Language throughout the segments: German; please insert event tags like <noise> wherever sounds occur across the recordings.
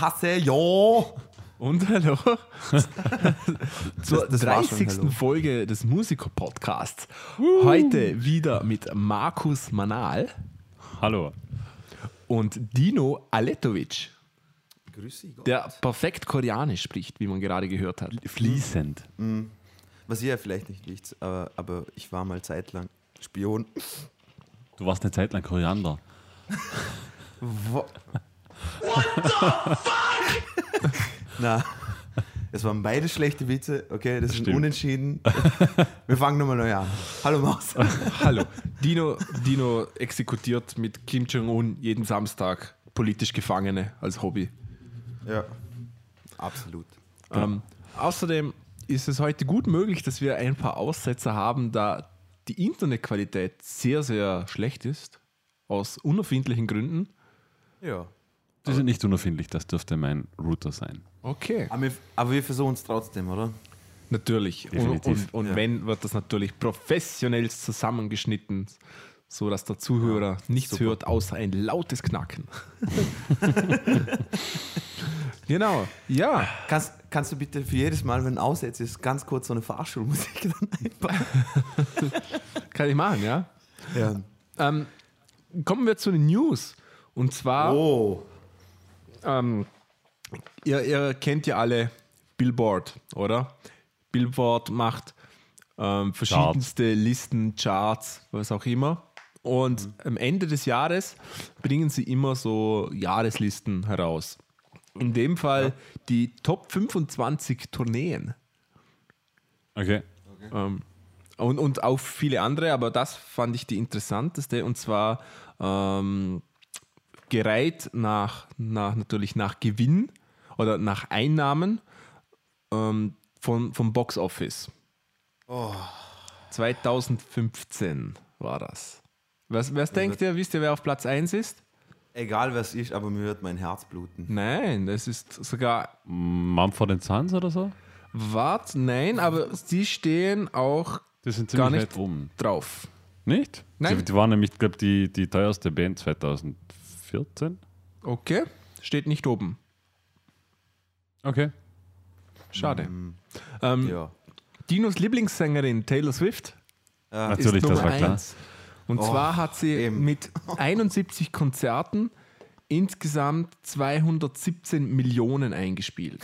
Hasse, ja. Und hallo zur Das- das war schon 30. Hallo. Folge des Musiker-Podcasts. Heute wieder mit Markus Manal Hallo. und Dino Aletovic, Grüß Sie Gott. der perfekt Koreanisch spricht, wie man gerade gehört hat. Fließend. Was ihr ja vielleicht nicht wisst, aber, aber ich war mal zeitlang Spion. Du warst eine Zeit lang Koriander. <laughs> Wo <laughs> Na, es waren beide schlechte Witze. Okay, das ist unentschieden. <laughs> Wir fangen nochmal neu an. Hallo Maus. <laughs> Hallo. Dino, Dino exekutiert mit Kim Jong-un jeden Samstag politisch Gefangene als Hobby. Ja, absolut. Ähm, außerdem ist es heute gut möglich, dass wir ein paar Aussetzer haben, da die Internetqualität sehr, sehr schlecht ist. Aus unerfindlichen Gründen. Ja. Die sind nicht unerfindlich, das dürfte mein Router sein. Okay. Aber wir, aber wir versuchen es trotzdem, oder? Natürlich. Und, Definitiv. und, und Ja. wenn, wird das natürlich professionell zusammengeschnitten, so dass der Zuhörer nichts super. hört, außer ein lautes Knacken. <laughs> genau. Ja. Kannst, kannst du bitte für jedes Mal, wenn ein Aussetzer ist, ganz kurz so eine Fahrschulmusik <laughs> dann einbauen? Kann ich machen, ja? Ja. Ähm, kommen wir zu den News. Und zwar. Oh. Ähm, ihr, ihr kennt ja alle Billboard, oder? Billboard macht ähm, verschiedenste Listen, Charts, was auch immer. Und am Ende des Jahres bringen sie immer so Jahreslisten heraus. In dem Fall die Top 25 Tourneen. Okay. Ähm, und, und auch viele andere, aber das fand ich die interessanteste. Und zwar ähm, gereiht nach, nach natürlich nach Gewinn oder nach Einnahmen ähm, von, vom Box Office. 2015 war das. Was, was denkt ihr? Wisst ihr, wer auf Platz 1 ist? Egal was ist, aber mir wird mein Herz bluten. Nein, das ist sogar. Mumford Sons oder so? Wart, nein, aber sie stehen auch Die sind Gar nicht. drauf. Nicht? Nein. Die, die waren nämlich, glaube die, die teuerste Band 2014. Okay, steht nicht oben. Okay. Schade. Ähm, Ja. Dinos Lieblingssängerin Taylor Swift Natürlich, ist das Nummer war klar. eins. Und Oh, zwar hat sie eben. mit 71 Konzerten insgesamt 217 Millionen eingespielt.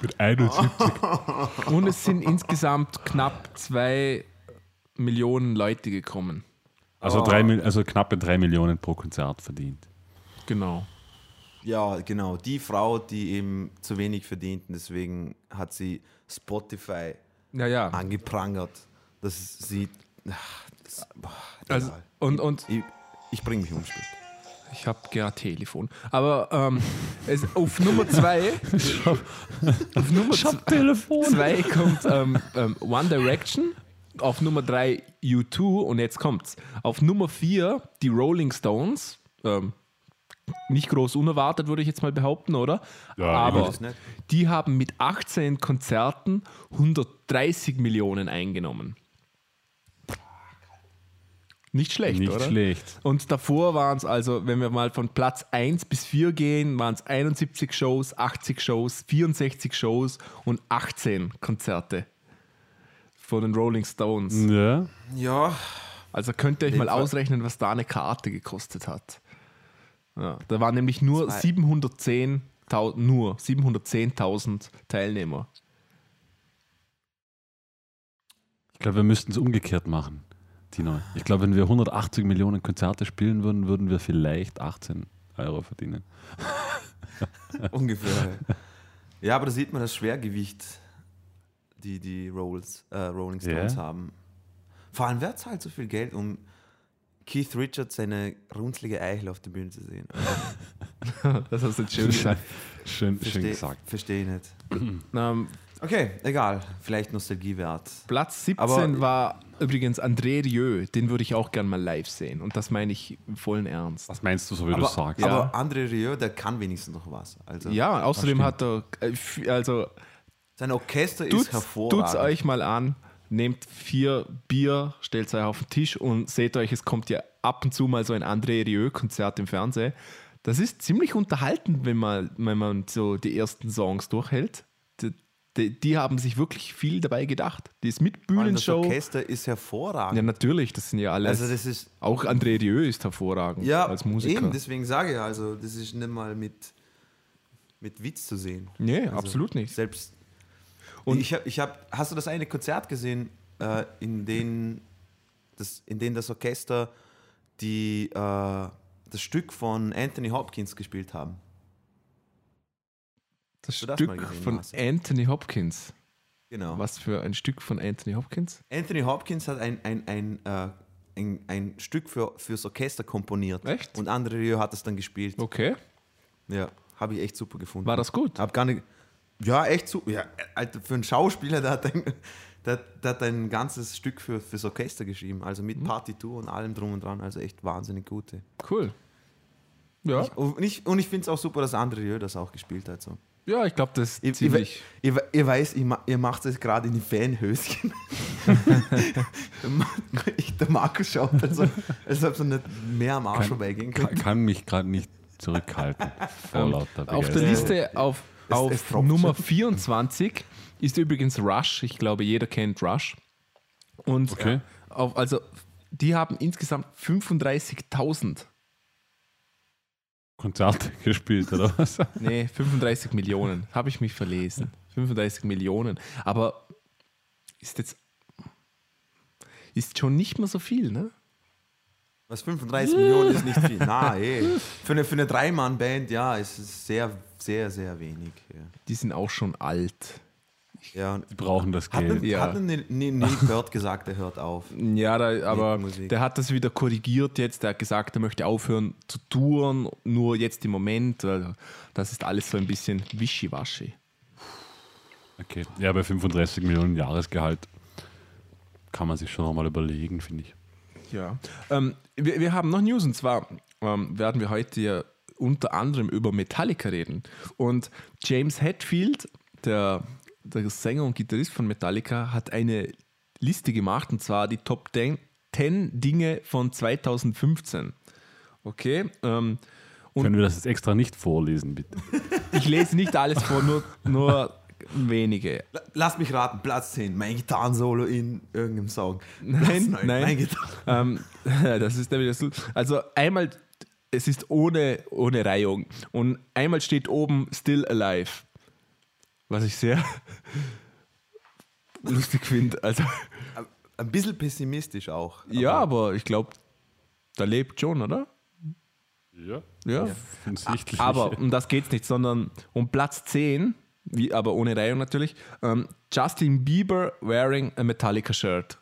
Mit 71. <laughs> Und es sind insgesamt knapp 2 Millionen Leute gekommen. Also, drei, Mil- also knappe 3 Millionen pro Konzert verdient. Genau. Ja, genau. Die Frau, die eben zu wenig verdient, und deswegen hat sie Spotify Ja, ja. angeprangert. Das sie. ach, Das, boah, Also, und, und ich ich bringe mich um später. ich habe gerade Telefon. Aber ähm, es, auf Nummer 2 <laughs> auf Nummer zwei kommt ähm, ähm, One Direction, auf Nummer 3 U2 und jetzt kommt's. Auf Nummer 4 die Rolling Stones. Ähm, nicht groß unerwartet, würde ich jetzt mal behaupten, oder? Ja, Aber das nicht. die haben mit 18 Konzerten 130 Millionen eingenommen. Nicht schlecht, Nicht oder? schlecht. Und davor waren es also, wenn wir mal von Platz 1 bis 4 gehen, waren es 71 Shows, 80 Shows, 64 Shows und 18 Konzerte von den Rolling Stones. Ja. Ja, Also könnt ihr euch mal ausrechnen, was da eine Karte gekostet hat. Ja, da waren nämlich nur Zwei. 710.000 nur 710.000 Teilnehmer. Ich glaube, wir müssten es umgekehrt machen, Tino. Ich glaube, wenn wir 180 Millionen Konzerte spielen würden, würden wir vielleicht 18 Euro verdienen. <laughs> ungefähr. ja, aber da sieht man das Schwergewicht, die die Rolls, äh, Rolling Stones Ja. haben. Vor allem, wer zahlt so viel Geld, um Keith Richards seine runzlige Eichel auf der Bühne zu sehen? <laughs> Das hast du jetzt schön gesagt. Schön, schön Verstehe gesagt. versteh nicht. <clears throat> Ähm, Okay, egal. Vielleicht Nostalgie wert. Platz 17 Aber- war übrigens André Rieu. Den würde ich auch gern mal live sehen. Und das meine ich im vollen Ernst. Was meinst du, so wie du Aber, sagst? Ja. aber André Rieu, der kann wenigstens noch was. Also Ja, außerdem hat er, äh, also sein Orchester ist tut's, hervorragend. tut's euch mal an, nehmt vier Bier, stellt euch auf den Tisch und seht euch, es kommt ja ab und zu mal so ein André Rieu-Konzert im Fernsehen. Das ist ziemlich unterhaltend, wenn man, wenn man so die ersten Songs durchhält. Die, die, die haben sich wirklich viel dabei gedacht. Die ist mit allem Das Bühnenshow. Orchester ist hervorragend. Ja, natürlich, das sind ja alles. also das ist auch André Rieu ist hervorragend ja als Musiker. eben, deswegen sage ich also, das ist nicht mal mit, mit Witz zu sehen. nee, Also absolut nicht. Selbst. Und- ich habe, ich hab, hast du das eine Konzert gesehen, äh, in dem das, in dem das Orchester die, äh, das Stück von Anthony Hopkins gespielt haben? Das Stück gesehen, von Marcel? Anthony Hopkins. Genau. Was für ein Stück von Anthony Hopkins? Anthony Hopkins hat ein, ein, ein, äh, ein, ein Stück für, fürs Orchester komponiert. Echt? Und André Rieu hat es dann gespielt. Okay. Ja, habe ich echt super gefunden. War das gut? Hab gar nicht. Ja, echt super. Ja, Alter, für einen Schauspieler, der hat ein, der, der hat ein ganzes Stück für, fürs Orchester geschrieben. Also Mhm. mit Partitur und allem drum und dran. Also echt wahnsinnig gute. Cool. Ja, Und ich, und ich finde es auch super, dass André Rieu das auch gespielt hat. So. ja ich glaube, das ist Ihr, ihr, ziemlich. ihr, ihr weiß, ihr, ma- ihr macht es gerade in die Fanhöschen. Der Ma- ich- der Markus schaut dann so, als ob es nicht mehr am Arsch Kann- vorbeigehen Kann, kann mich gerade nicht zurückhalten vor <laughs> lauter Auf der Begeisterung. Liste auf, Es- auf es Nummer schon. 24 ist übrigens Rush. Ich glaube, jeder kennt Rush. Und Okay. auf, also die haben insgesamt 35.000, Konzerte <laughs> gespielt, oder was? nee, 35 Millionen, habe ich mich verlesen. 35 Millionen. Aber ist jetzt ist schon nicht mehr so viel, ne? Was 35 Millionen ist nicht viel. Na, eh. Für eine, für eine Drei-Mann-Band, ja, ist es sehr, sehr, sehr wenig. Ja. Die sind auch schon alt. Ja, Die brauchen das hat Geld. denn, Ja. hat Neil Neil Peart gesagt, er hört auf? Ja, da, aber der hat das wieder korrigiert jetzt. Der hat gesagt, er möchte aufhören zu touren, nur jetzt im Moment. Also Das ist alles so ein bisschen wischiwaschi. Okay. Ja, bei 35 Millionen Jahresgehalt kann man sich schon nochmal überlegen, finde ich. Ja. Ähm, wir, wir haben noch News und zwar ähm, werden wir heute ja unter anderem über Metallica reden. Und James Hetfield, der, der Sänger und Gitarrist von Metallica, hat eine Liste gemacht und zwar die Top 10, 10 Dinge von 2015. Okay. Ähm, und Können wir das jetzt extra nicht vorlesen, bitte? <laughs> ich lese nicht alles vor, nur, nur wenige. La- Lass mich raten, Platz 10, mein Gitarrensolo in irgendeinem Song. Platz Nein, neun, nein. Mein Gitarren. Ähm, <laughs> das ist nämlich das. Also einmal, es ist ohne, ohne Reihung. Und einmal steht oben Still Alive. Was ich sehr <laughs> lustig finde. Also, Ein bisschen pessimistisch auch. ja, aber ich glaube, da lebt schon, oder? Ja. Ja. Offensichtlich. Aber um das geht's nicht, sondern um Platz 10, wie, aber ohne Reihung natürlich, ähm, Justin Bieber wearing a Metallica shirt.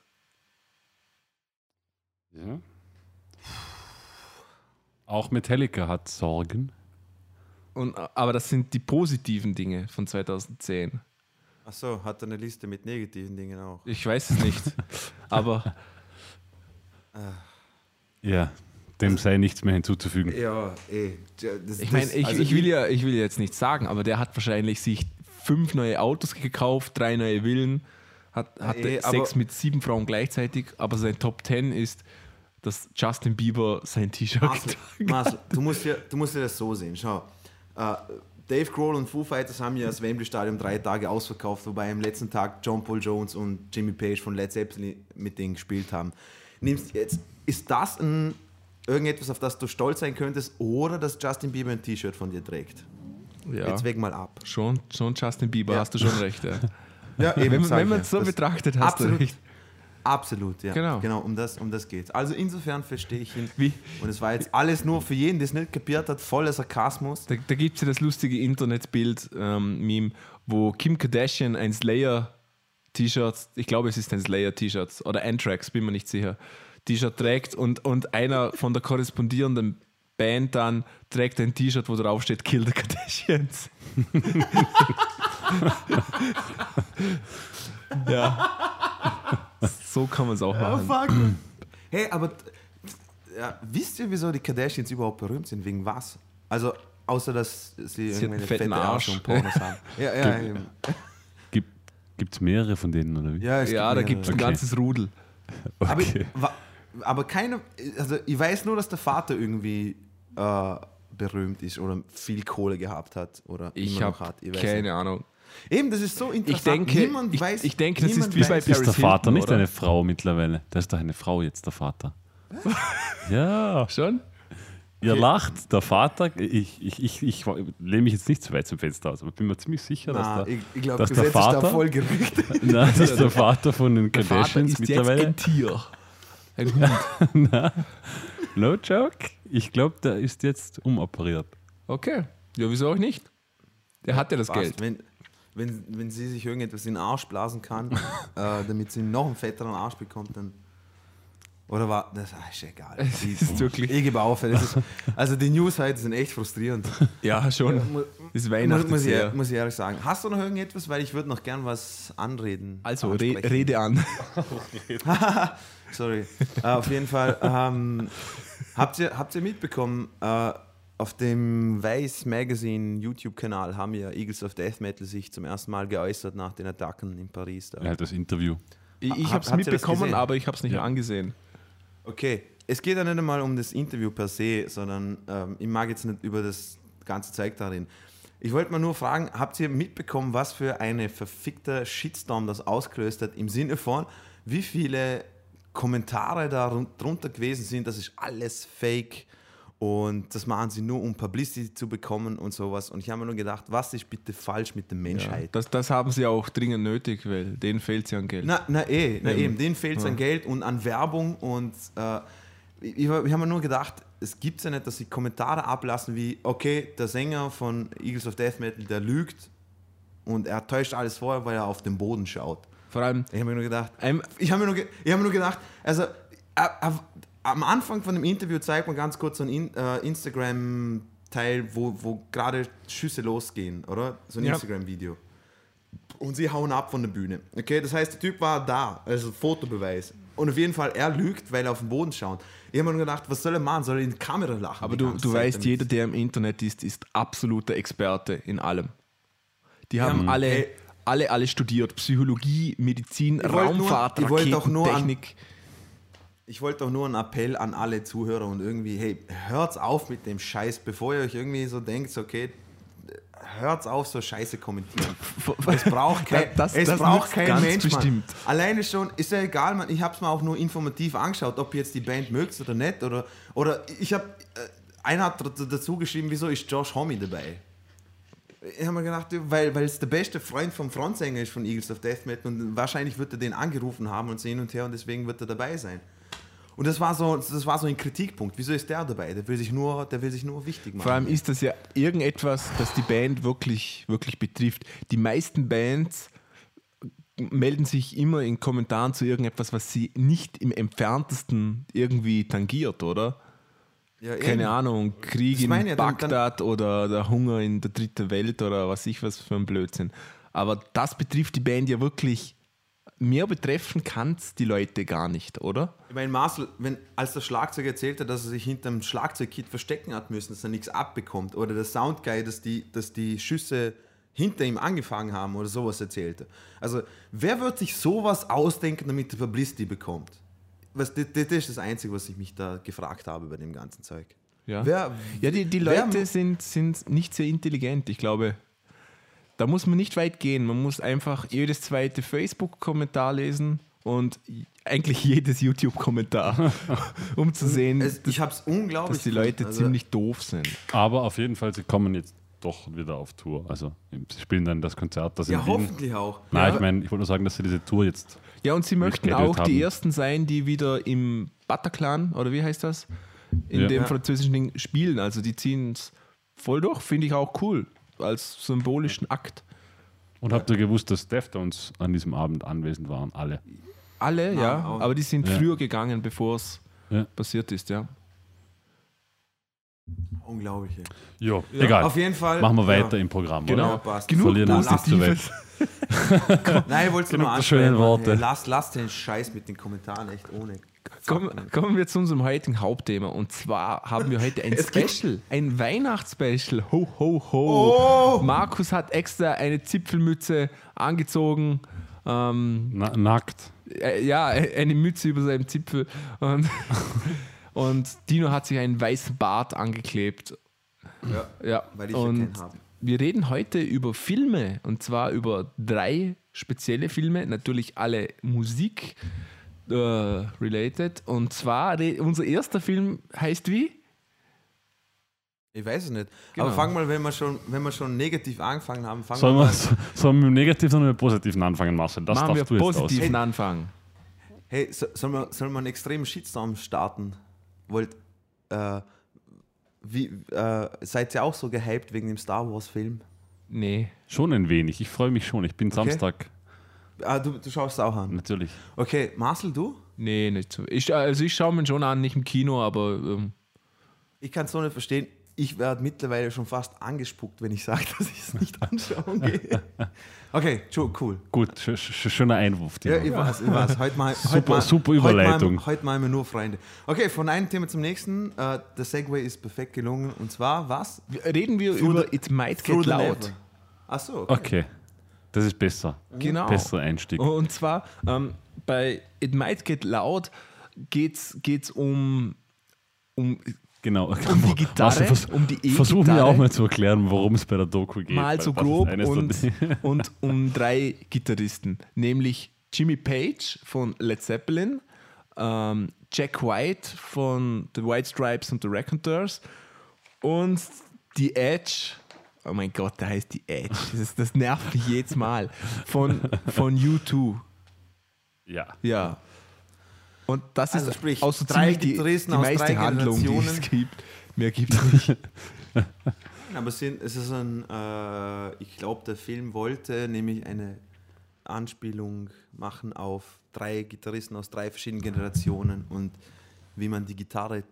Ja. Auch Metallica hat Sorgen. Und, aber das sind die positiven Dinge von 2010. Achso, hat er eine Liste mit negativen Dingen auch. Ich weiß es nicht. <laughs> aber Ja, dem sei nichts mehr hinzuzufügen. Ja, eh. Das, Ich meine, ich, also ich, will ja, ich will jetzt nicht sagen, aber der hat wahrscheinlich sich fünf neue Autos gekauft, drei neue Villen, hat, hatte Eh, aber- Sex mit sieben Frauen gleichzeitig, aber sein Top Ten ist, dass Justin Bieber sein T-Shirt Marcel. Marcel, du, musst ja, du musst ja das so sehen. Schau, äh, Dave Grohl und Foo Fighters haben ja das Wembley Stadion drei Tage ausverkauft, wobei am letzten Tag John Paul Jones und Jimmy Page von Led Zeppelin mit denen gespielt haben. Nimmst jetzt, ist das ein, irgendetwas, auf das du stolz sein könntest, oder dass Justin Bieber ein T-Shirt von dir trägt? Ja, Jetzt weg mal ab. schon, schon Justin Bieber, Ja. hast du schon recht. Ja. Ja, wenn sag wenn ich man es so Das- betrachtet, hast absolut. du recht. Absolut, ja. Genau. Genau, um das, um das geht Also insofern verstehe ich ihn. Wie? Und es war jetzt alles nur für jeden, der es nicht kapiert hat, voller Sarkasmus. Da, da gibt es ja das lustige Internetbild-Meme, wo Kim Kardashian ein Slayer-T-Shirt, ich glaube, es ist ein Slayer-T-Shirt oder Anthrax, bin mir nicht sicher, T-Shirt trägt und, und einer von der korrespondierenden Band dann trägt ein T-Shirt, wo drauf steht Kill the Kardashians. <laughs> ja. So kann man es auch Oh, machen. fuck. hey, aber ja, wisst ihr, wieso die Kardashians überhaupt berühmt sind? Wegen was? Also, außer dass sie, hat irgendwelche einen fetten fette Arsch. Arsch und Pornos haben. <laughs> Ja, ja, eben. Gibt es mehrere von denen, oder wie? ja, es Ja, da gibt es ein Okay. ganzes Rudel. <laughs> Aber, Okay. wa- aber keine, also ich weiß nur, dass der Vater irgendwie äh, berühmt ist oder viel Kohle gehabt hat oder Ich immer noch habe hat. Ich weiß keine nicht. Ahnung. Eben, das ist so interessant. Ich denke, niemand ich, weiß, ich denke, das ist wie bei Ist der Vater Hilton, nicht oder? eine Frau mittlerweile? Das ist doch eine Frau jetzt, der Vater. ja, Schon? ihr lacht, der Vater. Ich, ich, ich, ich lehne mich jetzt nicht zu weit zum Fenster aus, aber bin mir ziemlich sicher, Na, dass, der, ich, ich glaube, dass das der ist Vater-. <laughs> Nein, dass der Vater von den Der Vater Kardashians ist jetzt mittlerweile. ein Tier. Ein Hund. <laughs> No joke. Ich glaube, der ist jetzt umoperiert. Okay. Ja, wieso auch nicht? Der hat ja das Passt. Geld. Wenn, wenn, wenn sie sich irgendetwas in den Arsch blasen kann, <laughs> äh, damit sie noch einen fetteren Arsch bekommt, dann. Oder war. Das ah, ist egal. Es ist wirklich- Ich gebe auf. Das ist, also die News heute sind echt frustrierend. <laughs> Ja, schon. Mu- Ist muss, Weihnachten muss, ich, muss ich ehrlich sagen. Hast du noch irgendetwas? Weil ich würde noch gern was anreden. Also, re rede an. <laughs> Sorry. äh, auf jeden Fall. Ähm, habt, ihr, habt ihr mitbekommen, äh, auf dem Weiß Magazine YouTube-Kanal haben ja Eagles of Death Metal sich zum ersten Mal geäußert nach den Attacken in Paris. Da. Hat das Interview. Ich, ich Hab- habe es mitbekommen, aber ich habe es nicht Ja. angesehen. Okay, es geht ja nicht einmal um das Interview per se, sondern ähm, ich mag jetzt nicht über das ganze Zeug darin. Ich wollte mal nur fragen, habt ihr mitbekommen, was für eine verfickter Shitstorm das ausgelöst hat, im Sinne von, wie viele Kommentare da run- drunter gewesen sind, das ist alles fake und das machen sie nur, um Publicity zu bekommen und sowas. Und ich habe mir nur gedacht, was ist bitte falsch mit der Ja, Menschheit? das, das haben sie auch dringend nötig, weil denen fehlt es ja an Geld. Na, na eh, na Eben. eben, denen fehlt es an Geld und an Werbung und äh, ich, ich habe mir nur gedacht, es gibt ja nicht, dass sie Kommentare ablassen wie, okay, der Sänger von Eagles of Death Metal, der lügt und er täuscht alles vor, weil er auf den Boden schaut. Vor allem, Ich habe mir nur gedacht, ich habe mir, nur ge- ich hab mir nur gedacht, also äh, äh, am Anfang von dem Interview zeigt man ganz kurz so ein In, äh, Instagram-Teil, wo, wo gerade Schüsse losgehen, oder? So ein Ja. Instagram-Video. Und sie hauen ab von der Bühne. Okay, das heißt, der Typ war da, also Fotobeweis. Und auf jeden Fall, er lügt, weil er auf den Boden schaut. Ich habe mir nur gedacht, was soll er machen? Soll er in die Kamera lachen? aber du, du weißt, damit- jeder, der im Internet ist, ist absoluter Experte in allem. Die haben Ja, alle, ey. alle, alle studiert. Psychologie, Medizin, nur- Raumfahrt, wollt auch nur an- Raketentechnik. Ich wollte auch nur einen Appell an alle Zuhörer und irgendwie, hey, hört's auf mit dem Scheiß, bevor ihr euch irgendwie so denkt, okay, hört's auf, so Scheiße kommentieren. <laughs> Es braucht kein, Das- es das braucht kein ganz Mensch, bestimmt. Mann. Alleine schon, ist ja egal, man. Ich habe es mir auch nur informativ angeschaut, ob ihr jetzt die Band mögt oder nicht. Oder, oder ich habe, äh, einer hat dazu geschrieben, wieso ist Josh Homme dabei? Ich habe mir gedacht, weil, weil es der beste Freund vom Frontsänger ist von Eagles of Death Metal und wahrscheinlich wird er den angerufen haben und so hin und her und deswegen wird er dabei sein. Und das war so, das war so ein Kritikpunkt. Wieso ist der dabei? Der will sich nur, der will sich nur wichtig machen. Vor allem ist das ja irgendetwas, das die Band wirklich, wirklich betrifft. Die meisten Bands melden sich immer in Kommentaren zu irgendetwas, was sie nicht im entferntesten irgendwie tangiert, oder? ja. Keine Ahnung, Krieg in ja, dann- Bagdad oder der Hunger in der dritten Welt oder was ich was für ein Blödsinn. Aber das betrifft die Band ja wirklich. Mehr betreffen kann es die Leute gar nicht, oder? Ich meine, Marcel, wenn, als der Schlagzeuger erzählt hat, dass er sich hinterm Schlagzeugkit verstecken hat müssen, dass er nichts abbekommt, oder der Soundguy, dass die, dass die Schüsse hinter ihm angefangen haben oder sowas erzählte. Also, wer wird sich sowas ausdenken, damit er Publicity bekommt? Was, das, das ist das Einzige, was ich mich da gefragt habe bei dem ganzen Zeug. Ja, Wer, ja die, die wer- Leute sind, sind nicht sehr intelligent. Ich glaube, da muss man nicht weit gehen. Man muss einfach jedes zweite Facebook-Kommentar lesen und eigentlich <laughs> jedes YouTube-Kommentar, <laughs> um zu sehen, es, ich habe es unglaublich dass die Leute. Also, ziemlich doof sind. Aber auf jeden Fall, sie kommen jetzt doch wieder auf Tour. Also sie spielen dann das Konzert, das Ja, in Wien. hoffentlich auch. Nein, Ja. ich meine, ich wollte nur sagen, dass sie diese Tour jetzt. Ja, und sie möchten auch die haben. Ersten sein, die wieder im Bataclan, oder wie heißt das? In Ja. dem französischen Ding spielen. Also die ziehen es voll durch, finde ich auch cool. Als symbolischen Akt. Und habt ihr gewusst, dass Deftones an diesem Abend anwesend waren? Alle. Alle, ja, aber die sind Ja. früher gegangen, bevor es Ja. passiert ist, ja. Unglaublich. ey. Jo, Ja, egal. Auf jeden Fall. Machen wir ja. weiter im Programm. Genau. Passt. Genug Verlieren uns nicht zu Positives. <laughs> Nein, ich wollte es Genug nur ansprechen. Worte. Hey, lass, lass den Scheiß mit den Kommentaren echt ohne. Kommen, kommen wir zu unserem heutigen Hauptthema. Und zwar haben wir heute ein <laughs> Special, ein Weihnachtsspecial. Ho, ho, ho. Oh! Markus hat extra eine Zipfelmütze angezogen. Ähm, Na, nackt. äh, ja, eine Mütze über seinem Zipfel. Und, <laughs> und Dino hat sich einen weißen Bart angeklebt. Ja, Ja, weil ich und keinen habe. wir reden heute über Filme und zwar über drei spezielle Filme, natürlich alle Musik äh, related. Und zwar unser erster Film heißt wie? Ich weiß es nicht. Genau. Aber fang mal, wenn wir schon, wenn wir schon negativ angefangen haben, fangen Sollen wir wir, mal. sollen wir mit dem Negativen oder mit dem Positiven anfangen, Marcel? Das Machen wir darfst du jetzt aus. positiven Hey. Anfang. Hey, so, sollen, wir, sollen wir einen extremen Shitstorm starten? Wollt, äh, wie, äh, seid ihr auch so gehypt wegen dem Star Wars Film? Nee. Schon ein wenig. Ich freue mich schon. Ich bin Samstag, Ah, du, du schaust es auch an. natürlich. Okay, Marcel, du? Nee, nicht so. Ich, also ich schaue mir schon an, nicht im Kino, aber ähm, Ich kann es so nicht verstehen. Ich werde mittlerweile schon fast angespuckt, wenn ich sage, <laughs> dass ich es nicht anschauen gehe. <laughs> Okay, cool. Gut, sch sch schöner Einwurf. Timo. Ja, ich weiß, ich weiß. Heute mal, heute Super- mal, super Heute Überleitung. mal, heute mal nur Freunde. Okay, von einem Thema zum nächsten. Äh, der Segway ist perfekt gelungen. Und zwar was? reden wir Through über the- It Might Get Loud. Ach so, okay. Okay, das ist besser. Genau. Besserer Einstieg. Und zwar ähm, bei It Might Get Loud geht es um, um Genau. um die Gitarre, vers um die Versuch mir E-Gitarre. auch mal zu erklären, worum es bei der Doku geht. mal so grob und, <laughs> und um drei Gitarristen, nämlich Jimmy Page von Led Zeppelin, ähm, Jack White von The White Stripes und The Raconteurs und die Edge. Oh mein Gott, der heißt die Edge. Das, ist, das nervt mich jedes Mal. Von, von U2. ja. Ja. Und das Also ist sprich, auch so drei die, die Gitarristen aus meiste drei Handlung, die es Generationen. gibt. Mehr gibt es nicht. Aber es ist ein, äh, ich glaube, der Film wollte nämlich eine Anspielung machen auf drei Gitarristen aus drei verschiedenen Generationen und wie man die Gitarre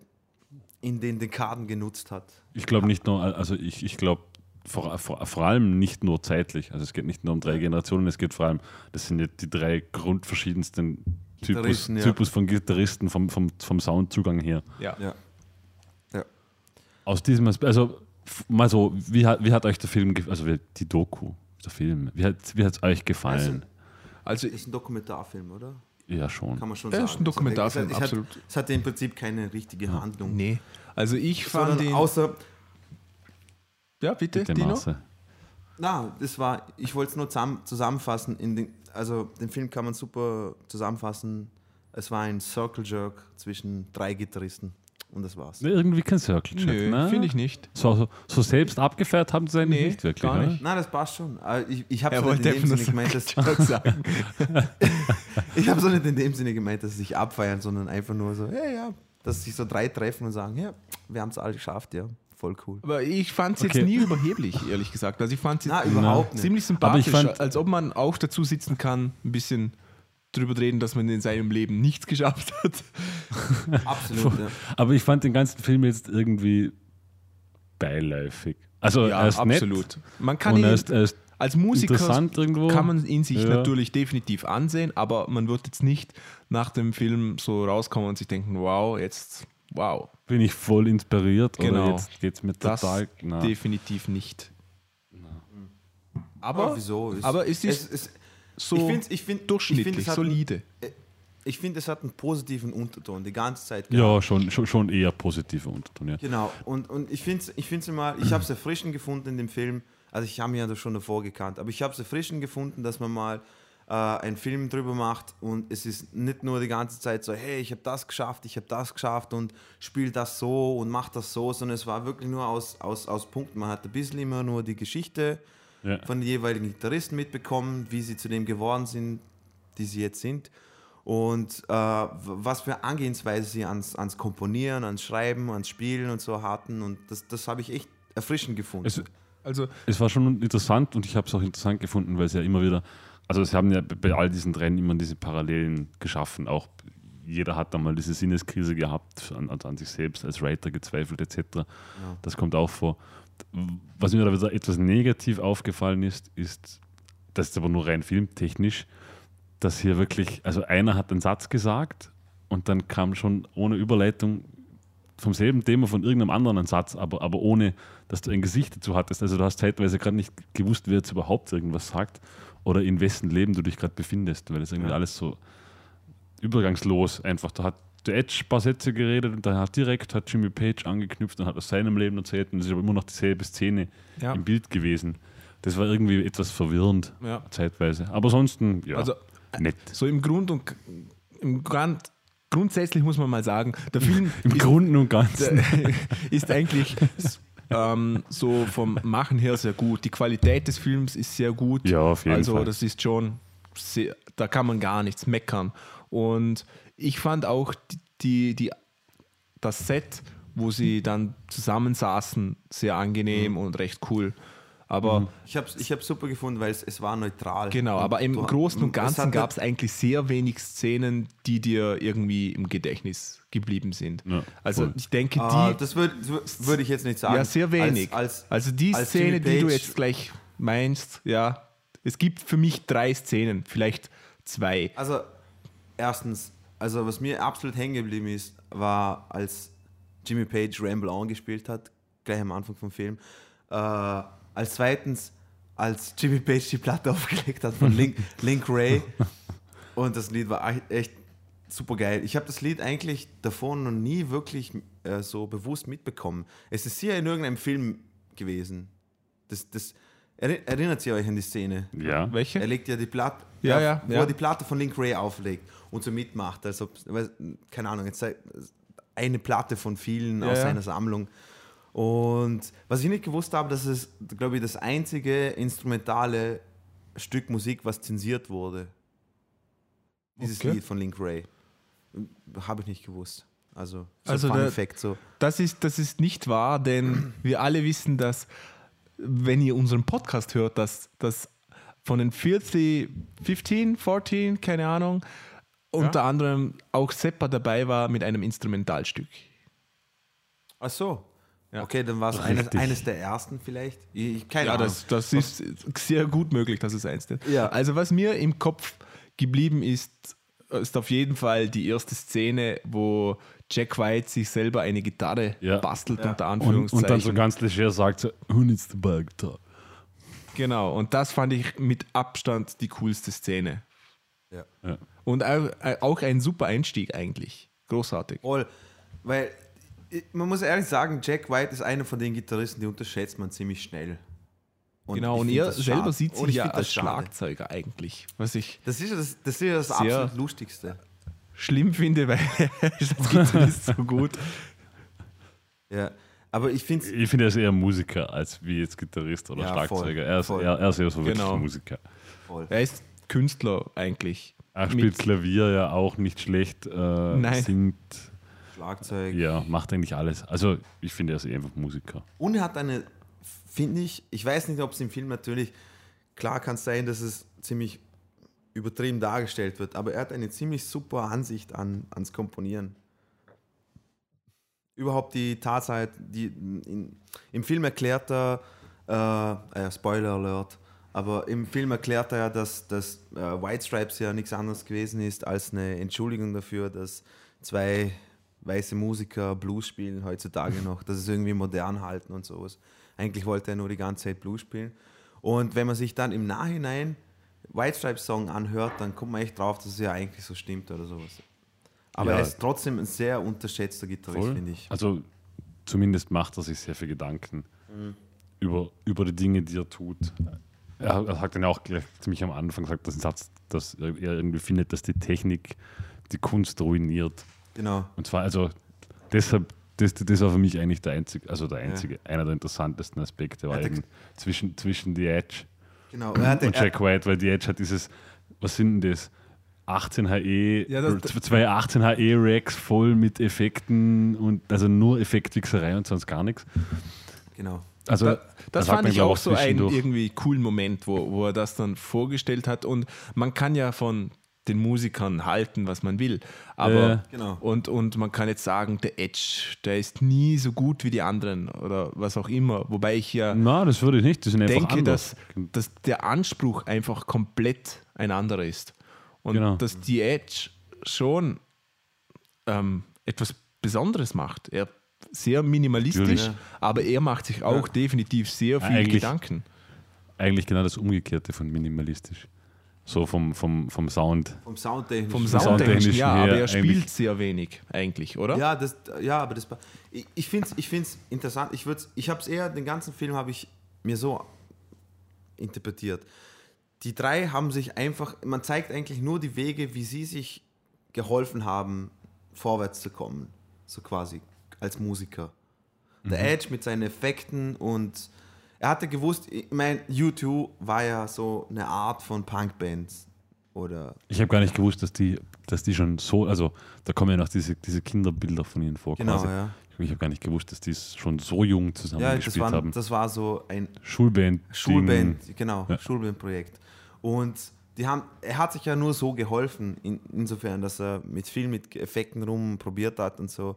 in den Dekaden genutzt hat. Ich glaube nicht nur, also ich, ich glaube vor, vor, vor allem nicht nur zeitlich. Also es geht nicht nur um drei Generationen, es geht vor allem, das sind jetzt die drei grundverschiedensten Typus, ja. Typus von Gitarristen vom, vom, vom Soundzugang her. Ja. Ja. ja. Aus diesem Aspekt, also mal so, wie hat, wie hat euch der Film, also die Doku, der Film, wie hat es wie hat's euch gefallen? Also Ist ein Dokumentarfilm, oder? ja, schon. Kann man schon Ja, sagen. ist ein Dokumentarfilm, es hat, es hat, absolut. Es hatte im Prinzip keine richtige Handlung. Nee. Also ich fand Sondern den. außer, ja, bitte, Bitte, Dino. Marcel. na, das war, ich wollte es nur zusammen, zusammenfassen. In den, also den Film kann man super zusammenfassen. Es war ein Circle Jerk zwischen drei Gitarristen und das war's. Irgendwie kein Circle Jerk, Nö, ne? finde ich nicht. So, so, so selbst abgefeiert haben sie eigentlich Nee, nicht wirklich, gar nicht. Nein, das passt schon. Ich, ich habe so nicht wollte in dem Sinne gemeint, dass, sagen. <laughs> <laughs> ich habe so nicht in dem Sinne gemeint, dass sie sich abfeiern, sondern einfach nur so, ja, ja, dass sich so drei treffen und sagen, ja, wir haben es alle geschafft, ja, voll cool. Aber ich fand es Okay. jetzt nie überheblich, ehrlich gesagt. Also ich fand es überhaupt nicht. ziemlich sympathisch, fand- als ob man auch dazu sitzen kann, ein bisschen drüber reden, dass man in seinem Leben nichts geschafft hat. <laughs> Absolut, ja. Aber ich fand den ganzen Film jetzt irgendwie beiläufig. Also Ja, er ist absolut. nett Man kann ihn, er ist, er ist als Musiker kann man ihn sich Ja. natürlich definitiv ansehen, aber man wird jetzt nicht nach dem Film so rauskommen und sich denken, wow, jetzt, wow. bin ich voll inspiriert Genau. oder jetzt geht es mir Das total... Na. definitiv nicht. Aber Aber, wieso? Es- aber ist es, es, so ich finde, ich find, durchschnittlich, ich find, es hat einen- solide. Ich finde, es hat einen positiven Unterton die ganze Zeit. Ja, schon, schon, schon eher positiver Unterton. Ja. Genau, und, und ich finde es ich find's immer, ich habe es erfrischend gefunden in dem Film, also ich habe mich ja das schon davor gekannt, aber ich habe es erfrischend gefunden, dass man mal äh, einen Film drüber macht und es ist nicht nur die ganze Zeit so, hey, ich habe das geschafft, ich habe das geschafft und spiel das so und mach das so, sondern es war wirklich nur aus, aus, aus Punkten. Man hat ein bisschen immer nur die Geschichte Ja. von den jeweiligen Gitarristen mitbekommen, wie sie zu dem geworden sind, die sie jetzt sind. Und äh, was für Angehensweise sie ans, ans Komponieren, ans Schreiben, ans Spielen und so hatten. Und das, das habe ich echt erfrischend gefunden. Es, Also es war schon interessant und ich habe es auch interessant gefunden, weil es ja immer wieder, also sie haben ja bei all diesen Rennen immer diese Parallelen geschaffen. Auch jeder hat da mal diese Sinneskrise gehabt, an, an sich selbst, als Writer gezweifelt etc. Das kommt auch vor. Was mir da wieder etwas negativ aufgefallen ist, ist, das ist aber nur rein filmtechnisch, dass hier wirklich, also einer hat einen Satz gesagt und dann kam schon ohne Überleitung vom selben Thema von irgendeinem anderen ein Satz, aber, aber ohne, dass du ein Gesicht dazu hattest. Also du hast zeitweise gerade nicht gewusst, wer jetzt überhaupt irgendwas sagt oder in wessen Leben du dich gerade befindest, weil das irgendwie alles so übergangslos einfach, da hat der Edge ein paar Sätze geredet und dann hat direkt hat Jimmy Page angeknüpft und hat aus seinem Leben erzählt und es ist aber immer noch dieselbe Szene Ja. im Bild gewesen. Das war irgendwie etwas verwirrend, Ja. zeitweise. Aber ansonsten, ja, Also, nett. So im Grund und im Grand, grundsätzlich muss man mal sagen, der Film <laughs> Im Grunde und Ganzen. <laughs> ist eigentlich ähm, so vom Machen her sehr gut. Die Qualität des Films ist sehr gut. Ja, auf jeden also Fall. das ist schon, sehr, da kann man gar nichts meckern. Und ich fand auch die, die, das Set, wo sie dann zusammensaßen, sehr angenehm Mhm. und recht cool. Aber Ich habe es ich hab's super gefunden, weil es, es war neutral. Genau, Und aber im du- Großen und Ganzen gab es eigentlich sehr wenig Szenen, die dir irgendwie im Gedächtnis geblieben sind. Ja, also voll. ich denke, Ah, die das würde würd ich jetzt nicht sagen. ja sehr wenig. Als, als, also die als Szene, die du jetzt gleich meinst, ja, es gibt für mich drei Szenen, vielleicht zwei. Also, erstens, also was mir absolut hängen geblieben ist, war, als Jimmy Page Ramble On gespielt hat, gleich am Anfang vom Film. Äh, als zweitens, als Jimmy Page die Platte <laughs> aufgelegt hat von Link, Link Ray. Und das Lied war echt- super geil. Ich habe das Lied eigentlich davor noch nie wirklich äh, so bewusst mitbekommen. Es ist hier in irgendeinem Film gewesen. Das, das, erinnert ihr euch an die Szene? Ja. Welche? Er legt ja die Platte, Ja, ja, wo ja. er die Platte von Link Ray auflegt und so mitmacht. Also, keine Ahnung, jetzt sei- eine Platte von vielen Ja, aus ja. seiner Sammlung. Und was ich nicht gewusst habe, das ist, glaube ich, das einzige instrumentale Stück Musik, was zensiert wurde. Dieses Okay. Lied von Link Ray. Habe ich nicht gewusst. Also, so Also Fun der- Fact, so. Das ist, das ist nicht wahr, denn wir alle wissen, dass, wenn ihr unseren Podcast hört, dass, dass von den 40, 15, 14, keine Ahnung, unter anderem auch Seppa dabei war mit einem Instrumentalstück. Ach so. Ja. Okay, dann war es eines, eines der ersten vielleicht. Ich, keine Ja, Ahnung. das, das ist sehr gut möglich, dass es eins ist. Ja. Also was mir im Kopf geblieben ist, ist auf jeden Fall die erste Szene, wo Jack White sich selber eine Gitarre Ja. bastelt, unter Und, Anführungszeichen. und dann so ganz leger sagt so, who needs the bug guitar? Genau, und das fand ich mit Abstand die coolste Szene. ja. Ja. Und auch, auch ein super Einstieg eigentlich. Großartig. Voll. Weil man muss ehrlich sagen, Jack White ist einer von den Gitarristen, die unterschätzt man ziemlich schnell. Und genau, und er selber sieht sich ich ja als schade. Schlagzeuger eigentlich. Was ich Das ist ja das, das, ist ja das absolut Lustigste. schlimm finde, weil <laughs> er <laughs> ist als Gitarrist so gut. Ja. Aber ich finde es. Ich finde, er ist eher Musiker als wie jetzt Gitarrist oder Ja, Schlagzeuger. voll, er, ist eher, er ist eher so wirklich Genau. ein Musiker. voll. Er ist Künstler eigentlich. Er spielt Klavier ja auch nicht schlecht, äh, Nein. singt, Schlagzeug. ja, macht eigentlich alles. Also ich finde, er ist eher einfach Musiker. Und er hat eine, finde ich, ich weiß nicht, ob es im Film natürlich, klar kann es sein, dass es ziemlich übertrieben dargestellt wird, aber er hat eine ziemlich super Ansicht an, ans Komponieren. Überhaupt die Tatsache, die in, im Film erklärt er, äh, äh, Spoiler Alert, aber im Film erklärt er ja, dass, dass äh, White Stripes ja nichts anderes gewesen ist als eine Entschuldigung dafür, dass zwei weiße Musiker Blues spielen heutzutage noch, dass es irgendwie modern halten und sowas. Eigentlich wollte er nur die ganze Zeit Blues spielen. Und wenn man sich dann im Nachhinein White Stripes Song anhört, dann kommt man echt drauf, dass es ja eigentlich so stimmt oder sowas. Aber Ja. er ist trotzdem ein sehr unterschätzter Gitarrist, finde ich. Also zumindest macht er sich sehr viel Gedanken Mhm. über, über die Dinge, die er tut. Er, er hat dann ja auch gleich ziemlich am Anfang gesagt, dass, Satz, dass er irgendwie findet, dass die Technik die Kunst ruiniert. Genau. Und zwar also deshalb, das, das war für mich eigentlich der einzige, also der einzige, einer der interessantesten Aspekte war eben zwischen, zwischen The Edge genau. Er hatte, und Jack White, weil The Edge hat dieses, was sind denn das? 18 HE, Ja, das- zwei 18 HE Racks voll mit Effekten und also nur Effektwichserei und sonst gar nichts. genau. Also Da, das sagt fand man, ich auch so einen irgendwie coolen Moment, wo, wo er das dann vorgestellt hat. Und man kann ja von den Musikern halten, was man will. Aber Äh, genau. und, und man kann jetzt sagen, der Edge, der ist nie so gut wie die anderen oder was auch immer. Wobei ich ja Na, das würde ich nicht. Einfach denke, dass, dass der Anspruch einfach komplett ein anderer ist. Und Genau. dass die Edge schon ähm, etwas Besonderes macht. Er sehr minimalistisch, Natürlich. aber er macht sich auch definitiv sehr viel Eigentlich- Gedanken. Eigentlich genau das Umgekehrte von minimalistisch. So vom, vom, vom Sound. Vom Soundtechnischen. Vom Soundtechnischen, ja, aber er spielt sehr wenig eigentlich, oder? Ja, das, ja, aber das. Ich, ich finde es ich find's interessant. Ich, würd's- ich habe es eher, den ganzen Film habe ich mir so interpretiert. Die drei haben sich einfach, man zeigt eigentlich nur die Wege, wie sie sich geholfen haben, vorwärts zu kommen. So quasi, als Musiker. Der Edge mit seinen Effekten und er hatte gewusst, ich meine, U2 war ja so eine Art von Punkbands. Oder Ich habe gar nicht gewusst, dass die, dass die schon so, also da kommen ja noch diese, diese Kinderbilder von ihnen vor. Genau, quasi. ja. Ich habe gar nicht gewusst, dass die schon so jung zusammen ja, das, gespielt war, haben. das war so ein Schulband. Schulband, genau, Ja. Schulbandprojekt. Und die haben, er hat sich ja nur so geholfen, in, insofern, dass er mit viel mit Effekten rumprobiert hat und so.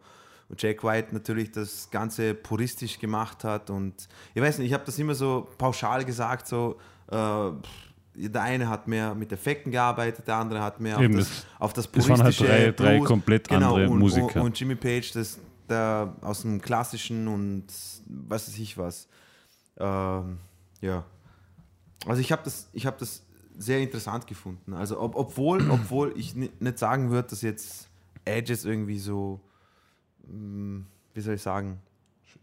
Und Jack White natürlich das Ganze puristisch gemacht hat. Und ich weiß nicht, ich habe das immer so pauschal gesagt, so äh, der eine hat mehr mit Effekten gearbeitet, der andere hat mehr Eben, auf, das, auf das das waren halt puristische drei- drei Blues. komplett andere und, Musiker. Und, Jimmy Page, das, der aus dem klassischen und was weiß ich was. Ähm, ja. Also ich habe das, ich hab das sehr interessant gefunden. Also ob, obwohl, obwohl ich ni- nicht sagen würde, dass jetzt Edge jetzt irgendwie so, wie soll ich sagen?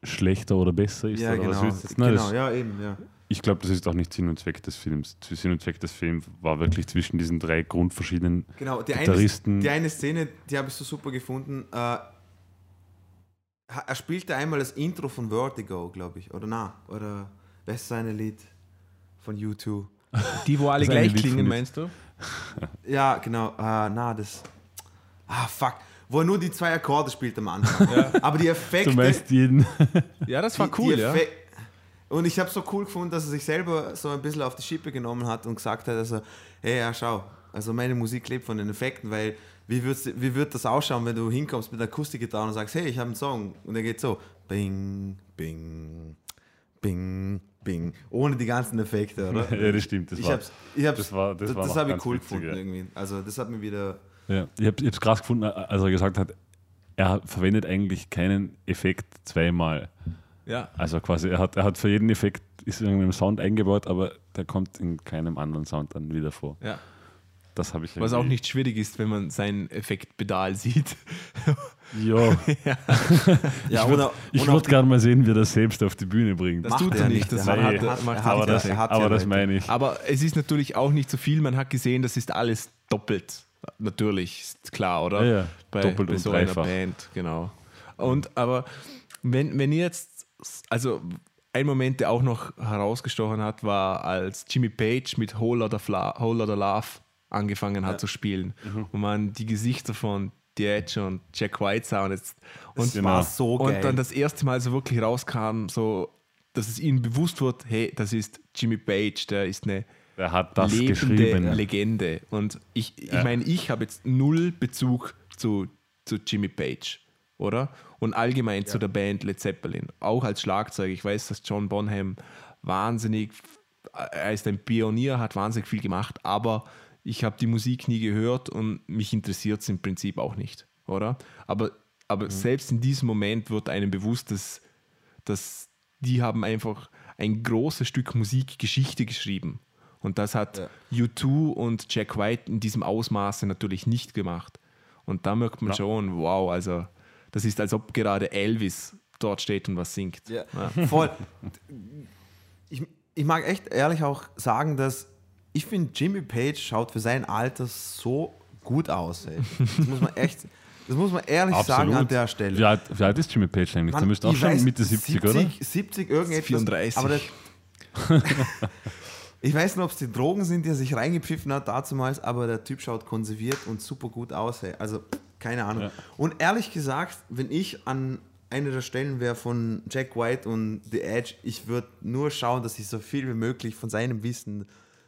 Schlechter oder besser ist. Ja, oder was genau. du jetzt? Nein, genau, das, ja, eben, ja. Ich glaube, das ist auch nicht Sinn und Zweck des Films. Sinn und Zweck des Films war wirklich zwischen diesen drei grundverschiedenen Genau, die eine, Gitarristen. die eine Szene, die habe ich so super gefunden. Äh, er spielte einmal das Intro von Vertigo, glaube ich. Oder na, oder wer ist seine Lied von U2? <laughs> Die, wo alle Das eine gleich klingen, meinst du? Ja, genau. Äh, na, das. Ah, fuck. Wo er nur die zwei Akkorde spielt am Anfang. <laughs> Aber die Effekte. Du meinst jeden. <laughs> Ja, das war die- cool, die ja. Effe- Und ich habe so cool gefunden, dass er sich selber so ein bisschen auf die Schippe genommen hat und gesagt hat, also, hey, ja, schau, also meine Musik lebt von den Effekten, weil wie, wie wird das ausschauen, wenn du hinkommst mit einer Akustikgitarre und sagst, hey, ich habe einen Song und der geht so, bing, bing, bing, bing, ohne die ganzen Effekte, oder? <laughs> ja, das stimmt. Das ich war, hab's, ich hab's, das war, das das, das habe ich cool witzig, gefunden ja. irgendwie. Also das hat mir wieder, Ja, ich habe es krass gefunden, als er gesagt hat, er verwendet eigentlich keinen Effekt zweimal. ja. Also quasi, er hat, er hat für jeden Effekt ist irgendwie im Sound eingebaut, aber der kommt in keinem anderen Sound dann wieder vor. ja. Das habe ich Was auch nicht schwierig ist, wenn man sein Effektpedal sieht. <laughs> Ja, ja, <laughs> ich würde würd die- gerne mal sehen, wie er das selbst auf die Bühne bringt. Das tut er nicht, das er hat- er er macht aber das, er hat aber das meine ich. Aber es ist natürlich auch nicht so viel. Man hat gesehen, das ist alles doppelt. Natürlich, ist klar, oder? Ja, ja. Bei, Doppelt bei und so dreifach. einer Band, genau. Und aber wenn, wenn ihr jetzt, also ein Moment, der auch noch herausgestochen hat, war, als Jimmy Page mit Whole Lotta, Fla Whole Lotta Love angefangen hat zu spielen. Mhm. Und man die Gesichter von The Edge und Jack White sah und jetzt und, das Genau. war so geil. und dann das erste Mal so wirklich rauskam, so dass es ihnen bewusst wird, hey, das ist Jimmy Page, der ist eine Er hat das lebende geschrieben. Legende. Und ich, ich Ja. meine, ich habe jetzt null Bezug zu, zu Jimmy Page, oder? Und allgemein zu der Band Led Zeppelin. Auch als Schlagzeuger. Ich weiß, dass John Bonham wahnsinnig, er ist ein Pionier, hat wahnsinnig viel gemacht, aber ich habe die Musik nie gehört und mich interessiert es im Prinzip auch nicht, oder? Aber, aber Mhm. selbst in diesem Moment wird einem bewusst, dass, dass die haben einfach ein großes Stück Musikgeschichte geschrieben. Und das hat Ja. U2 und Jack White in diesem Ausmaße natürlich nicht gemacht. Und da merkt man Ja. schon, wow, also das ist, als ob gerade Elvis dort steht und was singt. Ja, Ja. <laughs> voll. Ich, ich mag echt ehrlich auch sagen, dass ich finde, Jimmy Page schaut für sein Alter so gut aus. Ey. Das muss man echt, das muss man ehrlich sagen an der Stelle. Wie alt, wie alt ist Jimmy Page eigentlich? Mann, der müsste auch schon weiß, Mitte 70, oder? 70, irgendetwas. 34. Aber das, <laughs> ich weiß nicht, ob es die Drogen sind, die er sich reingepfiffen hat damals, aber der Typ schaut konserviert und super gut aus. Ey. Also, keine Ahnung. Ja. Und ehrlich gesagt, wenn ich an einer der Stellen wäre von Jack White und The Edge, ich würde nur schauen, dass ich so viel wie möglich von seinem Wissen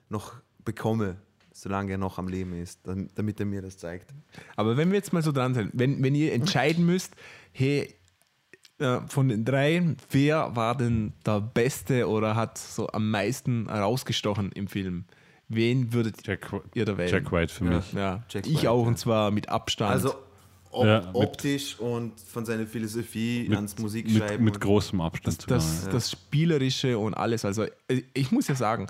noch bekomme, solange er noch am Leben ist, damit damit er mir das zeigt. Aber wenn wir jetzt mal so dran sind, wenn, wenn ihr entscheiden müsst, hey, äh, von den drei, wer war denn der Beste oder hat so am meisten herausgestochen im Film? Wen würdet Jack, ihr da wählen? Jack White für Ja. mich. Ja, Jack ich White, auch ja. und zwar mit Abstand. Also op Ja, mit- optisch und von seiner Philosophie ans Mit, Musikschreiben. mit und- großem Abstand das, ja. das Spielerische und alles. Also äh, ich muss ja sagen,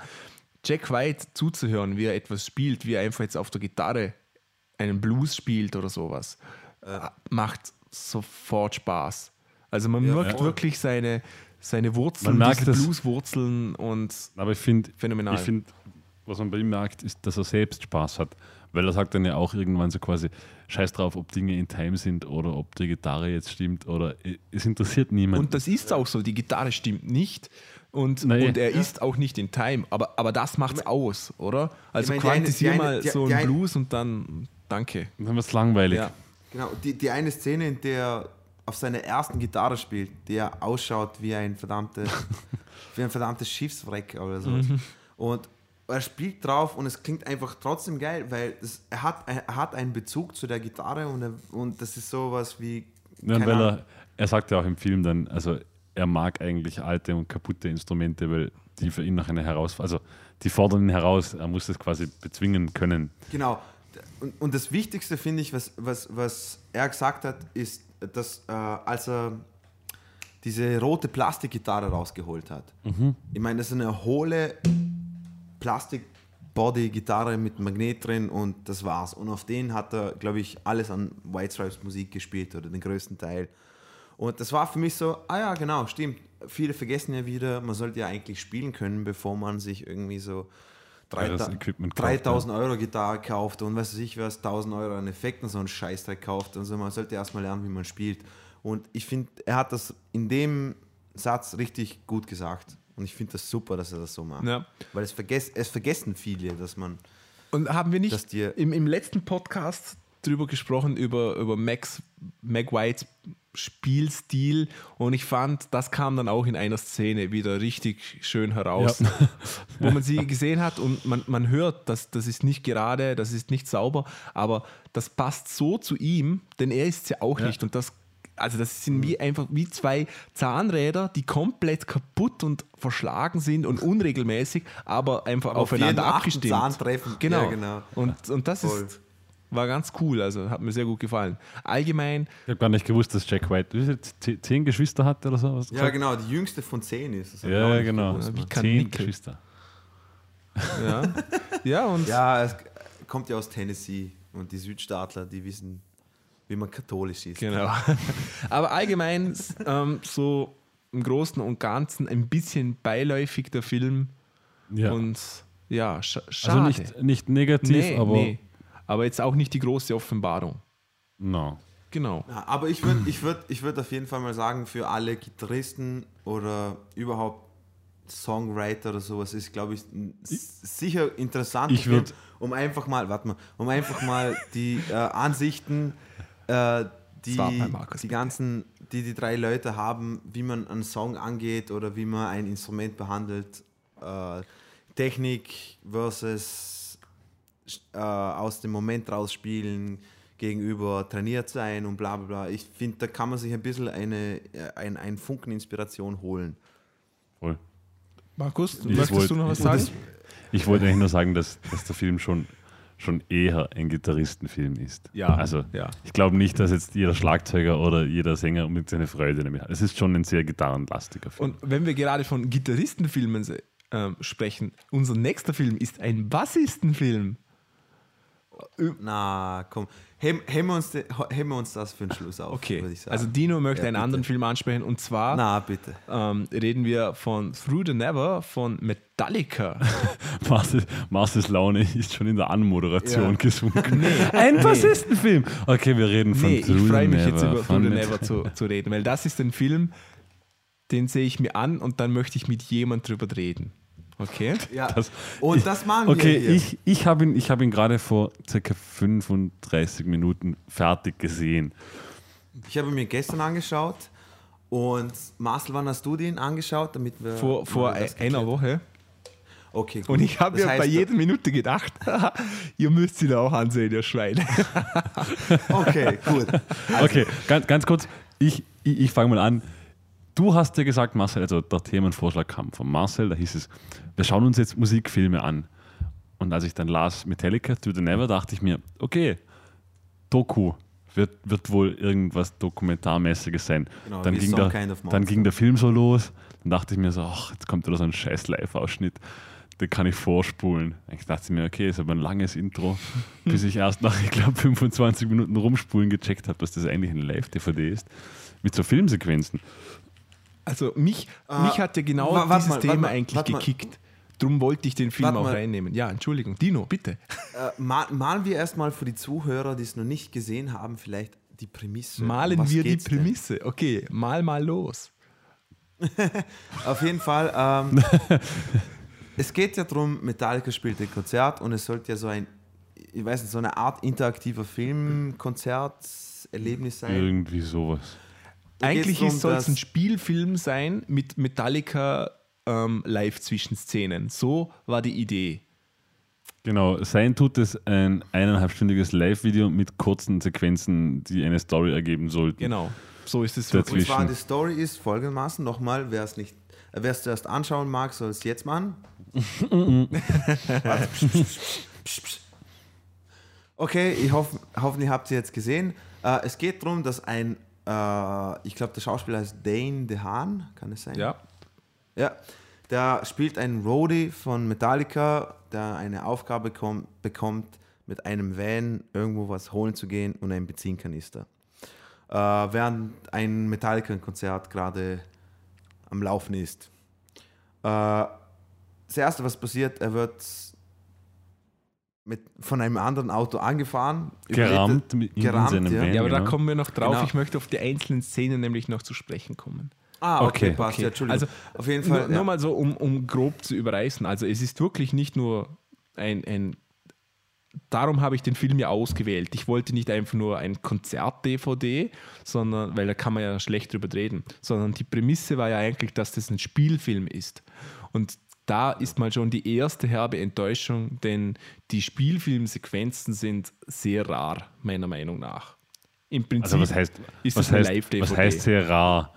Jack White zuzuhören, wie er etwas spielt, wie er einfach jetzt auf der Gitarre einen Blues spielt oder sowas, äh, macht sofort Spaß. Also man Ja, merkt voll. wirklich seine, seine Wurzeln, Man merkt diese das- Blueswurzeln und Aber ich finde, Phänomenal. ich finde, was man bei ihm merkt, ist, dass er selbst Spaß hat. Weil er sagt dann ja auch irgendwann so quasi, scheiß drauf, ob Dinge in Time sind oder ob die Gitarre jetzt stimmt oder es interessiert niemand. Und das ist auch so, die Gitarre stimmt nicht und, Nee. und er ist auch nicht in Time, aber, aber das macht's aus, oder? Also Ich meine, quantisier eine- mal die- so einen eine- Blues und dann danke. dann wird es langweilig. Ja. Genau, die, die eine Szene, in der er auf seiner ersten Gitarre spielt, der ausschaut wie ein verdammtes, <laughs> wie ein verdammtes Schiffswreck oder so. Und er spielt drauf und es klingt einfach trotzdem geil, weil das, er, hat, er hat einen Bezug zu der Gitarre und, er, und das ist sowas wie. Ja, weil Ahnung. er, er sagt ja auch im Film dann, also er mag eigentlich alte und kaputte Instrumente, weil die für ihn noch eine Herausforderung, also die fordern ihn heraus, er muss das quasi bezwingen können. Genau. Und, und das Wichtigste, finde ich, was, was, was er gesagt hat, ist, dass äh, als er diese rote Plastikgitarre rausgeholt hat. Ich meine, das ist eine hohle Plastik-Body-Gitarre mit Magnet drin und das war's. Und auf den hat er, glaube ich, alles an White Stripes Musik gespielt oder den größten Teil. Und das war für mich so, ah ja, genau, stimmt. Viele vergessen ja wieder, man sollte ja eigentlich spielen können, bevor man sich irgendwie so 3000 Equipment kauft, 3000 Euro Gitarre kauft und was weiß ich was, 1000 Euro an Effekten so einen Scheißdreck kauft. Also man sollte erstmal lernen, wie man spielt. Und ich finde, er hat das in dem Satz richtig gut gesagt. Und ich finde das super, dass er das so macht. Ja. Weil es, vergess, es vergessen viele, dass man. Und haben wir nicht im, im letzten Podcast drüber gesprochen, über, über Max, Mac Whites Spielstil und ich fand, das kam dann auch in einer Szene wieder richtig schön heraus, wo man sie <laughs> gesehen hat und man, man hört, dass das ist nicht gerade, das ist nicht sauber, aber das passt so zu ihm, denn er ist es ja auch Ja. nicht und das also das sind wie einfach wie zwei Zahnräder, die komplett kaputt und verschlagen sind und unregelmäßig, aber einfach auf jeden aufeinander achten abgestimmt. Zahn treffen. Genau. Ja, genau. Und, und das Voll. ist, war ganz cool, also hat mir sehr gut gefallen. Allgemein, Ich habe gar nicht gewusst, dass Jack White zehn- Geschwister hat oder so. was Ja, gesagt? genau, die jüngste von zehn ist es. Ja, genau. gewusst, Wie Mann. kann Zehn Nickel. Geschwister. ja, ja und Ja, es kommt ja aus Tennessee und die Südstaatler, die wissen, wie man katholisch ist. genau. <laughs> Aber allgemein ähm, so im Großen und Ganzen ein bisschen beiläufig der Film Ja. und ja, sch schade. also nicht, nicht negativ, nee, aber nee. Aber jetzt auch nicht die große Offenbarung. no. Genau. Ja, aber ich würde ich würd, ich würd auf jeden Fall mal sagen, für alle Gitarristen oder überhaupt Songwriter oder sowas ist, glaube ich, sicher interessant, Ich würd- um einfach mal, warte mal, um einfach mal die äh, Ansichten, äh, die, Markus, die ganzen, die die drei Leute haben, wie man einen Song angeht oder wie man ein Instrument behandelt, äh, Technik versus äh, aus dem Moment rausspielen, gegenüber trainiert sein und bla bla bla. Ich finde, da kann man sich ein bisschen eine, äh, ein, ein Funken Inspiration holen. Voll. Markus, Ich möchtest wollt- du noch was sagen? Ich wollte eigentlich nur sagen, dass, dass der Film schon, schon eher ein Gitarristenfilm ist. Ja, Also ja. ich glaube nicht, dass jetzt jeder Schlagzeuger oder jeder Sänger mit seine Freude damit hat. Es ist schon ein sehr gitarrenlastiger Film. Und wenn wir gerade von Gitarristenfilmen ähm, sprechen, unser nächster Film ist ein Bassistenfilm. Na, komm, heben, heben, wir uns de, heben wir uns das für den Schluss auf, Okay, würde ich sagen. also Dino möchte Ja, einen bitte. anderen Film ansprechen und zwar Na, bitte. ähm, reden wir von Through the Never von Metallica. <laughs> Marcel, Marcels Laune <laughs> ist schon in der Anmoderation Ja. gesunken. <laughs> ein Bassistenfilm. Okay, wir reden von nee, ich Through the freue mich jetzt Never, über Through von the Never zu, zu reden, weil das ist ein Film, den sehe ich mir an und dann möchte ich mit jemand drüber reden. Okay? <laughs> Ja. Das- und das machen wir Okay, ich, ich habe ihn, ich hab ihn gerade vor circa 35 Minuten fertig gesehen. Ich habe ihn mir gestern angeschaut und Marcel, wann hast du den angeschaut, damit wir Vor, vor einer Woche. Okay, gut. Und ich habe mir bei jeder Minute gedacht, <laughs> ihr müsst ihn auch ansehen, ihr Schweine. <laughs> Okay, gut. Okay, ganz, ganz kurz, ich, ich, ich fange mal an. Du hast ja gesagt, Marcel, also der Themenvorschlag kam von Marcel, da hieß es, wir schauen uns jetzt Musikfilme an. Und als ich dann las Metallica, To the Never, dachte ich mir, okay, Doku, wird, wird wohl irgendwas Dokumentarmäßiges sein. Genau, dann ging, der, Kind of dann ging der Film so los, dann dachte ich mir so, ach, jetzt kommt wieder so ein scheiß Live-Ausschnitt. den kann ich vorspulen. Ich dachte mir, okay, ist aber ein langes Intro, <laughs> bis ich erst nach, ich glaube, 25 Minuten rumspulen gecheckt habe, dass das eigentlich eine Live-DVD ist. Mit so Filmsequenzen. Also mich, Ah, mich hat ja genau wa- dieses mal, Thema mal, eigentlich gekickt. Drum wollte ich den Film auch mal. reinnehmen. Ja, Entschuldigung. Dino, bitte. Äh, mal, malen wir erstmal für die Zuhörer, die es noch nicht gesehen haben, vielleicht die Prämisse. Malen Um wir die geht's denn? Prämisse. Okay, mal mal los. <laughs> Auf jeden Fall. Ähm, <laughs> es geht ja darum, Metallica spielt ein Konzert und es sollte ja so ein, ich weiß nicht, so eine Art interaktiver Film-Konzert-Erlebnis sein. Irgendwie sowas. Eigentlich drum, soll es ein Spielfilm sein mit Metallica ähm, Live-Zwischenszenen. So war die Idee. Genau, sein tut es ein eineinhalbstündiges Live-Video mit kurzen Sequenzen, die eine Story ergeben sollten. Genau. So ist es Dazwischen. wirklich. Und zwar die Story ist folgendermaßen, nochmal, wer es nicht, äh, wer es zuerst anschauen mag, soll es jetzt machen. <laughs> Okay, ich hoffe, hoffentlich habt ihr jetzt gesehen. Äh, es geht darum, dass ein, äh, ich glaube, der Schauspieler heißt Dane DeHaan, kann es sein? Ja. Ja, der spielt einen Roadie von Metallica, der eine Aufgabe kom- bekommt, mit einem Van irgendwo was holen zu gehen und einen Benzinkanister. Äh, während ein Metallica-Konzert gerade am Laufen ist. Äh, das Erste, was passiert, er wird mit, von einem anderen Auto angefahren. Gerammt mit in gerammt, seinem ja. Van. Ja, aber da genau. kommen wir noch drauf. Genau. Ich möchte auf die einzelnen Szenen nämlich noch zu sprechen kommen. Ah, okay, Okay, passt. okay. Ja, Entschuldigung. Also, auf jeden Nur, Fall. nur ja. mal so, um, um grob zu überreißen. Also es ist wirklich nicht nur ein, ein darum habe ich den Film ja ausgewählt. Ich wollte nicht einfach nur ein Konzert-DVD, sondern, weil da kann man ja schlecht drüber reden, sondern die Prämisse war ja eigentlich, dass das ein Spielfilm ist. Und da ist mal schon die erste herbe Enttäuschung, denn die Spielfilmsequenzen sind sehr rar, meiner Meinung nach. Im Prinzip Also was heißt, ist was das heißt, was heißt sehr rar?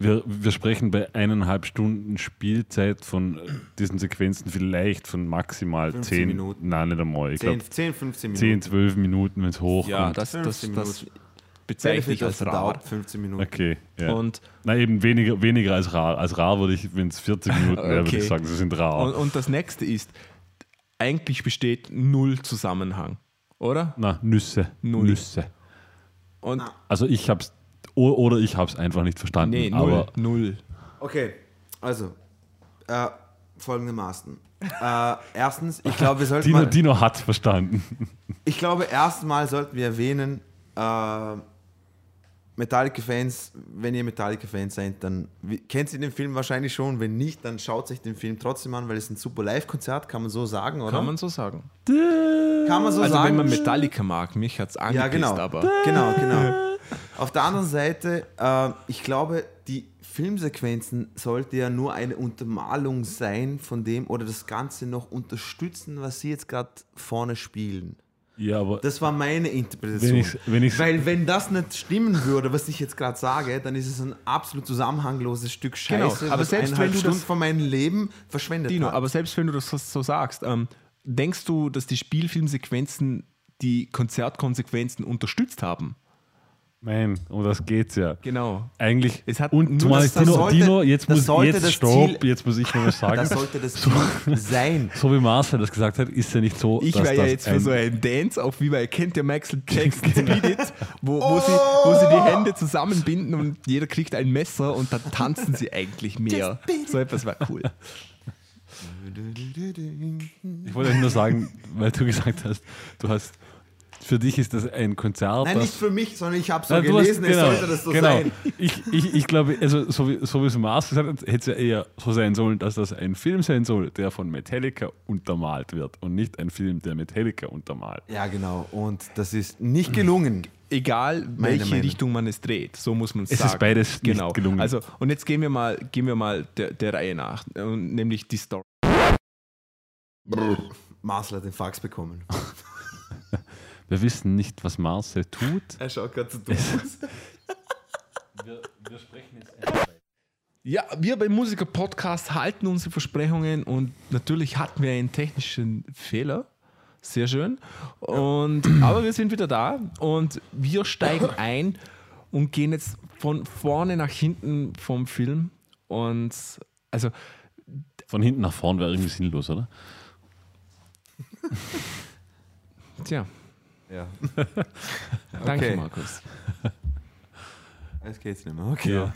Wir, wir sprechen bei eineinhalb Stunden Spielzeit von diesen Sequenzen vielleicht von maximal 15 10 Minuten. Nein, nicht einmal. Ich 10, glaube 10, 15 Minuten. 10, 12 Minuten, wenn es hochkommt. ja, das, das, 15 das Minuten. bezeichne Benefit ich of als rar. Doubt, 15 Minuten. Okay, ja. Und Na eben weniger, weniger als rar. Als rar würde ich, wenn es 40 Minuten wäre, würde Okay. ich sagen, sie sind rar. Und, und das nächste ist, eigentlich besteht null Zusammenhang, oder? Na, Nüsse. Null. Nüsse. Und Also ich hab's, o- oder ich hab's einfach nicht verstanden. nee, null, aber null. Okay, also äh, folgendermaßen. Äh, erstens, ich glaube, wir sollten Dino, mal, Dino hat verstanden. ich glaube, erstmal sollten wir erwähnen, äh, Metallica-Fans, wenn ihr Metallica-Fans seid, dann kennt ihr den Film wahrscheinlich schon. Wenn nicht, dann schaut sich den Film trotzdem an, weil es ein super Live-Konzert, kann man so sagen, oder? Kann man so sagen. Kann man so Also sagen? wenn man Metallica mag, mich hat es angepisst, Ja, genau. aber Genau, genau. <laughs> Auf der anderen Seite, äh, ich glaube, die Filmsequenzen sollte ja nur eine Untermalung sein von dem oder das Ganze noch unterstützen, was sie jetzt gerade vorne spielen. Ja, aber Das war meine Interpretation. Wenn ich's- wenn ich's- Weil wenn das nicht stimmen würde, was ich jetzt gerade sage, dann ist es ein absolut zusammenhangloses Stück Genau, Scheiße, aber was selbst wenn du Stunden das- von meinem Leben verschwendet Dino, hat. aber selbst wenn du das so, so sagst, ähm, denkst du, dass die Spielfilmsequenzen die Konzertkonsequenzen unterstützt haben? Nein, um das geht's ja. Genau. Eigentlich. Es hat und zumal ist Dino, sollte- Dino, jetzt muss jetzt stopp, jetzt muss ich noch was sagen. das sollte das <laughs> Ziel sein. <laughs> so wie Marcel das gesagt hat, ist ja nicht so, Ich war ja jetzt für so einen Dance auf, wie man kennt ja Michael Jackson <laughs> Beat It, wo, wo, sie, wo sie die Hände zusammenbinden und jeder kriegt ein Messer und dann tanzen sie eigentlich mehr. So etwas war cool. Ich wollte nur sagen, weil du gesagt hast, du hast, für dich ist das ein Konzert. Nein, nicht für mich, sondern ich habe so Nein, du hast- gelesen, es sollte das so genau. sein. Ich, ich, ich glaube, also so wie, so wie es Mars gesagt hat, hätte es ja eher so sein sollen, dass das ein Film sein soll, der von Metallica untermalt wird und nicht ein Film, der Metallica untermalt. Ja, genau. Und das ist nicht gelungen. Egal, welche Meinung. Richtung man es dreht, so muss man es Es sagen. ist beides nicht genau. gelungen. Also, und jetzt gehen wir mal, gehen wir mal der, der Reihe nach, nämlich die Story. Marcel hat den Fax bekommen. <laughs> Wir wissen nicht, was Marcel tut. Er schaut gerade zu dumm aus. <laughs> Wir, wir sprechen jetzt Ja, wir beim Musiker Podcast halten unsere Versprechungen und natürlich hatten wir einen technischen Fehler. Sehr schön. Und, <clears throat> aber wir sind wieder da und wir steigen ein und gehen jetzt von vorne nach hinten vom Film. Und also von hinten nach vorn wäre irgendwie sinnlos, oder? <laughs> Tja, Ja. <laughs> danke Okay. Markus. <laughs> Jetzt geht's nicht mehr. Okay. Ja.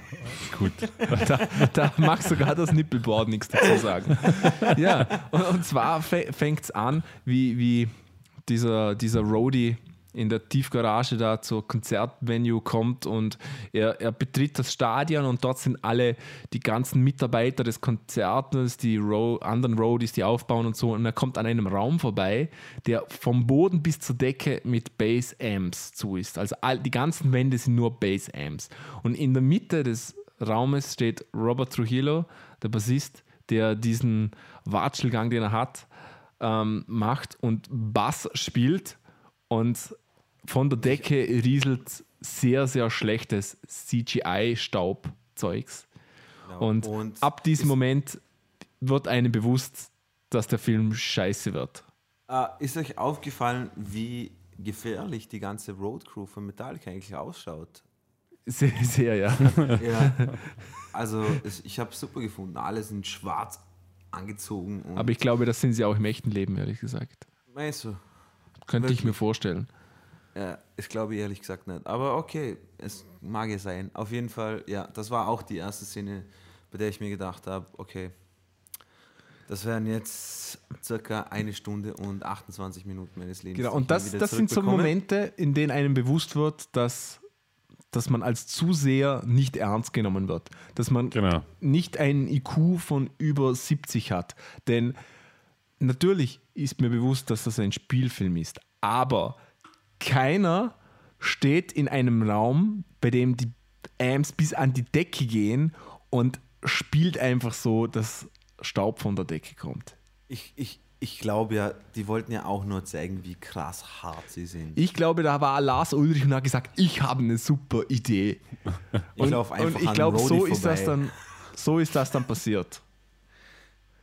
Gut. <laughs> Da, da mag sogar das Nippelboard nichts dazu sagen. Ja, und, und zwar fängt es an, wie, wie dieser, dieser Roadie in der Tiefgarage da zur Konzertvenue kommt und er, er betritt das Stadion und dort sind alle die ganzen Mitarbeiter des Konzertes, die Ro anderen Roadies, die aufbauen und so. Und er kommt an einem Raum vorbei, der vom Boden bis zur Decke mit Bass Amps zu ist. Also all, die ganzen Wände sind nur Bass Amps. Und in der Mitte des Raumes steht Robert Trujillo, der Bassist, der diesen Watschelgang, den er hat, ähm, macht und Bass spielt und von der Decke rieselt sehr, sehr schlechtes CGI-Staubzeugs. Genau. Und, Und ab diesem Moment wird einem bewusst, dass der Film scheiße wird. Äh, ist euch aufgefallen, wie gefährlich die ganze Roadcrew von Metallica eigentlich ausschaut? Sehr, sehr ja. <laughs> Ja. Also ich habe es super gefunden. Alle sind schwarz angezogen. Aber ich glaube, das sind sie auch im echten Leben, ehrlich gesagt. Meinst du? Könnte ich Wirklich? mir vorstellen. Ja, ich glaube ehrlich gesagt nicht. Aber okay, es mag ja sein. Auf jeden Fall, ja, das war auch die erste Szene, bei der ich mir gedacht habe, okay, das wären jetzt circa eine Stunde und 28 Minuten meines Lebens. Genau, und ich das, das sind so. Momente, in denen einem bewusst wird, dass, dass man als Zuseher nicht ernst genommen wird. Dass man Genau. nicht einen IQ von über 70 hat. Denn natürlich ist mir bewusst, dass das ein Spielfilm ist. Aber keiner steht in einem Raum, bei dem die Amps bis an die Decke gehen und spielt einfach so, dass Staub von der Decke kommt. Ich, ich, ich glaube ja, die wollten ja auch nur zeigen, wie krass hart sie sind. Ich glaube, da war Lars Ulrich und hat gesagt, ich habe eine super Idee. <laughs> Ich und, lauf einfach und ich glaube, so ist das dann, so ist das dann passiert.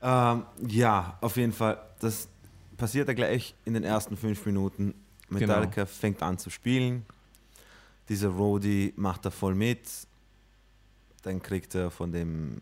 Ähm, ja, auf jeden Fall. Das passiert ja gleich in den ersten fünf Minuten. Metallica fängt an zu spielen. Dieser Roadie macht da voll mit. Dann kriegt er von dem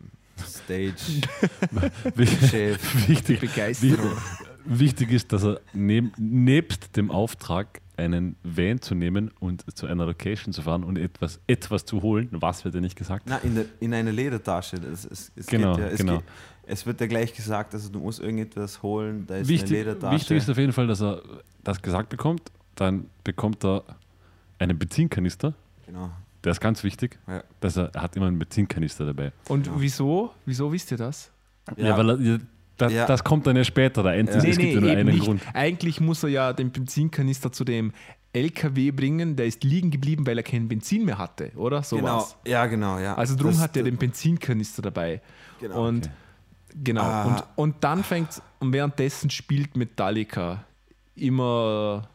Stage-Chef. <laughs> Wichtig, Begeisterung. wichtig ist, dass er neb, nebst dem Auftrag, einen Van zu nehmen und zu einer Location zu fahren und etwas, etwas zu holen, was wird ja nicht gesagt? Na, in, der, in eine Ledertasche. Das, es, es Genau, geht ja, es, genau. geht, es wird ja gleich gesagt, also du musst irgendetwas holen. Da ist eine Wichtig, Ledertasche. wichtig ist auf jeden Fall, dass er das gesagt bekommt. Dann bekommt er einen Benzinkanister. genau. Der ist ganz wichtig. Ja. Dass er, er hat immer einen Benzinkanister dabei. Und Ja. wieso? Wieso wisst ihr das? Ja, weil er, das, Ja. das kommt dann ja später. Da endlich, Ja. Es gibt ja nur eben einen nicht. Grund. Eigentlich muss er ja den Benzinkanister zu dem LKW bringen, der ist liegen geblieben, weil er kein Benzin mehr hatte, oder? So genau. war's. Ja, genau. Ja. Also drum Das- hat er den Benzinkanister dabei. Genau. und okay. genau. Ah. Und, und dann fängt und währenddessen spielt Metallica immer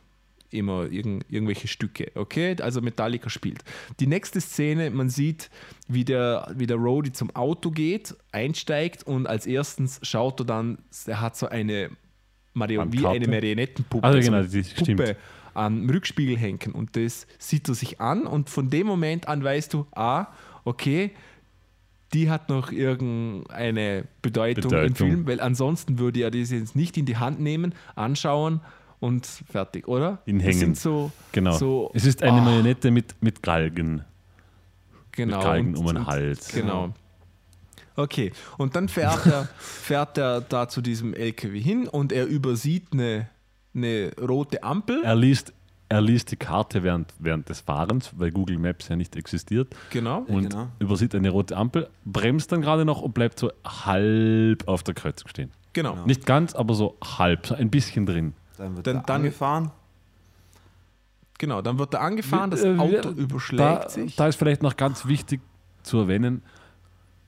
immer irgend, irgendwelche Stücke, okay? Also Metallica spielt. Die nächste Szene, man sieht, wie der, wie der Roadie zum Auto geht, einsteigt und als erstens schaut er dann, er hat so eine Marion, wie eine Marionettenpuppe, Also so genau, die Puppe stimmt. am Rückspiegel hängen und das sieht er sich an und von dem Moment an weißt du, ah, okay, die hat noch irgendeine Bedeutung, im Bedeutung. Film, weil ansonsten würde er das jetzt nicht in die Hand nehmen, anschauen und fertig, oder? Das hängen. sind so, Genau. so es ist eine Ah. Marionette mit, mit Galgen. genau, mit Galgen und- um den und- Hals. Genau. Okay, und dann fährt er, <laughs> fährt er da zu diesem LKW hin und er übersieht eine, eine rote Ampel. Er liest, er liest die Karte während, während des Fahrens, weil Google Maps ja nicht existiert. Genau. Und genau. übersieht eine rote Ampel, bremst dann gerade noch und bleibt so halb auf der Kreuzung stehen. Genau. Genau. Nicht ganz, aber so halb, so ein bisschen drin. Dann wird Dann- er dann- angefahren. Genau, dann wird er angefahren, das Äh, Auto wir- überschlägt Da, sich. da ist vielleicht noch ganz wichtig zu erwähnen,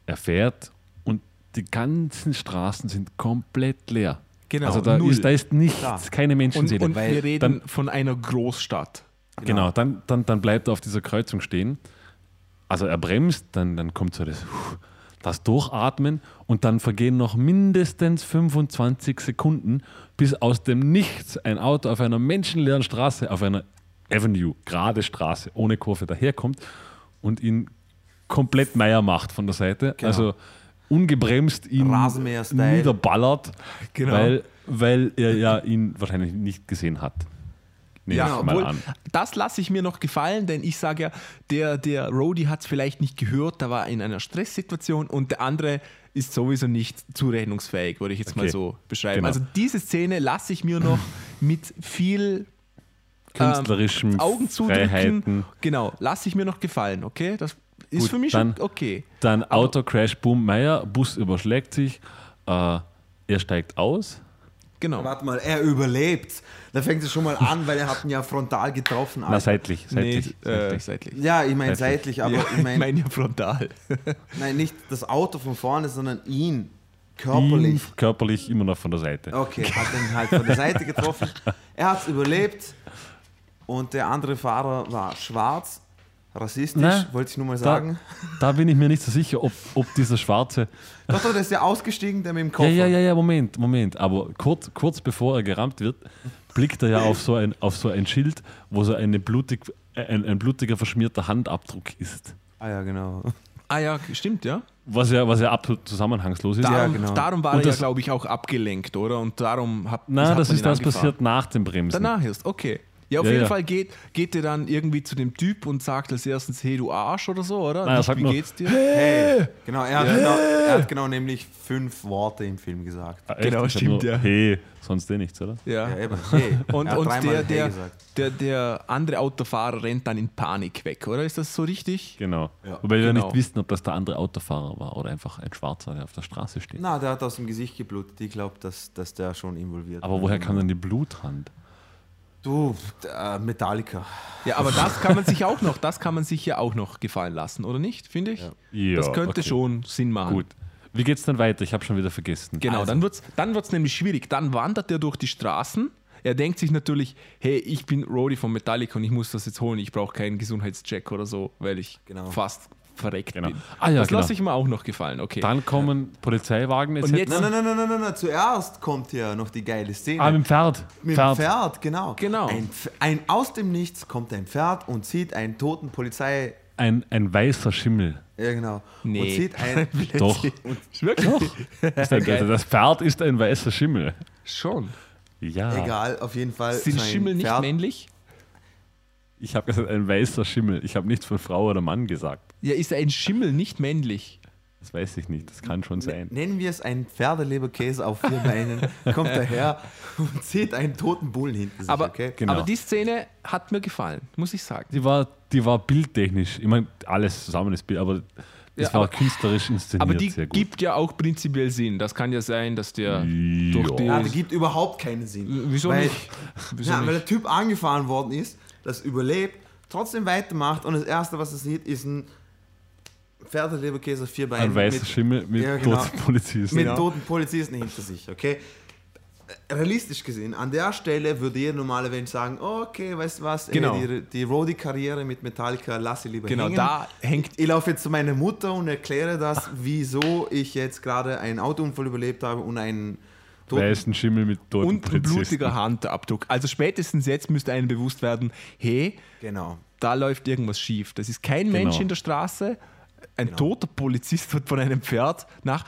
er fährt und die ganzen Straßen sind komplett leer. Genau, also da null. ist, da ist nichts, Klar. keine und Menschenseele. und weil wir reden von einer Großstadt. Genau, dann, dann, dann bleibt er auf dieser Kreuzung stehen. Also er bremst, dann, dann kommt so das, das Durchatmen und dann vergehen noch mindestens 25 Sekunden, bis aus dem Nichts ein Auto auf einer menschenleeren Straße, auf einer Avenue, gerade Straße, ohne Kurve daherkommt und ihn komplett Meier macht von der Seite. Genau. Also ungebremst ihn niederballert, Genau. weil, weil er ja ihn wahrscheinlich nicht gesehen hat. Nehme Ja, ich mal obwohl, an. das lasse ich mir noch gefallen, denn ich sage ja, der, der Rody hat es vielleicht nicht gehört, da war er in einer Stresssituation und der andere ist sowieso nicht zurechnungsfähig, würde ich jetzt mal Okay. so beschreiben. Genau. Also diese Szene lasse ich mir noch mit viel Künstlerischem Augen zudrücken. Freiheiten. Genau, lasse ich mir noch gefallen, okay? Das ist Gut, für mich dann- schon okay. Dann Autocrash, Boom, Meier, Bus überschlägt sich, äh, er steigt aus. Genau. Warte mal, er überlebt. Da fängt es schon mal an, weil er hat ihn ja frontal getroffen. Na, Alter. seitlich. Nee, seitlich, äh, seitlich. seitlich. ja, ich meine Seitlich. seitlich, aber Ja, ich meine meine ja frontal. <laughs> nein, nicht das Auto von vorne, sondern ihn körperlich. Ihn körperlich immer noch von der Seite. Okay, hat ihn halt von der Seite getroffen. Er hat es überlebt und der andere Fahrer war schwarz, rassistisch, Na, wollte ich nur mal Da, sagen. da bin ich mir nicht so sicher, ob, ob dieser Schwarze. Doch, doch, der ist ja ausgestiegen, der mit dem Ja, Koffer. ja, ja, ja, Moment, Moment. Aber kurz, kurz bevor er gerammt wird, blickt er ja auf so ein, auf so ein Schild, wo so eine blutig, ein, ein blutiger, verschmierter Handabdruck ist. Ah ja, genau. ah ja, stimmt, ja. Was ja, was ja absolut zusammenhangslos ist. Darum, genau. darum war Und er ja, das- glaube ich, auch abgelenkt, oder? Und darum hat Nein, hat das man ist ihn das angefahren. passiert nach dem Bremsen. Danach erst, okay. Ja, auf Ja, jeden ja. Fall geht, geht er dann irgendwie zu dem Typ und sagt als erstens, hey, du Arsch oder so, oder? Nein, wie nur, geht's dir? Hey, genau, er hat, genau, er hat genau nämlich fünf Worte im Film gesagt. Ah? Genau, stimmt, nur, ja. Hey, sonst eh nichts, oder? Ja. Ja, eben. Hey. <laughs> Und, und der, hey der, der, der andere Autofahrer rennt dann in Panik weg, oder? Ist das so richtig? Genau. Ja, Wobei wir genau. nicht wissen, ob das der andere Autofahrer war oder einfach ein Schwarzer, der auf der Straße steht. Na, der hat aus dem Gesicht geblutet. Ich glaube, dass, dass der schon involviert Aber war. woher kam dann die Blutrand? Du, äh, Metallica. Ja, aber das kann man sich auch noch, das kann man sich ja auch noch gefallen lassen, oder nicht? Finde ich? Ja, das könnte okay. schon Sinn machen. Gut. Wie geht's dann weiter? Ich habe schon wieder vergessen. Genau, Also. dann wird es dann wird's nämlich schwierig. Dann wandert er durch die Straßen. Er denkt sich natürlich, hey, ich bin Rody von Metallica und ich muss das jetzt holen. Ich brauche keinen Gesundheitscheck oder so, weil ich Genau. fast verreckt Genau. bin. Ah ja, das genau. lasse ich mir auch noch gefallen. Okay. Dann kommen Polizeiwagen etc. Und jetzt- Nein, nein, nein, nein, nein, nein, nein. Zuerst kommt ja noch die geile Szene. ah, mit dem Pferd. Mit Pferd. dem Pferd, genau. Genau. Ein, ein, aus dem Nichts kommt ein Pferd und sieht einen toten Polizei. Ein, ein weißer Schimmel. Ja, genau. Und Nee. sieht <laughs> ein. Doch. Wirklich? Ist ein, also das Pferd ist ein weißer Schimmel. Schon. Ja. Egal, auf jeden Fall. Sind Schimmel nicht Pferd. männlich? Ich habe gesagt, ein weißer Schimmel. Ich habe nichts von Frau oder Mann gesagt. Ja, ist ein Schimmel nicht männlich? Das weiß ich nicht. Das kann schon sein. Nennen wir es einen Pferdeleberkäse auf vier Beinen. Kommt daher <laughs> und sieht einen toten Bullen hinter sich. Aber, okay? Genau. aber die Szene hat mir gefallen, muss ich sagen. Die war, die war bildtechnisch. Ich meine, alles zusammen ist Bild, aber das Ja, war aber- künstlerisch inszeniert. Aber die sehr gut. gibt ja auch prinzipiell Sinn. Das kann ja sein, dass der Ja. durch die. Ja, das gibt überhaupt keinen Sinn. Wieso weil, nicht? Wieso ja, weil nicht? der Typ angefahren worden ist, das überlebt, trotzdem weitermacht und das Erste, was er sieht, ist ein Pferdeleberkäse vier Beinen. Ein weißer mit, Schimmel mit Ja, genau. toten Polizisten. mit Ja. toten Polizisten hinter sich, okay? Realistisch gesehen, an der Stelle würde jeder normale Mensch sagen, okay, weißt du was, ey, Genau. die, die Roadie-Karriere mit Metallica lasse ich lieber Genau, hängen. da hängt Ich laufe jetzt zu meiner Mutter und erkläre das, wieso ich jetzt gerade einen Autounfall überlebt habe und einen toten Weißen Schimmel mit toten und ein Polizisten. blutiger Handabdruck. Also spätestens jetzt müsste einem bewusst werden, hey, Genau. da läuft irgendwas schief. Das ist kein Mensch Genau. in der Straße. Ein Genau. toter Polizist wird von einem Pferd nach.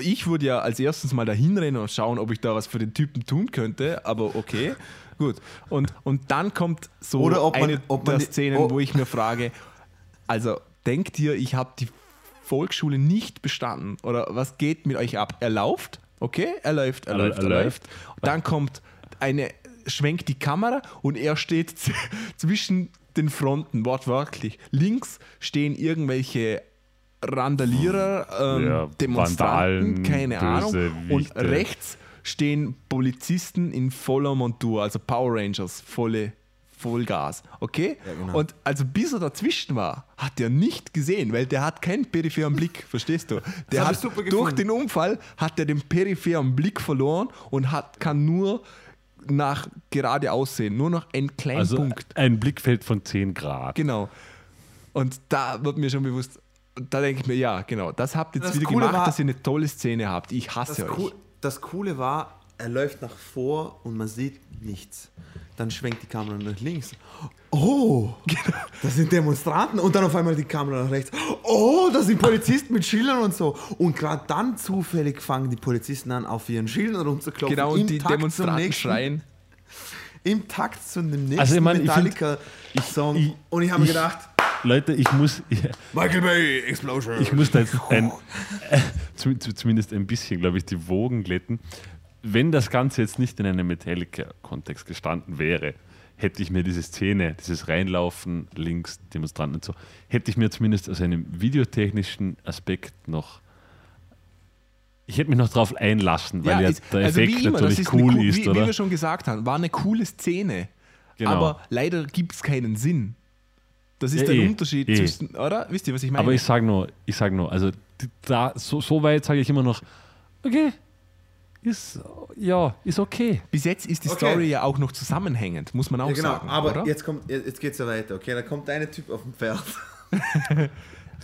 Ich würde ja als erstes mal dahin rennen und schauen, ob ich da was für den Typen tun könnte, aber okay, <laughs> gut. Und, und dann kommt so Oder ob man- eine ob man der die- Szenen, oh. wo ich mir frage, also denkt ihr, ich habe die Volksschule nicht bestanden? Oder was geht mit euch ab? Er läuft, okay, er läuft, er, Er- läuft, er, läuft. Dann kommt eine, schwenkt die Kamera und er steht <laughs> zwischen den Fronten, wortwörtlich. Links stehen irgendwelche Randalierer, ähm, Ja, Demonstranten, Vandalen, keine Ahnung. Und rechts stehen Polizisten in voller Montur, also Power Rangers, volle Vollgas, okay? Ja, genau. Und also bis er dazwischen war, hat er nicht gesehen, weil der hat keinen peripheren Blick, <laughs> verstehst du? Der hat durch gefunden. den Unfall hat er den peripheren Blick verloren und hat, kann nur nach geradeaus sehen, nur noch einen kleinen Also Punkt. ein Blickfeld von 10 Grad. Genau. Und da wird mir schon bewusst, da denke ich mir, ja, genau, das habt ihr jetzt Das wieder Coole gemacht, war- dass ihr eine tolle Szene habt. Ich hasse Das, euch. Cool, das Coole war, er läuft nach vor und man sieht nichts. dann schwenkt die Kamera nach links. Oh, das sind Demonstranten. Und dann auf einmal die Kamera nach rechts. Oh, das sind Polizisten mit Schildern und so. Und gerade dann zufällig fangen die Polizisten an, auf ihren Schildern rumzuklopfen. Genau, und die Takt Demonstranten schreien. Im Takt zu dem nächsten Also ich mein, Metallica-Song. ich- Und ich habe gedacht, Leute, ich muss, <laughs> Michael Bay, Explosion. ich muss da jetzt ein, äh, <laughs> <laughs> zu, zu, zumindest ein bisschen, glaube ich, die Wogen glätten. Wenn das Ganze jetzt nicht in einem Metallica-Kontext gestanden wäre, hätte ich mir diese Szene, dieses Reinlaufen, links, Demonstranten und so, hätte ich mir zumindest aus einem videotechnischen Aspekt noch. Ich hätte mich noch drauf einlassen, weil ja, ist- der also Effekt wie immer, natürlich ist eine cool cool- ist, wie, oder? Wie wir schon gesagt haben, war eine coole Szene. Genau. Aber leider gibt es keinen Sinn. Das ist Ja, der eh, Unterschied eh. zwischen, oder? Wisst ihr, was ich meine? Aber ich sage nur, ich sage nur, also da, so, so weit sage ich immer noch, okay, ist, ja, ist okay. Bis jetzt ist die Okay. Story ja auch noch zusammenhängend, muss man auch Ja, genau, sagen. aber oder? jetzt, kommt, jetzt geht es ja weiter. Okay, da kommt ein Typ auf dem Pferd. Harald.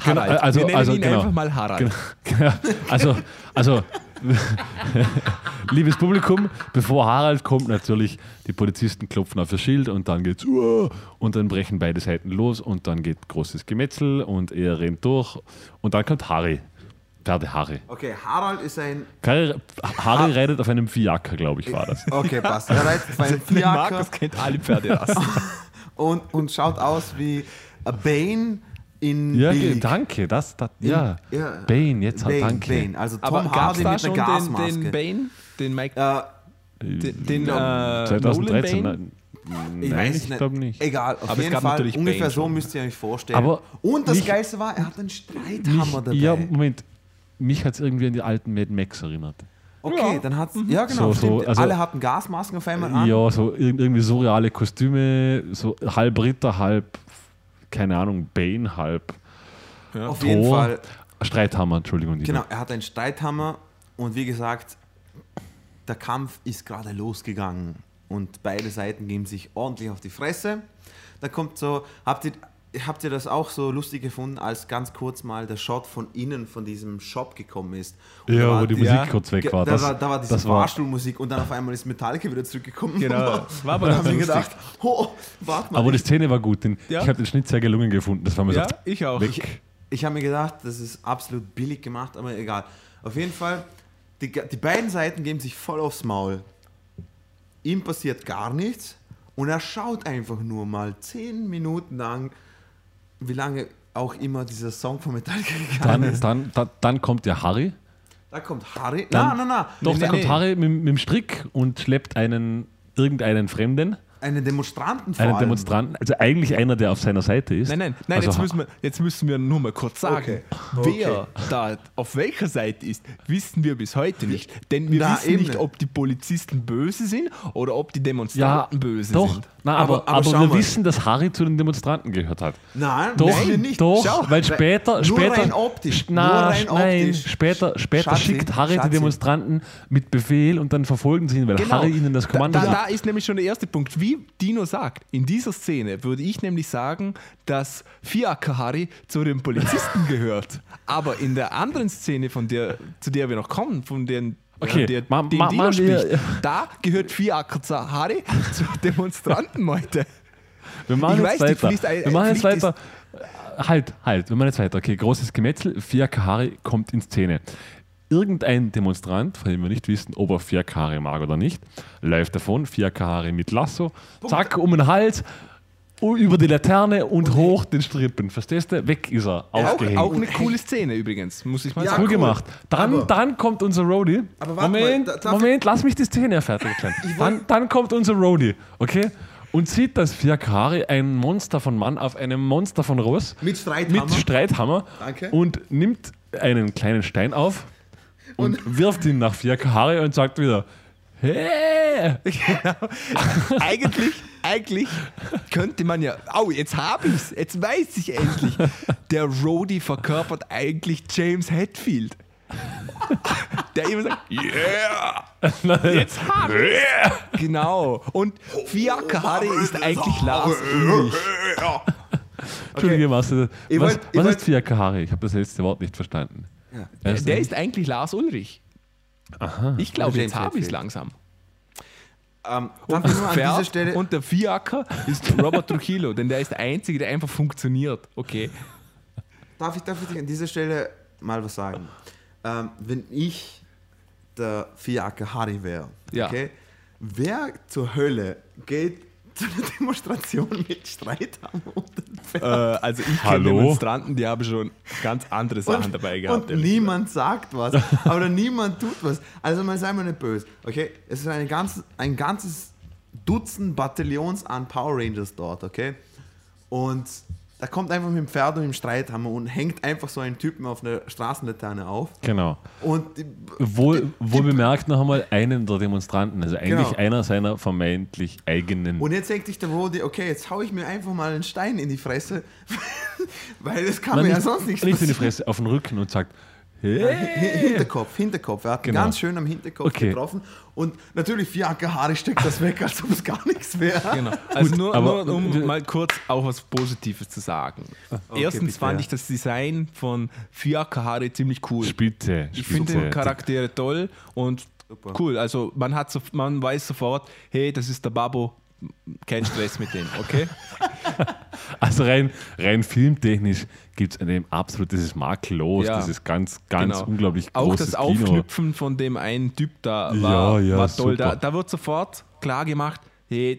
Genau, also- wir nennen also ihn genau. einfach mal Harald. Ja, also, also <laughs> liebes Publikum, bevor Harald kommt, natürlich, die Polizisten klopfen auf ihr Schild und dann geht's "Uah", und dann brechen beide Seiten los und dann geht großes Gemetzel und er rennt durch und dann kommt Harry. Pferde Harry. Okay, Harald ist ein. Harry, Harry reitet auf einem Fiaker, glaube ich, war das. Okay, passt. Er reitet auf einem <laughs> Der Fiaker Markus kennt alle Pferderassen. <laughs> und, und schaut aus wie Bane in Ja, billig. danke, das, das ja. Ja. Bane, jetzt Bane, danke. Bane. Also Tom aber gab es Hardy mit schon einer den, Gasmaske. den Bane? Den Mike? Äh, den den äh, 2013, Nolan Bane? nein, ich nein, weiß ich nicht. glaube nicht. Egal, auf Aber es jeden gab Fall natürlich ungefähr Bane so schon. müsst ihr euch vorstellen. Aber und das nicht- Geilste war, er hat einen Streithammer dabei. Ja, Moment. Mich hat es irgendwie an die alten Mad Max erinnert. okay, dann hat's. Ja, genau. So, so, stimmt. also- Alle hatten Gasmasken auf einmal an. Ja, so ir- irgendwie surreale Kostüme, so halb Ritter, halb, keine Ahnung, Bane, halb auf Thor. jeden Fall. Streithammer, Entschuldigung. Genau, er hat einen Streithammer und wie gesagt, der Kampf ist gerade losgegangen und beide Seiten geben sich ordentlich auf die Fresse. Da kommt so, habt ihr, habt ihr das auch so lustig gefunden, als ganz kurz mal der Shot von innen von diesem Shop gekommen ist? Und Ja, war wo die Musik ja, kurz weg war. Da, Das, war, da war diese Fahrstuhlmusik und dann auf einmal ist Metallica wieder zurückgekommen. Genau, <laughs> war aber dann haben wir gedacht, oh, warte mal. aber die Szene war gut. Den, Ja. Ich habe den Schnitt sehr gelungen gefunden. Das war mir Ja, so ich auch. weg. Ich habe mir gedacht, das ist absolut billig gemacht, aber egal. Auf jeden Fall, die, die beiden Seiten geben sich voll aufs Maul. Ihm passiert gar nichts und er schaut einfach nur mal zehn Minuten lang, wie lange auch immer dieser Song von Metallica gegangen Dann, ist. dann, dann, dann kommt der Harry. Da kommt Harry. Dann- Nein, nein, nein. Doch, Nee, da nee, kommt nee. Harry mit, mit dem Strick und schleppt einen, irgendeinen Fremden, Einen Demonstranten vor einen allem. Demonstranten, also eigentlich einer, der auf seiner Seite ist. Nein, nein, nein Also jetzt, müssen wir, jetzt müssen wir nur mal kurz sagen, Okay. wer da auf welcher Seite ist, wissen wir bis heute nicht. Denn wir Na, wissen eben nicht, nicht. ob die Polizisten böse sind oder ob die Demonstranten böse doch. sind. Na, aber, Aber- aber aber, schau wir mal. wissen, dass Harry zu den Demonstranten gehört hat. Nein, Doch, nein, nicht. doch, Schau, weil später, nur später, rein optisch. Na, nur rein nein, optisch. später, später Schatzi, schickt Harry Schatzi. die Demonstranten mit Befehl und dann verfolgen sie ihn, weil Harry ihnen das Kommando Genau. da, gibt. da ist nämlich schon der erste Punkt. Wie Dino sagt, in dieser Szene würde ich nämlich sagen, dass Fiaker Harry zu den Polizisten <laughs> gehört. Aber in der anderen Szene, von der, zu der wir noch kommen, von den Okay, äh, der, ma- den ma- Dino machen wir- spricht, <laughs> da gehört Fiaker zu Harry zur Demonstrantenmeute. Wir machen Ich jetzt weiß, weiter. Pflicht- wir machen jetzt weiter. Halt, halt, wir machen jetzt weiter. Okay, großes Gemetzel. Fiaker Harry kommt in Szene. Irgendein Demonstrant, von dem wir nicht wissen, ob er Harry mag oder nicht, läuft davon. Harry mit Lasso, zack, um den Hals, über die Laterne und hoch den Strippen. Verstehst du? Weg ist er, Auch, aufgehängt. auch eine coole Szene übrigens, muss ich mal Ja, sagen. Cool cool. gemacht. Dann, Aber- dann kommt unser Roadie. Aber warte mal, Moment, darf Moment, lass mich die Szene fertig erklären. Dann, dann kommt unser Roadie, okay? Und sieht, dass Fiakari ein Monster von Mann auf einem Monster von Ross Mit Streithammer. mit Streithammer Danke. und nimmt einen kleinen Stein auf und, wirft ihn nach Fiakari und sagt wieder, hey! <laughs> eigentlich, eigentlich könnte man ja. Oh, jetzt habe ich's. Jetzt weiß ich endlich. Der Rhodey verkörpert eigentlich James Hetfield. Der immer sagt, yeah! <laughs> Jetzt hab ich's. Genau. Und Fiaker Harry ist eigentlich Lars Ulrich. <laughs> Entschuldige, was, was, wollt- was wollt- ist Fiakari? Ich habe das letzte Wort nicht verstanden. Er Der ist eigentlich Lars Ulrich. Ich glaube, jetzt habe ich es langsam. Ähm, Und Pferd Stelle, und der Fiaker ist Robert Trujillo, denn der ist der Einzige, der einfach funktioniert. Okay. darf, ich, darf ich an dieser Stelle mal was sagen? Ähm, wenn ich der Fiaker Harry wäre, Ja. okay, wer zur Hölle geht zu einer Demonstration mit und dem Pferd? Äh, also ich kenne? Demonstranten, die haben schon ganz andere Sachen dabei gehabt. Und niemand sagt was, oder niemand tut was. Also mal sei mal nicht böse, okay? Es ist eine ganz, ein ganzes Dutzend Bataillons an Power Rangers dort, okay? Und da kommt einfach mit dem Pferd und dem Streithammer und hängt einfach so einen Typen auf einer Straßenlaterne auf. Genau. Und Wohl, wohl bemerkt noch einmal einen der Demonstranten, also eigentlich Genau. einer seiner vermeintlich eigenen. und jetzt denkt sich der Rodi, okay, jetzt hau ich mir einfach mal einen Stein in die Fresse, <laughs> weil das kann Nein, mir ja nicht, sonst nichts nicht in die. Fresse, auf den Rücken und sagt, hey, Hin- Hinterkopf, Hinterkopf. Er hat Genau. ganz schön am Hinterkopf Okay. getroffen. Und natürlich, Fiaker Haare steckt das weg, als ob es gar nichts wäre. Genau. <laughs> Also nur, aber- nur um mal kurz auch was Positives zu sagen. Erstens bitte, fand ja. ich das Design von Fiaker Harry ziemlich cool. Spitze. Ich finde die Charaktere toll und Super. cool. Also man hat so, man weiß sofort, hey, das ist der Babo, kein Stress mit dem, okay? <laughs> Also rein, rein filmtechnisch gibt es an dem absolut, das ist makellos, Ja. das ist ganz, ganz Genau. unglaublich Auch großes das Kino. Aufknüpfen von dem einen Typ da war, Ja, ja, war toll. Da, da wird sofort klar gemacht, hey,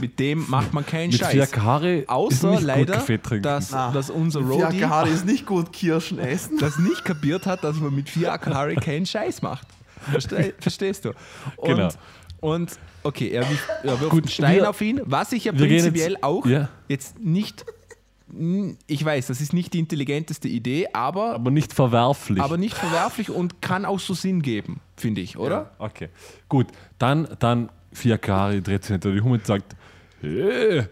mit dem macht man keinen Mit Scheiß. ist Außer nicht gut leider, dass, Ah, dass unser Roadie Fiaker Haare ist nicht gut <laughs> Kirschen essen. das nicht kapiert hat, dass man mit vier Harry keinen Scheiß macht. Verste verstehst du? Und, Genau. und okay, er, wirft- er wirft Gut, einen Stein wir- auf ihn, was ich ja prinzipiell jetzt- auch ja. jetzt nicht. Ich weiß, das ist nicht die intelligenteste Idee, aber, aber nicht verwerflich. aber nicht verwerflich und kann auch so Sinn geben, finde ich, oder? Okay, gut. Dann, dann Fiakari dreht sich hinter die Hume und sagt, hey,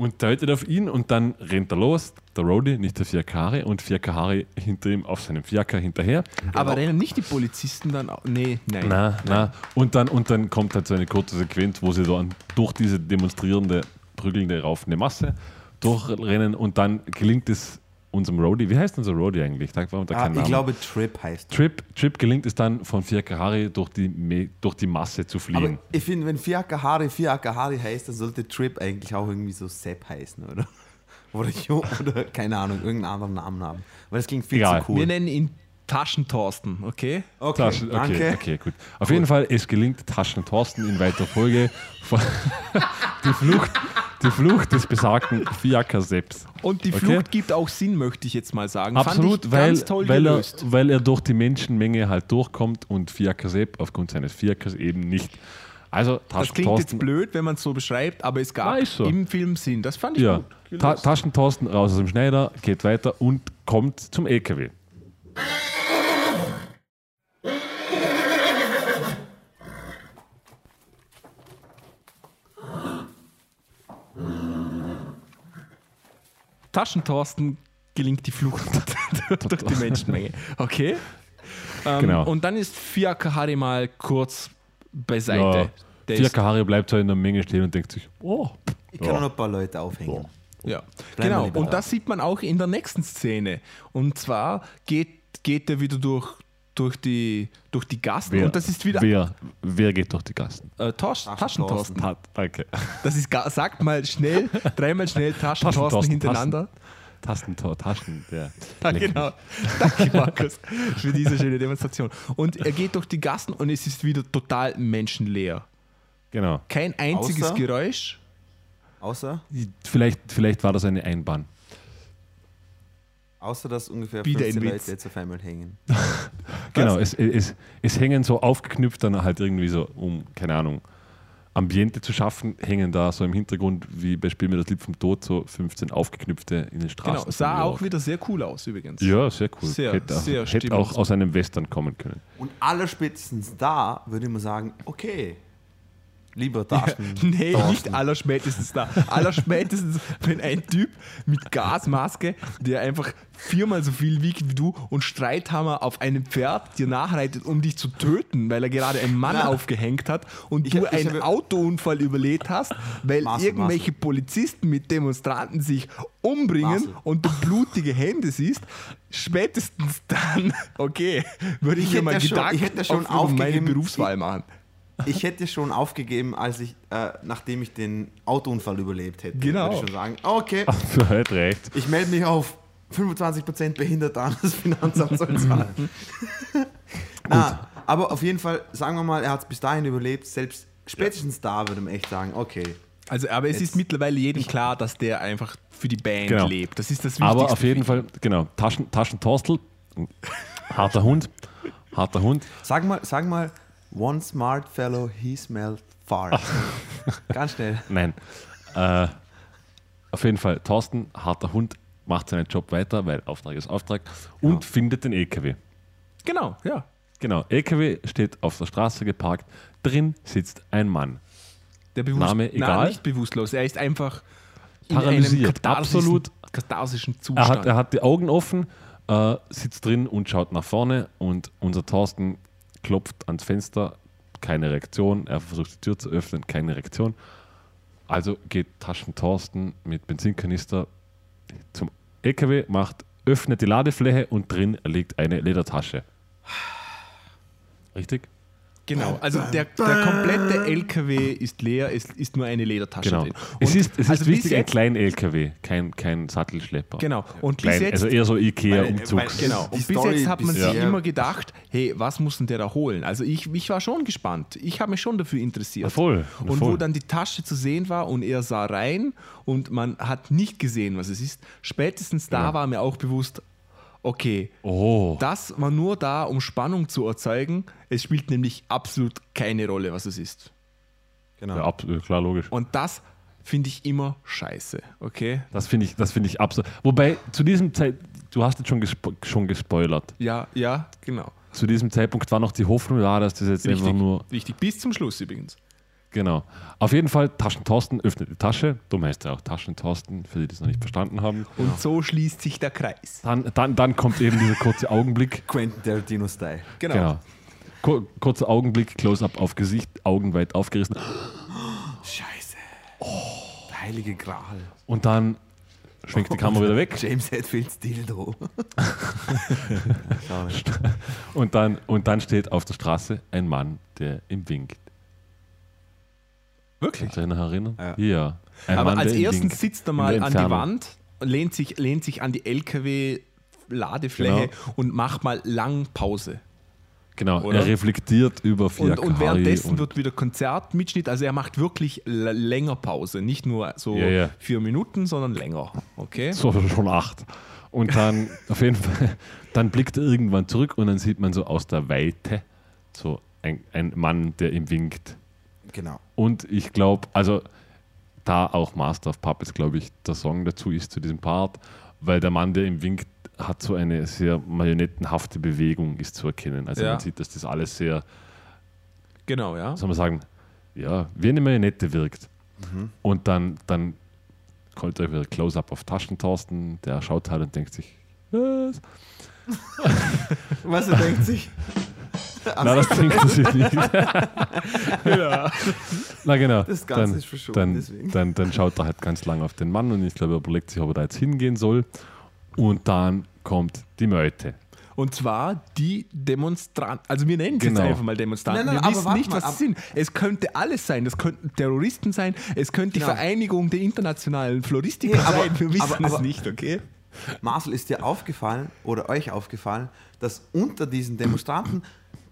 und deutet auf ihn und dann rennt er los, der Roadie, nicht der Fiakari, und Fiakari hinter ihm auf seinem Fiaker hinterher. Aber rennen nicht die Polizisten dann auch? Nee, nein. Na, na. Und dann, und dann kommt halt so eine kurze Sequenz, wo sie dann durch diese demonstrierende, prügelnde, raufende Masse durchrennen und dann gelingt es unserem Roadie, wie heißt unser Roadie eigentlich? Da war unter Ah, keinen ich Namen. glaube, Trip heißt. Trip, Trip gelingt es dann von Fiakari durch die, durch die Masse zu fliehen. Aber ich finde, wenn Fiaker Haare heißt, dann sollte Trip eigentlich auch irgendwie so Sepp heißen, oder? <laughs> Oder Jo, oder keine Ahnung, irgendeinen anderen Namen haben. Weil das klingt viel Egal. zu cool. Wir nennen ihn Taschentorsten, okay? okay, Taschen, okay, danke. okay, gut. Auf jeden Fall, es gelingt Taschen Thorsten in weiter Folge von- <laughs> die, Flucht, die Flucht des besagten Fiaker Sepps. Und die Okay. Flucht gibt auch Sinn, möchte ich jetzt mal sagen. Absolut, Fand ich weil, weil, er, weil er durch die Menschenmenge halt durchkommt und Fiaker Sepp aufgrund seines Fiakers eben nicht. Also Das klingt Thorsten, jetzt blöd, wenn man es so beschreibt, aber es gab so. im Film Sinn. Das fand ich ja, gut. Ta gelöst. Taschen Thorsten raus aus dem Schneider, geht weiter und kommt zum LKW. Taschentorsten gelingt die Flucht <laughs> durch die Menschenmenge. Okay? Ähm, Genau. Und dann ist Fiaker Harry mal kurz beiseite. Ja, Harry bleibt so in der Menge stehen und denkt sich, oh, Ich kann noch ein paar Leute aufhängen. Ja, wir genau. Und da. das sieht man auch in der nächsten Szene. Und zwar geht, geht er wieder durch, durch, die, durch die Gassen wer, und das ist wieder wer, wer geht durch die Gassen? äh, Taschentorsten. Hat, danke. Das ist, sagt mal schnell, <laughs> dreimal schnell Taschentorsten hintereinander. Tastentor, Taschen, der. <laughs> Ja, genau. Danke, Markus, <laughs> für diese schöne Demonstration. Und er geht durch die Gassen und es ist wieder total menschenleer. Genau. Kein einziges Außer? Geräusch. Außer, Vielleicht, vielleicht war das eine Einbahn. Außer dass ungefähr Wieder 15 ein Leute jetzt auf einmal hängen. <laughs> Genau, es, es, es hängen so aufgeknüpft dann halt irgendwie so, um, keine Ahnung, Ambiente zu schaffen, hängen da so im Hintergrund, wie bei Spiel mir das Lied vom Tod, so 15 aufgeknüpfte in den Straßen. Genau, sah auch wieder sehr cool aus übrigens. Ja, sehr cool. Sehr, hätte auch, sehr hätte auch aus einem Western kommen können. Und allerspätestens da würde ich mal sagen, okay, lieber Taschen. <laughs> Nee, nicht allerspätestens da. Allerspätestens, wenn ein Typ mit Gasmaske, der einfach viermal so viel wiegt wie du und Streithammer auf einem Pferd dir nachreitet, um dich zu töten, weil er gerade einen Mann Ja. aufgehängt hat und Ich du ich einen Autounfall überlebt hast, weil Marcel, irgendwelche Polizisten mit Demonstranten sich umbringen Marcel. und du blutige Hände siehst, spätestens dann, <laughs> okay, würde ich, mir mal ja schon- Gedanken ich hätte ja schon auf meine Berufswahl machen. Ich hätte schon aufgegeben, als ich, äh, nachdem ich den Autounfall überlebt hätte. Genau. Würde ich schon sagen, okay, Du hast recht. ich melde mich auf 25% behindert an, das Finanzamt soll zahlen. Na, <laughs> <laughs> aber auf jeden Fall, sagen wir mal, er hat es bis dahin überlebt. Selbst spätestens da würde man echt sagen, okay. Also, aber es ist mittlerweile jedem klar, dass der einfach für die Band Genau. lebt. Das ist das Wichtigste. Aber auf jeden. Fall, genau, Taschen, Taschentorstel, harter Hund, harter Hund. Sag mal, sag mal, one smart fellow, he smelled fart. <laughs> Ganz schnell. Nein. Äh, auf jeden Fall, Thorsten, harter Hund, macht seinen Job weiter, weil Auftrag ist Auftrag und findet den LKW. Genau, ja. Genau, LKW steht auf der Straße geparkt, drin sitzt ein Mann. Der bewusst, Name Nein, egal? nicht bewusstlos. Er ist einfach in Paralysiert, katharsischen, absolut. katharsischen Er Zustand. hat, er hat die Augen offen, äh, sitzt drin und schaut nach vorne und unser Thorsten klopft ans Fenster, keine Reaktion. Er versucht die Tür zu öffnen, keine Reaktion. Also geht Taschen Thorsten mit Benzinkanister zum LKW, macht, öffnet die Ladefläche und drin liegt eine Ledertasche. Richtig? Genau, also der, der komplette LKW ist leer, es ist nur eine Ledertasche Genau. drin. Es Und ist, es also ist bis wichtig, ein kleiner LKW, kein, kein Sattelschlepper. Genau, und bis Klein, jetzt also eher so Ikea-Umzugs. Genau, und bis jetzt hat man bis- sich Ja. immer gedacht, hey, was muss denn der da holen? Also ich, ich war schon gespannt. Ich habe mich schon dafür interessiert. Na voll, na Und voll. wo dann die Tasche zu sehen war und er sah rein und man hat nicht gesehen, was es ist, spätestens da Genau. war mir auch bewusst, okay, Oh, das war nur da, um Spannung zu erzeugen. Es spielt nämlich absolut keine Rolle, was es ist. Genau. ja, absolut, klar, logisch. Und das finde ich immer scheiße, okay? Das finde ich, das finde ich absolut. Wobei, zu diesem Zeit, du hast jetzt schon, gespo schon gespoilert. Ja, ja, genau. Zu diesem Zeitpunkt war noch die Hoffnung da, dass das jetzt Richtig, einfach nur. richtig. Bis zum Schluss übrigens. Genau. Auf jeden Fall, Taschentorsten öffnet die Tasche. Dumm heißt ja auch Taschentorsten, für die, die es noch nicht verstanden haben. Und so schließt sich der Kreis. Dann, dann, dann kommt eben dieser kurze Augenblick. <laughs> Quentin Tarantino-Style. Genau. Genau. Kur kurzer Augenblick, Close-up auf Gesicht, Augen weit aufgerissen. <gasps> Scheiße. Der heilige Gral. Und dann schwenkt die Kamera wieder weg. <laughs> James Hetfields Dildo. <laughs> Und dann, und dann steht auf der Straße ein Mann, der ihm winkt. Wirklich? Kannst du dich noch erinnern? Ja. Ja. Aber Mann, als winkt. sitzt er mal an die. Wand, lehnt sich, lehnt sich an die LKW-Ladefläche Genau. und macht mal lang Pause. Genau, Oder? er reflektiert über 4K. Und, und währenddessen und- wird wieder Konzertmitschnitt. Also er macht wirklich länger Pause. Nicht nur so Ja, ja. vier Minuten, sondern länger. Okay? So schon acht. Und dann, <laughs> auf jeden Fall, dann blickt er irgendwann zurück und dann sieht man so aus der Weite so ein, ein Mann, der ihm winkt. Genau. Und ich glaube, also da auch Master of Puppets, glaube ich, der Song dazu ist zu diesem Part, weil der Mann, der ihm winkt, hat so eine sehr marionettenhafte Bewegung, ist zu erkennen. Also Ja. man sieht, dass das alles sehr, Genau, ja. soll man sagen, ja, wie eine Marionette wirkt. Mhm. Und dann, dann kommt er wieder Close-Up auf Taschentorsten, der schaut halt und denkt sich, was? <laughs> Was er denkt sich? <laughs> Na, das er sich nicht. <laughs> Na genau. Das Ganze dann, ist verschoben, dann, deswegen. Dann, dann schaut er halt ganz lang auf den Mann und ich glaube, er überlegt sich, ob er da jetzt hingehen soll. Und dann kommt die Meute. Und zwar die Demonstranten. Also wir nennen es Genau. jetzt einfach mal Demonstranten. Nein, nein, wir aber wissen warte nicht, mal, was sie sind. Es könnte alles sein. Das könnten Terroristen sein. Es könnte die Genau. Vereinigung der internationalen Floristiker aber- sein. Wir wissen aber- es aber- nicht, okay? Marcel, ist dir aufgefallen oder euch aufgefallen, dass unter diesen Demonstranten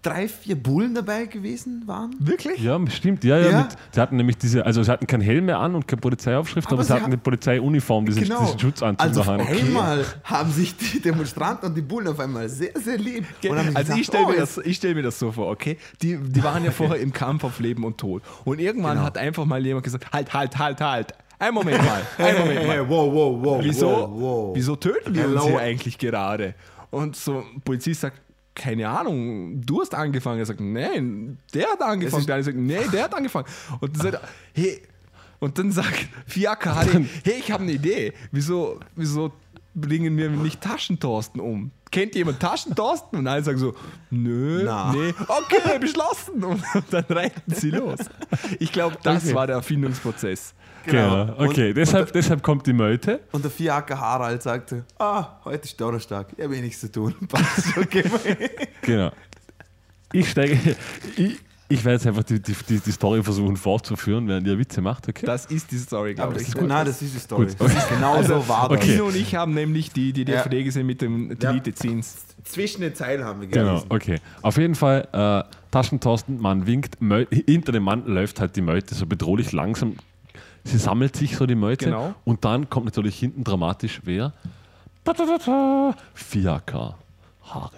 drei, vier Bullen dabei gewesen waren? Wirklich? Ja, stimmt. Ja, ja. Ja. Mit, sie hatten nämlich diese, also sie hatten keinen Helm mehr an und keine Polizeiaufschrift, aber, Aber sie hatten haben- eine Polizeiuniform, diesen, diesen Schutzanzug also daheim. auf einmal haben sich die Demonstranten und die Bullen auf einmal sehr, sehr lieb. Und haben sich Also gesagt, ich stelle oh, mir, das- ich stell mir das so vor, okay? Die, die waren ja vorher im Kampf auf Leben und Tod. Und irgendwann Genau. hat einfach mal jemand gesagt, halt, halt, halt, halt. Ein Moment mal, ein Moment mal. Hey, wow, wow, wow. Wieso, wow, wow. wieso töten wir Hello. uns hier eigentlich gerade? Und so ein Polizist sagt, keine Ahnung, du hast angefangen. Er sagt, nein, der hat angefangen. Der andere sagt, nee, der hat angefangen. Und dann sagt hey, und dann sagt Fiaka, hey, ich habe eine Idee. Wieso, wieso bringen wir nicht Taschentorsten um? Kennt jemand Taschentorsten? Und alle sagen so, nö, Na. nee, okay, beschlossen. Und dann reiten sie los. Ich glaube, das Okay. war der Erfindungsprozess. Genau. Okay, Und- deshalb, und- deshalb kommt die Meute. Und der Fiaker Harald sagte, ah, heute ist Donnerstag, ich habe eh nichts zu tun. <laughs> Passt, okay. Genau. Ich steige, ich, Ich werde jetzt einfach die, die, die, die Story versuchen fortzuführen, während ihr Witze macht, okay? Das ist die Story, glaube Aber ich. das ist, nein, das ist die Story. Gut. Das ist genau so war das. okay. Tino und ich haben nämlich die, die Ja. DVD gesehen mit dem Delete Scenes. Zwischen den Zeilen haben wir Genau, gelesen. okay. Auf jeden Fall, äh, Taschentosten, man winkt, Mö hinter dem Mann läuft halt die Meute so bedrohlich langsam. Sie sammelt sich so die Meute Genau. und dann kommt natürlich hinten dramatisch wer? 4K Harry.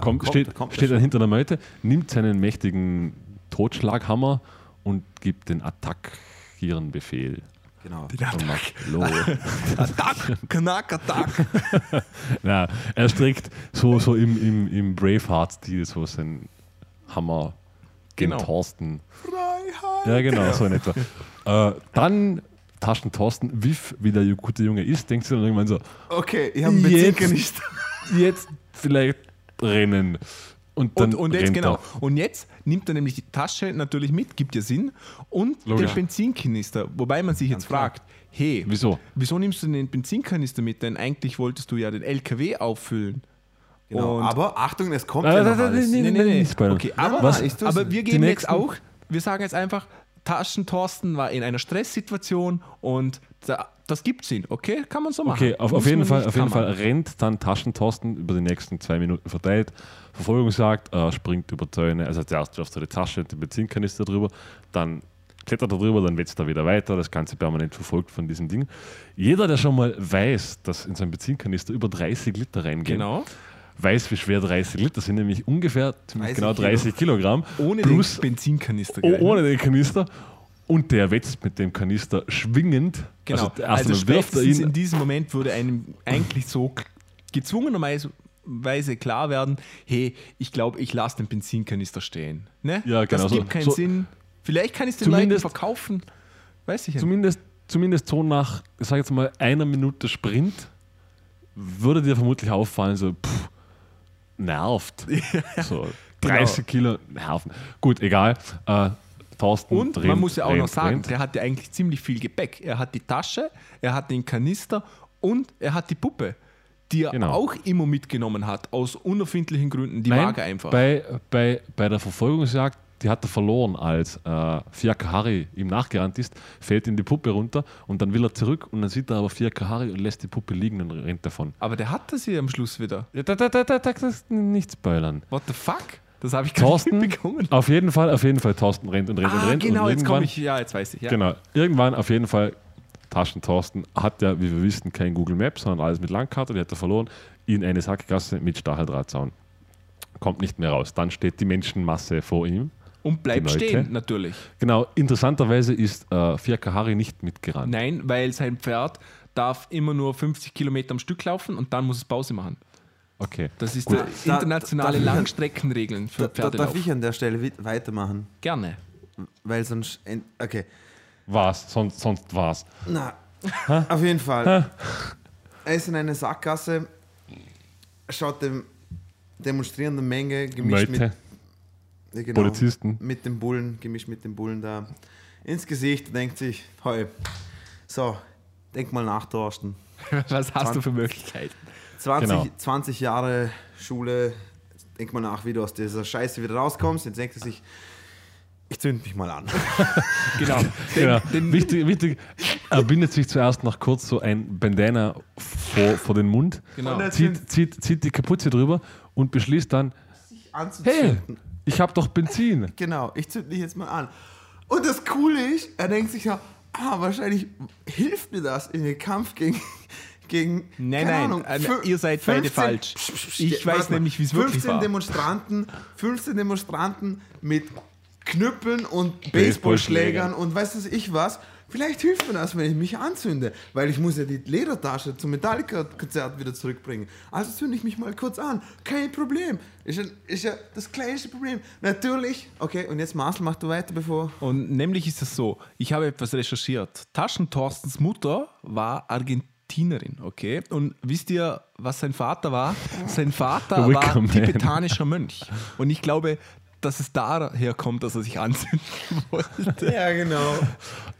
Kommt, kommt- steht kommt steht dann hinter der Meute, nimmt seinen mächtigen Totschlaghammer und gibt den Attackierenbefehl. Genau. Und macht los. <laughs> Attack, Knack, Attack. <laughs> Na, er streckt so, so im, im, im Braveheart-Stil so seinen Hammer gegen Genau. Thorsten. Freiheit. Ja, genau, so in etwa. Äh, dann Taschen Thorsten, Wiff, wie der gute Junge ist, denkt sich dann irgendwann so, Okay, ich habe einen Jetzt. Benzinkanister. Jetzt vielleicht rennen. Und dann Und, und jetzt rennt genau. er. Und jetzt nimmt er nämlich die Tasche natürlich mit, gibt ja Sinn, und Logisch. den Benzinkanister. Wobei man sich jetzt fragt, hey, Wieso? wieso nimmst du den Benzinkanister mit? Denn eigentlich wolltest du ja den LKW auffüllen. Genau. Und- Aber Achtung, es kommt ja noch alles. nee, Nee, nee. Okay, aber, Was- aber wir Die geben jetzt auch, wir sagen jetzt einfach, Taschentorsten war in einer Stresssituation und da, das gibt Sinn, okay? Kann man so machen. Okay, auf, auf jeden Fall, auf jeden. Fall rennt dann Taschentorsten über die nächsten zwei Minuten verteilt. Verfolgungsjagd, äh, springt über Zäune. Also zuerst wirft er die Tasche und den Benzinkanister drüber, dann klettert er drüber, dann wetzt er wieder weiter. Das Ganze permanent verfolgt von diesem Ding. Jeder, der schon mal weiß, dass in seinen Benzinkanister über 30 Liter reingehen, Genau. weiß, wie schwer 30 Liter sind, nämlich ungefähr ziemlich 30 genau 30 Kilogramm. Ohne plus den Benzinkanister. Gleich, ne? ohne den Kanister. Und der wetzt mit dem Kanister schwingend. Genau. Also, Also, er spätestens ihn. in diesem Moment würde einem eigentlich so gezwungenerweise klar werden, hey, ich glaube, ich lasse den Benzinkanister stehen. Ne? Ja, genau, Das gibt keinen so- Sinn. Vielleicht kann ich es den Leuten verkaufen. Weiß ich ja nicht. Zumindest, zumindest so nach, ich sage jetzt mal, einer Minute Sprint würde dir vermutlich auffallen, so, pff, nervt. <laughs> So, 30 Kilo nerven. Gut, egal. Äh, Thorsten Und rennt, man muss ja auch rennt, noch sagen, rennt. der hat ja eigentlich ziemlich viel Gepäck. Er hat die Tasche, er hat den Kanister und er hat die Puppe, die er Genau. auch immer mitgenommen hat, aus unerfindlichen Gründen. Die Nein, mag er einfach. Bei, bei, bei der Verfolgungsjagd, die hat er verloren, als äh, Fiaka Harry ihm nachgerannt ist, fällt ihm die Puppe runter und dann will er zurück und dann sieht er aber Fiaka Harry und lässt die Puppe liegen und rennt davon. Aber der hatte sie am Schluss wieder. Ja, da, da, da, da, da, das nicht spoilern. What the fuck? Das habe ich Thorsten, mitbekommen. auf jeden Fall, auf jeden Fall, Thorsten rennt und rennt und Ah, rennt. genau, und jetzt komme ich. Ja, jetzt weiß ich. Ja. Genau. Irgendwann auf jeden Fall, Taschen Thorsten hat ja, wie wir wissen, kein Google Maps, sondern alles mit Landkarte, die hat er verloren, in eine Sackgasse mit Stacheldrahtzaun. Kommt nicht mehr raus. Dann steht die Menschenmasse vor ihm. Und bleibt stehen, natürlich. Genau, interessanterweise ist äh, Fiaka Harry nicht mitgerannt. Nein, weil sein Pferd darf immer nur 50 Kilometer am Stück laufen und dann muss es Pause machen. Okay. Das ist Da- internationale da- Langstreckenregeln für Da, Pferdelauf. darf ich an der Stelle weitermachen, Gerne. weil sonst. Okay. Was? Sonst, sonst was? Na, auf jeden Fall. Er ist in einer Sackgasse, schaut dem demonstrierenden Menge gemischt Leute, mit ja, genau, Polizisten. mit dem Bullen, gemischt mit dem Bullen da ins Gesicht und denkt sich, heu, so, denk mal nach, Thorsten. <laughs> Was hast du für Möglichkeiten? 20, Genau. 20 Jahre Schule, denk mal nach, wie du aus dieser Scheiße wieder rauskommst. Jetzt denkt er sich, ich zünd mich mal an. <laughs> Genau. Genau. Den, wichtig, wichtig, er bindet sich zuerst noch kurz so ein Bandana vor, vor den Mund, genau. Und er zieht, zieht, zieht die Kapuze drüber und beschließt dann, hey, ich habe doch Benzin. Genau, ich zünd dich jetzt mal an. Und das Coole ist, er denkt sich ja, ah, wahrscheinlich hilft mir das in den Kampf gegen. Gegen Nein, nein, Ahnung, äh, fün- ihr seid beide falsch. Ich weiß nämlich, wie es wirklich 15 war. Demonstranten, 15 Demonstranten mit Knüppeln und Baseballschlägern. Und weiß das ich was. Vielleicht hilft mir das, wenn ich mich anzünde, weil ich muss ja die Ledertasche zum Metallica-Konzert wieder zurückbringen. Also zünde ich mich mal kurz an. Kein Problem. Ist ja, ist ja das kleinste Problem. Natürlich. Okay, und jetzt Marcel, mach du weiter, bevor... Und nämlich ist es so, ich habe etwas recherchiert. Taschentorstens Mutter war Argentinerin, okay? Und wisst ihr, was sein Vater war? Sein Vater war Welcome, man. tibetanischer Mönch. Und ich glaube, dass es daher kommt, dass er sich anzünden <laughs> wollte. Ja, genau.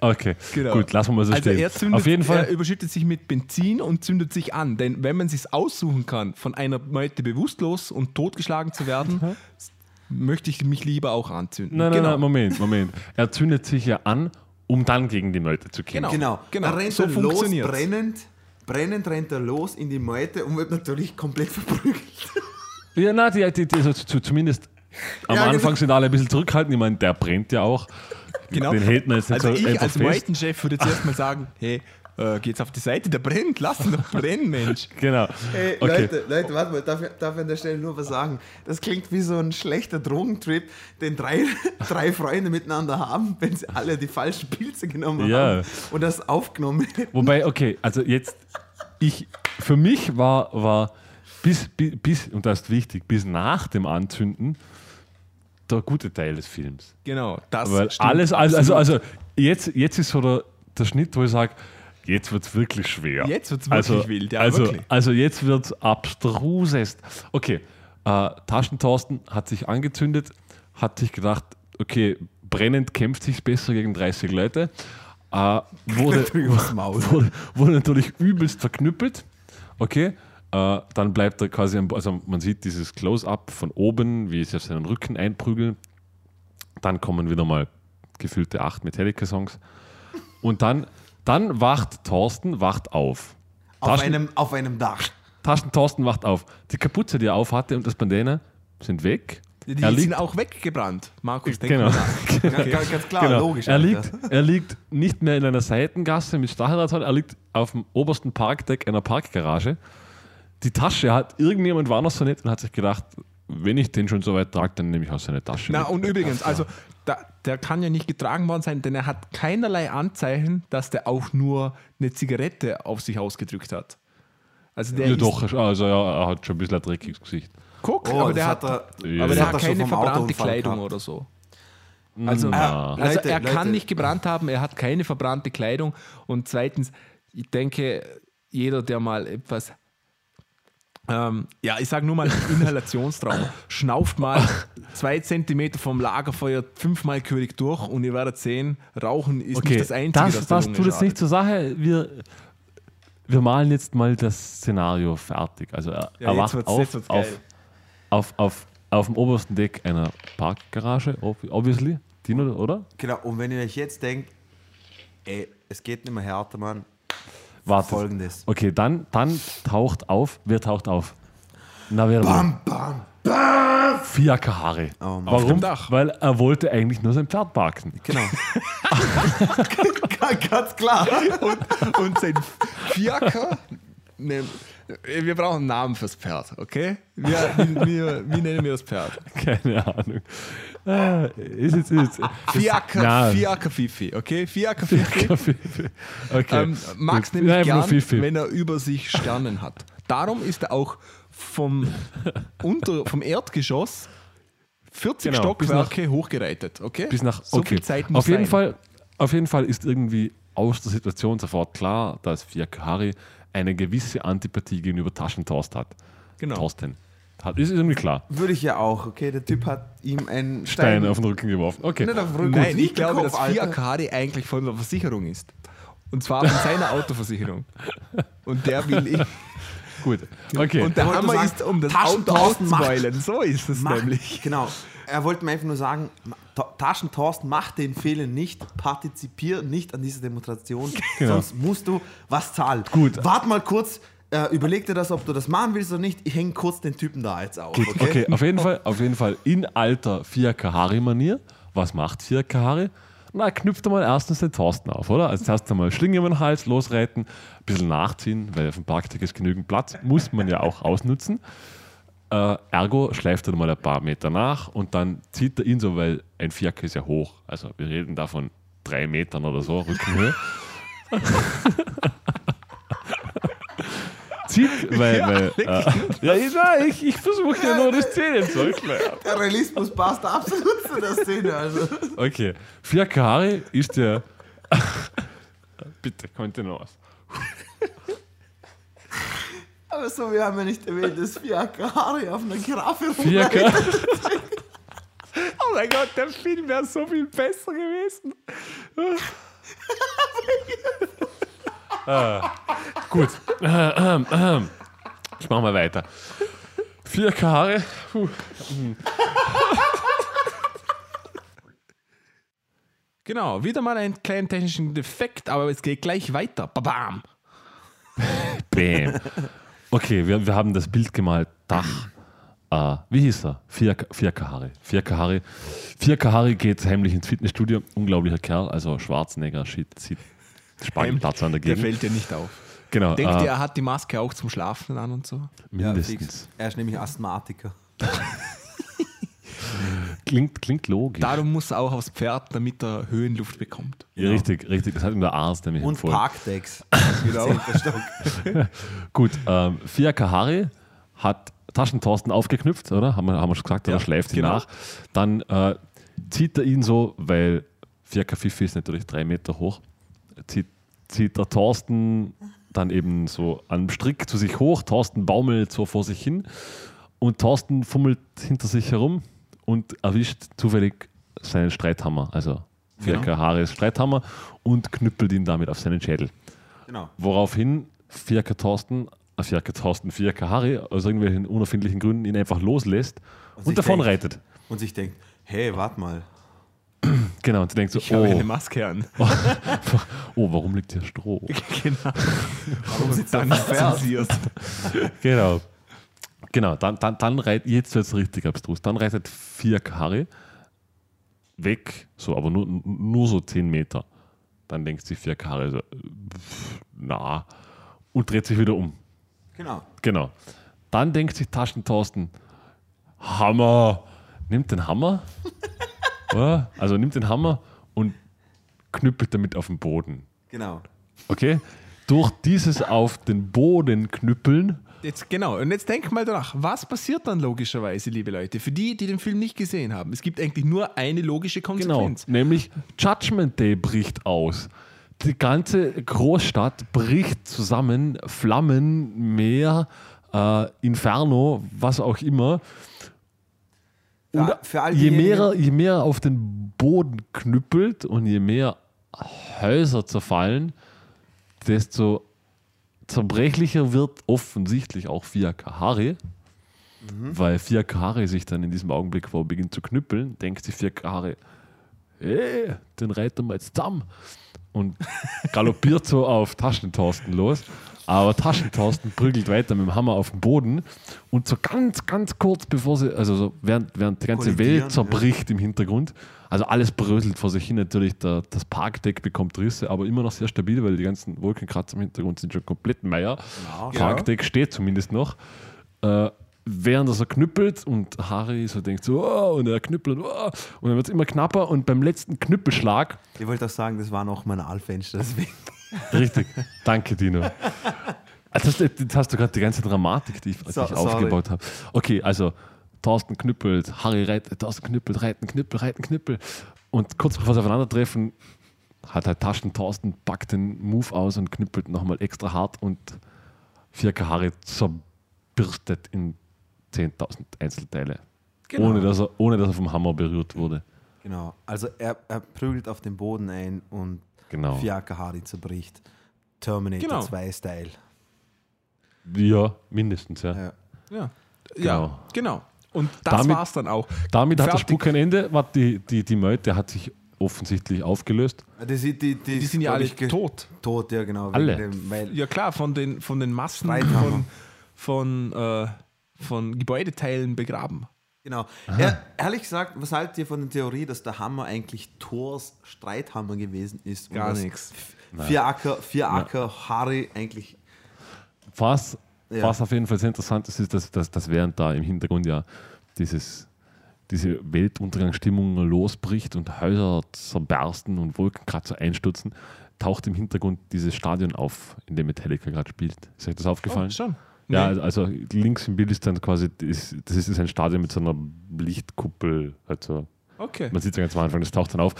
Okay, Genau. gut, lassen wir mal so Also stehen. er zündet, Auf jeden Fall, er überschüttet sich mit Benzin und zündet sich an. Denn wenn man sich aussuchen kann, von einer Meute bewusstlos und totgeschlagen zu werden, möchte ich mich lieber auch anzünden. Nein, nein, genau. nein, Moment, Moment. Er zündet sich ja an, um dann gegen die Meute zu kämpfen. Genau. Genau, genau. Er rennt So los, brennend, brennend rennt er los in die Meute und wird natürlich komplett verprügelt. Ja, na, die, die, die, also zu, zumindest am Ja, genau. Anfang sind alle ein bisschen zurückhaltend. Ich meine, der brennt ja auch. Genau. Den hält man jetzt nicht Also so ich als fest. Meutenchef würde zuerst mal sagen, hey, äh, geht's auf die Seite, der brennt, lass ihn doch brennen, Mensch. <laughs> Genau. Ey, okay. Leute, Leute, warte mal, darf ich, darf ich an der Stelle nur was sagen? Das klingt wie so ein schlechter Drogentrip, den drei, <laughs> drei Freunde miteinander haben, wenn sie alle die falschen Pilze genommen Ja. haben und das aufgenommen Wobei, okay, also jetzt, ich, für mich war, war bis, bis, und das ist wichtig, bis nach dem Anzünden der gute Teil des Films. Genau, das Weil stimmt alles, also, also, also jetzt, jetzt ist so der, der Schnitt, wo ich sage, jetzt wird es wirklich schwer. Jetzt wird's wirklich also, wild, ja, also, wirklich. also jetzt wird es abstrusest. Okay, äh, Taschentorsten hat sich angezündet, hat sich gedacht, okay, brennend kämpft sich besser gegen 30 Leute. Äh, <laughs> wurde, <laughs> wurde, wurde natürlich übelst verknüppelt. Okay, äh, dann bleibt er quasi, am, also man sieht dieses Close-up von oben, wie sie auf seinen Rücken einprügeln. Dann kommen wieder mal gefühlte acht Metallica-Songs. Und dann, dann wacht Thorsten, wacht auf. auf, Taschen- einem, auf einem Dach. Taschen Thorsten wacht auf. Die Kapuze, die er auf hatte und das Bandana sind weg. Die er sind auch weggebrannt. Markus, denk genau. Ja, <laughs> ganz, ganz klar, genau. logisch. er, liegt, er liegt nicht mehr in einer Seitengasse mit Stacheldraht, er liegt auf dem obersten Parkdeck einer Parkgarage. Die Tasche hat irgendjemand war noch so nett und hat sich gedacht, wenn ich den schon so weit trage, dann nehme ich auch seine Tasche. Na, mit. und übrigens, also der kann ja nicht getragen worden sein, denn er hat keinerlei Anzeichen, dass der auch nur eine Zigarette auf sich ausgedrückt hat. Also der ja, ist, doch, also ja, er hat schon ein bisschen ein dreckiges Gesicht. guck, Oh, aber der hat er- Ja. aber der hat hat keine verbrannte Kleidung gehabt. oder so. Also, Na. also Leute, er kann Leute. nicht gebrannt haben, er hat keine verbrannte Kleidung. Und zweitens, ich denke, jeder, der mal etwas, ähm, ja, ich sage nur mal Inhalationstraum, schnauft mal zwei Zentimeter vom Lagerfeuer fünfmal gehörig durch und ihr werdet sehen, Rauchen ist Okay, nicht das Einzige, das, das, der das Lunge tut jetzt schadet. nicht zur Sache. Wir, wir malen jetzt mal das Szenario fertig. Also er, Ja, er jetzt wacht auf, auf, geil. auf, auf, auf dem obersten Deck einer Parkgarage, ob- obviously. Dino, oder? Genau, und wenn ihr euch jetzt denkt, ey, es geht nicht mehr härter, Mann, Warte. folgendes. Okay, dann, dann taucht auf. Wer taucht auf? Na, wer Bam, bam. Fiat Kahari. Oh Mann. Warum? dem Dach. Weil er wollte eigentlich nur sein Pferd parken. Genau. <laughs> <laughs> ganz klar. Und sein Fiaker, ne, wir brauchen einen Namen fürs Pferd, okay? Wir, wie, wie, wie nennen wir das Pferd? Keine Ahnung. Ah, ist jetzt, ist jetzt. Fiaker. Fiaker Fifi, okay? Fiaker Fifi. Okay. Ähm, Max nämlich Nein, gern, Fifi. wenn er über sich Sternen hat. Darum ist er auch vom, unter, vom Erdgeschoss 40 Genau, Stockwerke hochgereitet, okay? Bis nach, so okay. viel Zeit muss auf jeden sein. Fall, auf jeden Fall ist irgendwie aus der Situation sofort klar, dass Fiakari eine gewisse Antipathie gegenüber Taschentorst hat. Genau. Torsten. Hat, ist irgendwie klar. Würde ich ja auch, okay? Der Typ hat ihm einen Stein Stein, auf den Rücken geworfen. Okay. Nicht auf den Rücken, Nein, ich glaube, Kopf, dass Alter. Fiakari eigentlich von der Versicherung ist. Und zwar von seiner <laughs> Autoversicherung. Und der will ich. Gut. Okay. Und der Hammer ist, um das Auto Thorsten auszuweilen. So ist es nämlich. Genau. Er wollte mir einfach nur sagen, Ta- Taschentorsten macht den Fehler nicht, partizipier nicht an dieser Demonstration, <laughs> Genau. sonst musst du was zahlen. Gut. Wart mal kurz, äh, überleg dir das, ob du das machen willst oder nicht. Ich hänge kurz den Typen da jetzt auf. Gut, Okay? okay, auf jeden Fall, auf jeden Fall in alter Fiat-Kahari-Manier. Was macht Fiat-Kahari? Na, er knüpft einmal erstens den Thorsten auf, oder? Also zuerst einmal Schlinge um den Hals, losreiten, ein bisschen nachziehen, weil auf dem Parkdeck ist genügend Platz, muss man ja auch ausnutzen. Äh, ergo schleift er mal ein paar Meter nach und dann zieht er ihn so, weil ein Fiat ist ja hoch. Also wir reden da von drei Metern oder so, Rückenhöhe. <laughs> zieht, weil, weil äh, ja, ich, nein, ich, ich versuche ja nur die Szene zu erklären. Der Realismus passt absolut zu der Szene. Also. Okay, Fiakari ist der. <laughs> Bitte, Kontinuos. <laughs> Aber so, wir haben ja nicht erwähnt, dass Fiaker Haare auf einer Giraffe Fiaker. <laughs> oh mein Gott, der Film wäre so viel besser gewesen. äh, <laughs> gut. Äh, äh, ich mach mal weiter. Vier Haare. <laughs> genau, wieder mal einen kleinen technischen Defekt, aber es geht gleich weiter. Babam. Bam. Okay, wir, wir haben das Bild gemalt. Dach. Äh, wie hieß er? 4K Harry. 4K Harry. 4K Harry geht heimlich ins Fitnessstudio. Unglaublicher Kerl. Also Schwarzenegger shit, sieht Spargelplatz an der Der Gegend. fällt dir nicht auf. Genau. Denkt äh, ihr, er hat die Maske auch zum Schlafen an und so? Ja, mindestens. fix. Er ist nämlich Asthmatiker. <laughs> klingt, klingt logisch. Darum muss er auch aufs Pferd, damit er Höhenluft bekommt. ja, richtig, richtig. Das hat ihm der Arzt nämlich Und empfohlen. Parkdecks. <laughs> Genau. Gut, ähm, 4K Harry hat Taschentorsten aufgeknüpft, oder? Haben wir, haben wir schon gesagt, Ja, oder schläft ihn genau. nach. Dann äh, zieht er ihn so, weil 4K Fifi ist natürlich drei Meter hoch, zieht, zieht der Thorsten dann eben so an dem Strick zu sich hoch, Thorsten baumelt so vor sich hin und Thorsten fummelt hinter sich herum und erwischt zufällig seinen Streithammer, also 4K Genau. Harrys Streithammer und knüppelt ihn damit auf seinen Schädel. Genau. Woraufhin 4K Thorsten, äh, 4K Thorsten, 4K Harry aus irgendwelchen unerfindlichen Gründen ihn einfach loslässt und, sich davon denkt- reitet. Und sich denkt, hey, warte mal. <clears throat> Genau, und du denkst so, Ich habe eine oh, Maske an. <laughs> oh, warum liegt hier Stroh? <laughs> genau. Warum sitzt Dann zensierst. genau. Genau, dann, dann, dann reitet, jetzt wird es richtig abstrus, dann reitet 4K Harry weg, so, aber nur, nur so 10 Meter. Dann denkt sich 4K Harry so, na, und dreht sich wieder um. Genau. Genau. Dann denkt sich Taschentorsten, Hammer, nimmt den Hammer, <laughs> oder? also nimmt den Hammer und knüppelt damit auf den Boden. Genau. Okay? Durch dieses auf den Boden knüppeln, Jetzt, genau, und jetzt denk mal danach, was passiert dann logischerweise, liebe Leute? Für die, die den Film nicht gesehen haben, es gibt eigentlich nur eine logische genau, Konsequenz. nämlich Judgment Day bricht aus. Die ganze Großstadt bricht zusammen, Flammen, Meer, äh, Inferno, was auch immer. Und Für, für all je mehr, je mehr er auf den Boden knüppelt und je mehr Häuser zerfallen, desto zerbrechlicher wird offensichtlich auch 4K Harry. Weil 4K Harry sich dann in diesem Augenblick, wo er beginnt zu knüppeln, denkt sich 4K Harry, hey, den reiten wir jetzt zusammen. Und galoppiert so auf Taschentorsten los. Aber Taschentorsten prügelt weiter mit dem Hammer auf den Boden. Und so ganz, ganz kurz bevor sie, also so während, während die ganze Welt zerbricht im Hintergrund, also alles bröselt vor sich hin. Natürlich, der, das Parkdeck bekommt Risse, aber immer noch sehr stabil, weil die ganzen Wolkenkratzer im Hintergrund sind schon komplett Meier. Genau. Parkdeck steht zumindest noch. Äh, während er so knüppelt und Harry so denkt so, oh, und er knüppelt, oh, und dann wird es immer knapper und beim letzten Knüppelschlag, Ich wollte auch sagen, das war noch mein Aalfenster, deswegen. Richtig, danke Dino. Also das, jetzt hast du gerade die ganze Dramatik, die ich, die So- ich sorry. aufgebaut habe. Okay, also Thorsten knüppelt, Harry reitet, Thorsten knüppelt, reiten, knüppel, reiten, knüppel. Und kurz bevor sie aufeinandertreffen, hat halt Taschen Thorsten, packt den Move aus und knüppelt nochmal extra hart und 4K Harry zerbürstet in 10.000 Einzelteile. Genau. Ohne, dass er, ohne dass er vom Hammer berührt wurde. Genau. Also er, er prügelt auf den Boden ein und Genau. Fiaka Hari zerbricht. Terminator Genau. 2 Style. Ja, mindestens, ja. Ja. Ja, Genau. ja genau. Und das Damit- war's dann auch. Damit hat der Fertig. Spuk kein Ende. Warte, Die, die, die Meute hat sich offensichtlich aufgelöst. Die, die, die, Die sind ja alle tot. Tot, ja genau. Alle. Dem, weil, Ja klar, von den, von den Massen von, von, äh, von Gebäudeteilen begraben. Genau. Ja, ehrlich gesagt, was haltet ihr von der Theorie, dass der Hammer eigentlich Thors Streithammer gewesen ist? und Gar nichts. Vier Acker, vier Acker Harry eigentlich. Was, Ja. was auf jeden Fall sehr interessant ist, ist, dass, dass, dass während da im Hintergrund ja dieses, diese Weltuntergangsstimmung losbricht und Häuser zerbersten und Wolkenkratzer einstürzen, taucht im Hintergrund dieses Stadion auf, in dem Metallica gerade spielt. Ist euch das aufgefallen? Oh, schon. Ja, Nee. also links im Bild ist dann quasi, das das ist ein Stadion mit so einer Lichtkuppel. Also Okay. man sieht es ja ganz am Anfang, das taucht dann auf.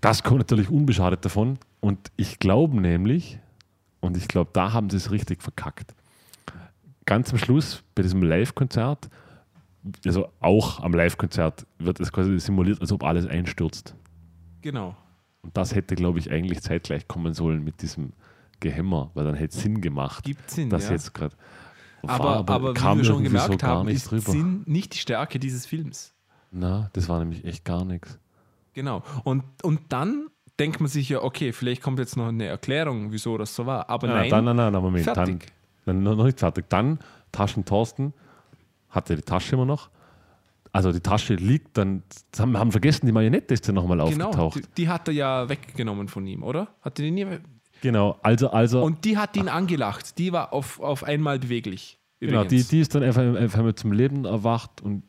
Das kommt natürlich unbeschadet davon. Und ich glaube nämlich, und ich glaube, da haben sie es richtig verkackt. Ganz am Schluss bei diesem Live-Konzert, also auch am Live-Konzert, wird es quasi simuliert, als ob alles einstürzt. Genau. Und das hätte, glaube ich, eigentlich zeitgleich kommen sollen mit diesem Gehämmer, weil dann hätte es Sinn gemacht, Gibt Sinn, dass ja. jetzt gerade. aber, aber, wie kam wir schon gemerkt so haben, nicht ist drüber. Sinn nicht die Stärke dieses Films. Na, das war nämlich echt gar nichts. Genau. Und, und dann denkt man sich ja, okay, vielleicht kommt jetzt noch eine Erklärung, wieso das so war. Aber Ja, nein, dann, nein, nein, nein, Moment. fertig. Dann, dann noch nicht fertig. Dann Taschen Thorsten hatte die Tasche immer noch. Also die Tasche liegt dann, haben, haben vergessen, die Marionette ist ja nochmal genau, aufgetaucht. die, die hat er ja weggenommen von ihm, oder? Hat er die nie Genau, also, also Und die hat ihn angelacht. Die war auf, auf einmal beweglich. genau, die, übrigens. die ist dann einfach, einfach mal zum Leben erwacht und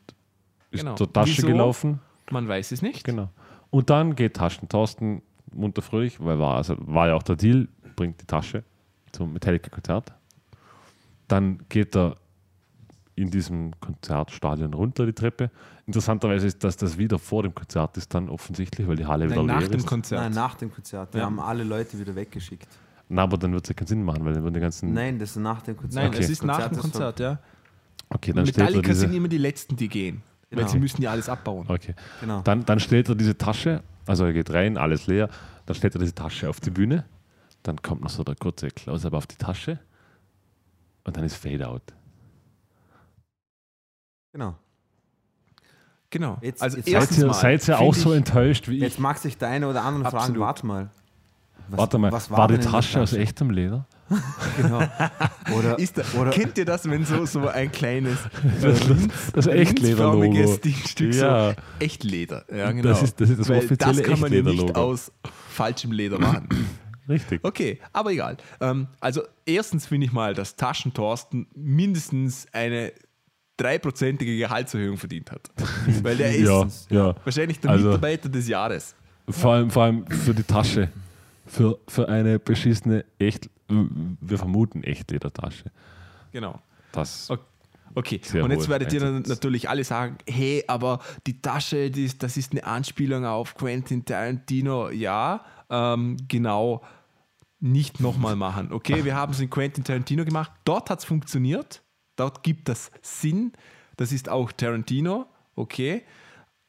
ist Genau. zur Tasche Wieso? gelaufen. Man weiß es nicht. Genau. Und dann geht Taschen Thorsten munter fröhlich, weil war, also war ja auch der Deal, bringt die Tasche zum Metallica-Konzert. Dann geht er in diesem Konzertstadion runter die Treppe. Interessanterweise ist, dass das wieder vor dem Konzert ist, dann offensichtlich, weil die Halle wieder Nein, nach leer dem ist. Konzert. Nein, nach dem Konzert. Wir Ja. haben alle Leute wieder weggeschickt. Na, aber dann wird es ja keinen Sinn machen, weil dann würden die ganzen. Nein, das ist nach dem Konzert. Nein, Okay. es ist nach dem Konzert ja. Okay, dann steht er Metallica sind diese. immer die Letzten, die gehen. Weil Genau. sie müssen ja alles abbauen. Okay. Genau. Dann, dann stellt er diese Tasche, also er geht rein, alles leer, dann stellt er diese Tasche auf die Bühne, dann kommt noch so der kurze Close-Up auf die Tasche und dann ist Fade Out. Genau. Genau. Jetzt- also jetzt Seid erstens ihr, mal seid ihr auch so ich- enttäuscht wie ich? Jetzt mag sich der eine oder andere fragen, Absolut. warte mal. Was- Warte mal, was war, die in der Tasche aus echtem Leder? <laughs> Genau. Oder, Ist da, oder kennt ihr das, wenn so, so ein kleines <laughs> Das- das Echtleder-Logo. linksförmiges Dingstück Ja. so Echtleder. Ja, genau. Das ist- das ist das offizielle Das kann man ja nicht Echtleder-Logo. aus falschem Leder machen. <clears throat> Richtig. Okay, aber egal. Ähm, also erstens finde ich mal, dass Taschentorsten mindestens eine dreiprozentige Gehaltserhöhung verdient hat. <laughs> Weil der ist Ja, ja. wahrscheinlich der Also- Mitarbeiter des Jahres. Vor allem, vor allem für die Tasche. Für, für eine beschissene, echt, wir vermuten Echtledertasche. Genau. Das, Okay. Okay, Sehr und jetzt werdet ihr dann natürlich alle sagen, hey, aber die Tasche, die ist, das ist eine Anspielung auf Quentin Tarantino. Ja, ähm, genau, nicht nochmal machen. Okay, wir haben es in Quentin Tarantino gemacht. Dort hat es funktioniert. Dort gibt das Sinn. Das ist auch Tarantino. Okay,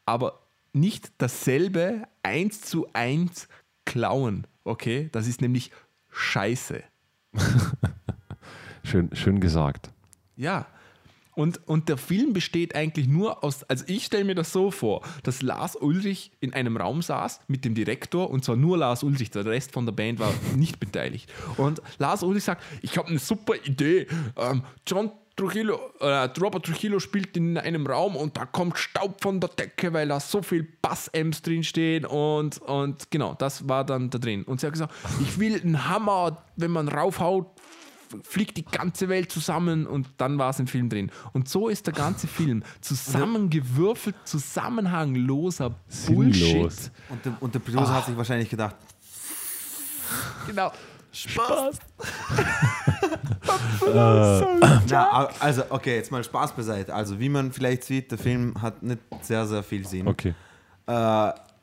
aber nicht dasselbe eins zu eins klauen. Okay, das ist nämlich scheiße. <laughs> schön, schön gesagt. Ja. Und, und der Film besteht eigentlich nur aus, also ich stelle mir das so vor, dass Lars Ulrich in einem Raum saß mit dem Direktor und zwar nur Lars Ulrich, der Rest von der Band war nicht beteiligt. Und Lars Ulrich sagt, ich habe eine super Idee. Ähm, John Trujillo, äh, Robert Trujillo spielt in einem Raum und da kommt Staub von der Decke, weil da so viel Bass-Amps drinstehen und, und genau, das war dann da drin. Und sie hat gesagt, ich will einen Hammer, wenn man raufhaut, fliegt die ganze Welt zusammen und dann war es im Film drin. Und so ist der ganze Film zusammengewürfelt, zusammenhangloser Bullshit. Sinnlos. und, der, und der Producer hat sich wahrscheinlich gedacht, Genau. Spaß. <laughs> Na, also, okay, jetzt mal Spaß beiseite. Also, wie man vielleicht sieht, der Film hat nicht sehr, sehr viel Sinn. Okay. Äh,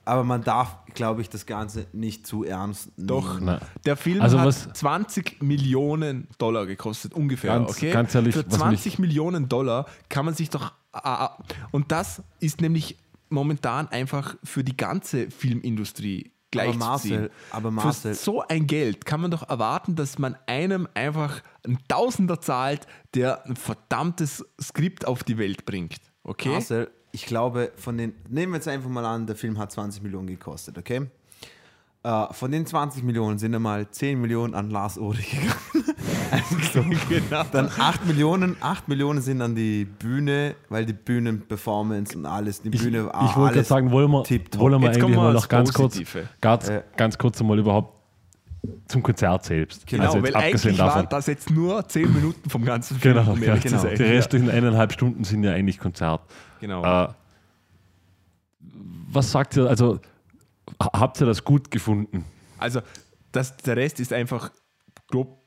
aber man darf, glaube ich, das Ganze nicht zu ernst nehmen. Doch. Na, Der Film Also hat was- 20 Millionen Dollar gekostet, ungefähr. Ganz- okay? ganz ehrlich, Für was 20 Millionen Dollar kann man sich doch. ah, ah, und das ist nämlich momentan einfach für die ganze Filmindustrie gleich Aber Marcel, ziehen. aber Marcel- Für so ein Geld kann man doch erwarten, dass man einem einfach einen Tausender zahlt, der ein verdammtes Skript auf die Welt bringt. Okay? Marcel, ich glaube, von den, nehmen wir jetzt einfach mal an, der Film hat 20 Millionen gekostet, okay? Äh, von den 20 Millionen sind einmal 10 Millionen an Lars Ulrich gegangen. <laughs> also, <laughs> genau. dann 8 Millionen, 8 Millionen sind an die Bühne, weil die Bühnenperformance und alles, die Ich, Bühne ich wollte gerade sagen, wollen wir, wollen wir Jetzt kommen eigentlich wir mal noch ganz kurz, Positive. ganz, Äh. ganz kurz mal überhaupt zum Konzert selbst. Genau, Also weil abgesehen eigentlich davon. waren das jetzt nur 10 Minuten vom ganzen Film. Genau, um genau. sein. Die restlichen eineinhalb Stunden sind ja eigentlich Konzert. Genau. Äh, was sagt ihr, also habt ihr das gut gefunden? Also das, der Rest ist einfach grob,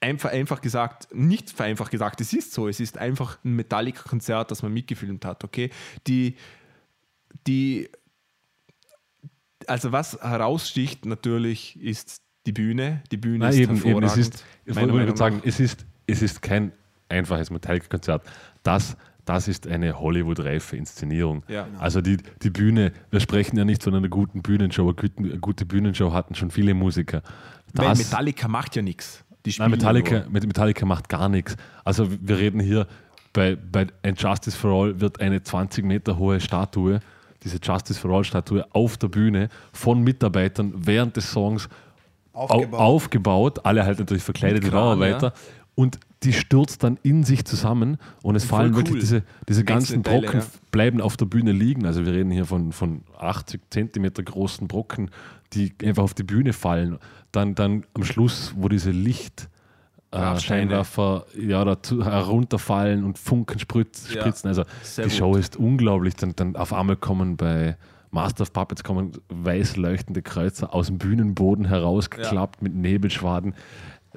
einfach, einfach gesagt, nicht vereinfacht gesagt, es ist so, es ist einfach ein Metallica-Konzert, das man mitgefilmt hat, okay? Die, die, also was heraussticht natürlich ist die Bühne, die Bühne Nein, ist eben, eben, es hervorragend. ist, ich wollte sagen, es ist, es ist kein einfaches Metallica-Konzert. Das, das ist eine Hollywood-reife Inszenierung. Ja. Genau. Also die, die Bühne, wir sprechen ja nicht von einer guten Bühnenshow, eine gute, Bühnenshow hatten schon viele Musiker. Das, Metallica macht ja nichts. Die nein, Metallica, nur. Metallica macht gar nichts. Also wir reden hier, bei, bei And Justice for All wird eine 20 Meter hohe Statue diese Justice for All-Statue auf der Bühne von Mitarbeitern während des Songs Aufgebaut. au- aufgebaut. Alle halt natürlich verkleidete Mit Kran, Bauarbeiter. Und die stürzt dann in sich zusammen und es Voll fallen cool. wirklich diese, diese ganzen Teile, Brocken ja. bleiben auf der Bühne liegen. Also wir reden hier von, von 80 Zentimeter großen Brocken, die einfach auf die Bühne fallen. Dann, dann am Schluss, wo diese Licht äh. Scheinwerfer ja, dazu herunterfallen und Funken sprütz, Ja. spritzen. Also Sehr die gut. Show ist unglaublich. Dann, dann auf einmal kommen bei Master of Puppets kommen weiß leuchtende Kreuzer aus dem Bühnenboden herausgeklappt mit Nebelschwaden.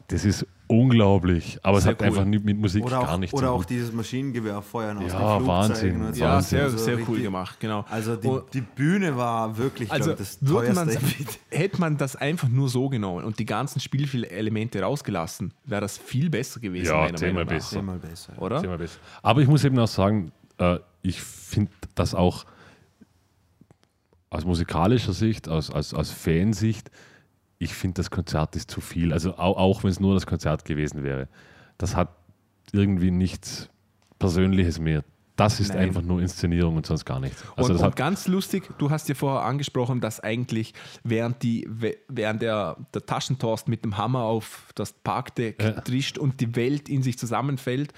Das ist unglaublich. Aber es Sehr hat cool. einfach nicht mit Musik Oder auch, gar nichts oder zu auch tun. dieses Maschinengewehr feuern aus Ja, den Wahnsinn. So. Ja, Wahnsinn. sehr, Also sehr cool gemacht, genau. Also die, Und- die Bühne war wirklich Also glaub, das teuerste. <laughs> hätte man das einfach nur so genommen und die ganzen Spielelemente rausgelassen, wäre das viel besser gewesen. Ja, zehnmal besser. Zehnmal besser. Oder? Thema besser. Aber ich muss eben auch sagen, äh, ich finde das auch aus musikalischer Sicht, aus, aus, aus Fansicht, ich finde das Konzert ist zu viel. Also auch, auch wenn es nur das Konzert gewesen wäre. Das hat irgendwie nichts Persönliches mehr. Das ist Nein. einfach nur Inszenierung und sonst gar nichts. Also und, und ganz lustig, du hast ja vorher angesprochen, dass eigentlich während, die, während der, der Taschentorst mit dem Hammer auf das Parkdeck Ja. trischt und die Welt in sich zusammenfällt,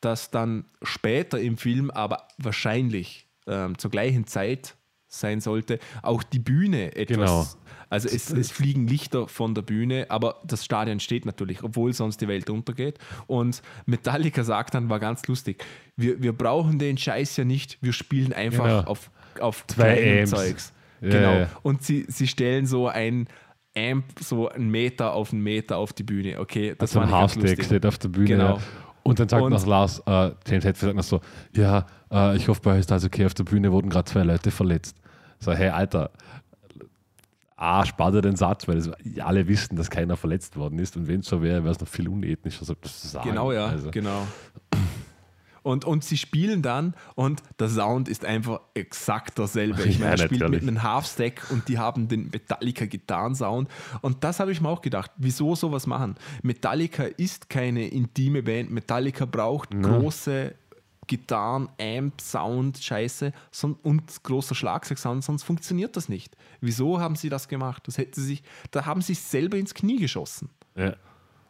dass dann später im Film, aber wahrscheinlich ähm, zur gleichen Zeit sein sollte, auch die Bühne etwas. Genau. Also es, es fliegen Lichter von der Bühne, aber das Stadion steht natürlich, obwohl sonst die Welt untergeht. Und Metallica sagt dann, war ganz lustig, wir, wir brauchen den Scheiß ja nicht, wir spielen einfach Genau. auf, auf Zwei. Zeugs. Ja, genau. ja. Und sie, sie stellen so ein Amp, so einen Meter auf einen Meter auf die Bühne. Okay, das so war ein Halfstack steht auf der Bühne. Genau. Ja. Und dann sagt Und- noch Lars, äh, James Hetfield sagt noch so, ja, äh, ich hoffe, bei euch ist alles okay, auf der Bühne wurden gerade zwei Leute verletzt. So, hey, Alter, A, spar dir den Satz, weil es, alle wissen, dass keiner verletzt worden ist und wenn es so wäre, wäre es noch viel unethnischer, so das zu sagen. Genau, ja, Also, genau. Und, und sie spielen dann und der Sound ist einfach exakt derselbe. Ich Ja, meine, er spielt natürlich. mit einem Halfstack und die haben den Metallica Gitarrensound. Und das habe ich mir auch gedacht, wieso sowas machen? Metallica ist keine intime Band. Metallica braucht große Gitarren, Amp, Sound, Scheiße und großer Schlagzeugsound, sonst funktioniert das nicht. Wieso haben sie das gemacht? Das hätte sich, da haben sie sich selber ins Knie geschossen Ja.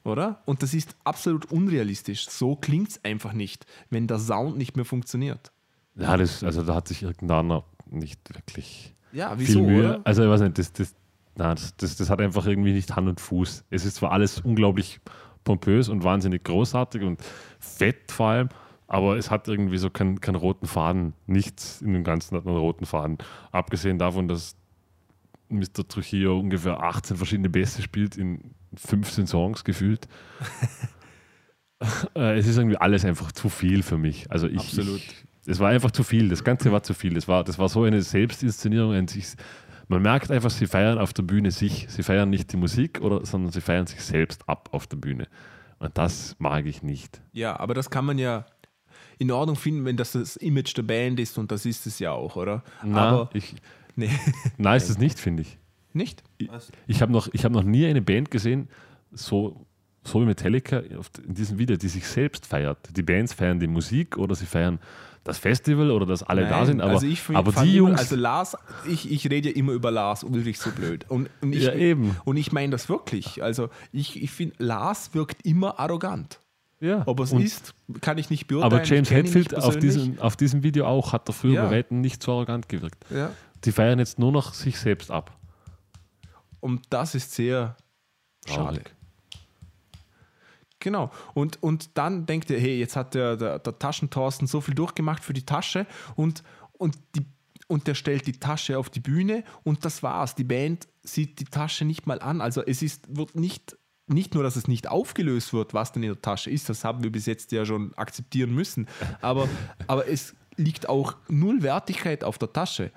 Oder? Und das ist absolut unrealistisch. So klingt es einfach nicht, wenn der Sound nicht mehr funktioniert. ja, das, also da hat sich irgendeiner nicht wirklich Ja, viel wieso, Mühe. oder? Also ich weiß nicht, das, das, nein, das, das, das hat einfach irgendwie nicht Hand und Fuß. Es ist zwar alles unglaublich pompös und wahnsinnig großartig und fett vor allem, aber es hat irgendwie so keinen, keinen roten Faden. Nichts in dem Ganzen hat einen roten Faden. Abgesehen davon, dass Mr. Trujillo ungefähr 18 verschiedene Bässe spielt in 15 Songs gefühlt. <laughs> Äh, es ist irgendwie alles einfach zu viel für mich. Also ich, Absolut. Ich, es war einfach zu viel. Das Ganze war zu viel. Das war, das war so eine Selbstinszenierung. Ein sich, man merkt einfach, sie feiern auf der Bühne sich. Sie feiern nicht die Musik, oder, sondern sie feiern sich selbst ab auf der Bühne. Und das mag ich nicht. Ja, aber das kann man ja in Ordnung finden, wenn das das Image der Band ist und das ist es ja auch, oder? Na, aber ich, nee, na <laughs> ist es nicht, finde ich. Nicht? Was? Ich habe noch, ich hab noch nie eine Band gesehen, so, so wie Metallica in diesem Video, die sich selbst feiert. Die Bands feiern die Musik oder sie feiern das Festival oder dass alle da Nein, sind, aber, also ich find- aber die immer, Jungs, also Lars, ich, ich rede ja immer über Lars Ulrich so blöd. Und, und ich, Ja, eben. Und ich meine das wirklich. Also ich, ich finde, Lars wirkt immer arrogant. ja, Ob es ist, kann ich nicht beurteilen. aber James ich Hetfield auf diesem, auf diesem Video auch hat er früher Ja. bei Weitem nicht so arrogant gewirkt. Ja. Die feiern jetzt nur noch sich selbst ab. Und das ist sehr schade. Traurig. Genau. Und, und dann denkt ihr, hey, jetzt hat der, der, der Taschentorsten so viel durchgemacht für die Tasche und, und, die, und der stellt die Tasche auf die Bühne und das war's. Die Band sieht die Tasche nicht mal an. Also es ist, wird nicht, nicht nur, dass es nicht aufgelöst wird, was denn in der Tasche ist, das haben wir bis jetzt ja schon akzeptieren müssen, aber, aber es liegt auch null Wertigkeit auf der Tasche.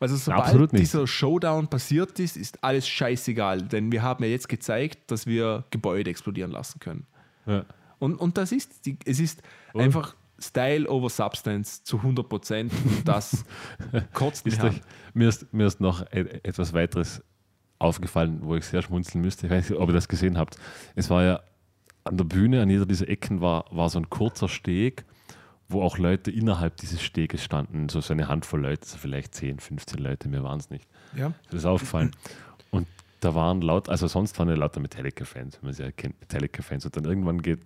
Also sobald dieser Showdown passiert ist, ist alles scheißegal, denn wir haben ja jetzt gezeigt, dass wir Gebäude explodieren lassen können. Ja. Und, und das ist, die, es ist einfach Style over Substance zu 100 Prozent und das <laughs> kotzt mich Ist an. mir, ist, mir ist noch e- etwas weiteres aufgefallen, wo ich sehr schmunzeln müsste. Ich weiß nicht, ob ihr das gesehen habt. Es war ja an der Bühne, an jeder dieser Ecken war, war so ein kurzer Steg, wo auch Leute innerhalb dieses Steges standen, so, so eine Handvoll Leute, so vielleicht 10, 15 Leute, mir waren es nicht. Ja. Das ist aufgefallen. Und da waren laut, also sonst waren ja lauter Metallica-Fans, wenn man sie ja kennt, Metallica-Fans. Und dann irgendwann geht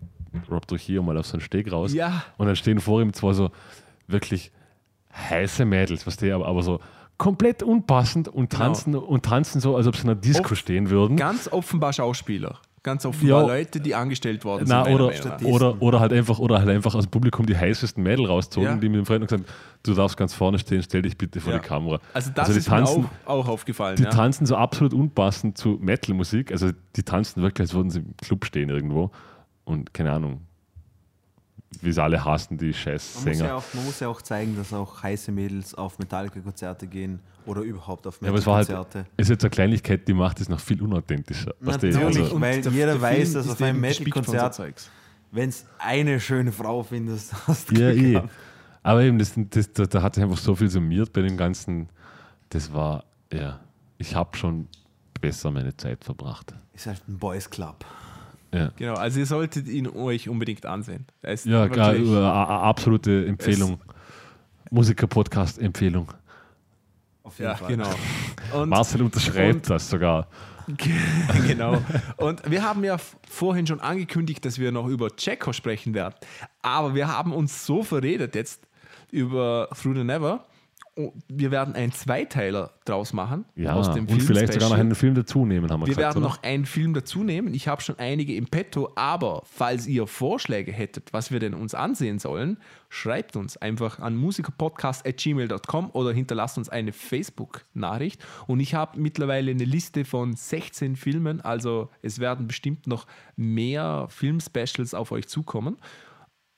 Rob Trujillo mal auf so einen Steg raus. Ja. Und dann stehen vor ihm zwar so wirklich heiße Mädels, was die aber, aber so komplett unpassend und Genau. tanzen und tanzen so, als ob sie in einer Disco Oft- stehen würden. Ganz offenbar Schauspieler. Ganz offenbar Ja. Leute, die angestellt worden Na, sind. oder, oder, oder, halt einfach, oder halt einfach aus dem Publikum die heißesten Mädel rauszogen, Ja. die mit dem Freund gesagt haben, du darfst ganz vorne stehen, stell dich bitte vor Ja. die Kamera. Also das die ist tanzen, mir auch, auch aufgefallen. die tanzen so absolut unpassend zu Metal-Musik. Also die tanzen wirklich, als würden sie im Club stehen irgendwo. Und keine Ahnung, wie sie alle hassen, die scheiß Man muss, Sänger. ja auch, man muss ja auch zeigen, dass auch heiße Mädels auf Metallica-Konzerte gehen oder überhaupt auf Ja, aber es war halt, Metal-Konzerte. ist jetzt eine Kleinigkeit, die macht es noch viel unauthentischer. Natürlich. also, Und weil der- jeder der weiß, dass auf einem Metal-Konzert-. Wenn es eine schöne Frau findest, <laughs> hast du ja, Glück eh. Aber eben, das, das, da, da hat sich einfach so viel summiert bei dem Ganzen. Das war, ja, ich habe schon besser meine Zeit verbracht. Ist halt ein Boys Club. Ja. Genau, also ihr solltet ihn euch unbedingt ansehen. Ist Ja, klar, äh, absolute Empfehlung. Musiker-Podcast-Empfehlung. Auf jeden ja Fall. genau. Und Marcel unterschreibt und- das sogar. <laughs> genau. Und wir haben ja vorhin schon angekündigt, dass wir noch über Checo sprechen werden. Aber wir haben uns so verredet jetzt über Through the Never. Und wir werden einen Zweiteiler draus machen. Ja, aus dem und vielleicht sogar noch einen Film dazu nehmen, haben wir, Wir gesagt. werden oder? noch einen Film dazu nehmen. Ich habe schon einige im Petto, aber falls ihr Vorschläge hättet, was wir denn uns ansehen sollen, schreibt uns einfach an musikerpodcast.gmail.com oder hinterlasst uns eine Facebook-Nachricht. Und ich habe mittlerweile eine Liste von 16 Filmen, also es werden bestimmt noch mehr Film-Specials auf euch zukommen.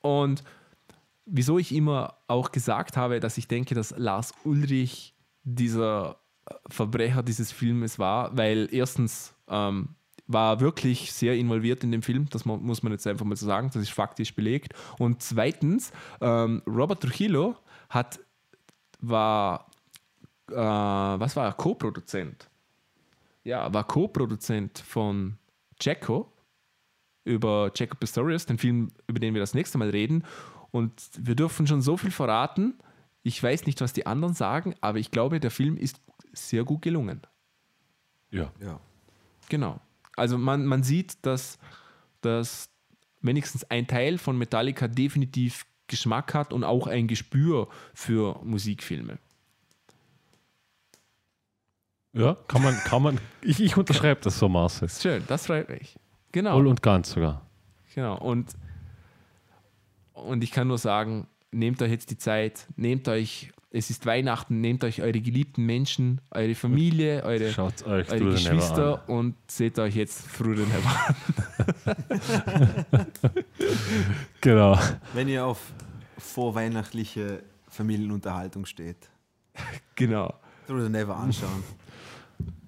Und wieso ich immer auch gesagt habe, dass ich denke, dass Lars Ulrich dieser äh, Verbrecher dieses Filmes war, weil erstens ähm, war wirklich sehr involviert in dem Film, das mu- muss man jetzt einfach mal so sagen, das ist faktisch belegt. Und zweitens, ähm, Robert Trujillo hat, war, äh, was war er, Co-Produzent? Ja, war Co-Produzent von Jacko, über Jacob Pistorius, den Film, über den wir das nächste Mal reden. Und wir dürfen schon so viel verraten. Ich weiß nicht, was die anderen sagen, aber ich glaube, der Film ist sehr gut gelungen. Ja. Ja. Genau. Also man, man sieht, dass, dass wenigstens ein Teil von Metallica definitiv Geschmack hat und auch ein Gespür für Musikfilme. ja, kann man, kann man, ich, ich unterschreibe das so, Marcel. Schön, das freut mich. Genau. Voll und ganz sogar. Genau. Und, und ich kann nur sagen, nehmt euch jetzt die Zeit, nehmt euch, es ist Weihnachten, nehmt euch eure geliebten Menschen, eure Familie, eure, Schaut euch eure. Geschwister und seht euch jetzt Through the Never an. <laughs> Genau. Wenn ihr auf vorweihnachtliche Familienunterhaltung steht, Genau. Through the Never anschauen,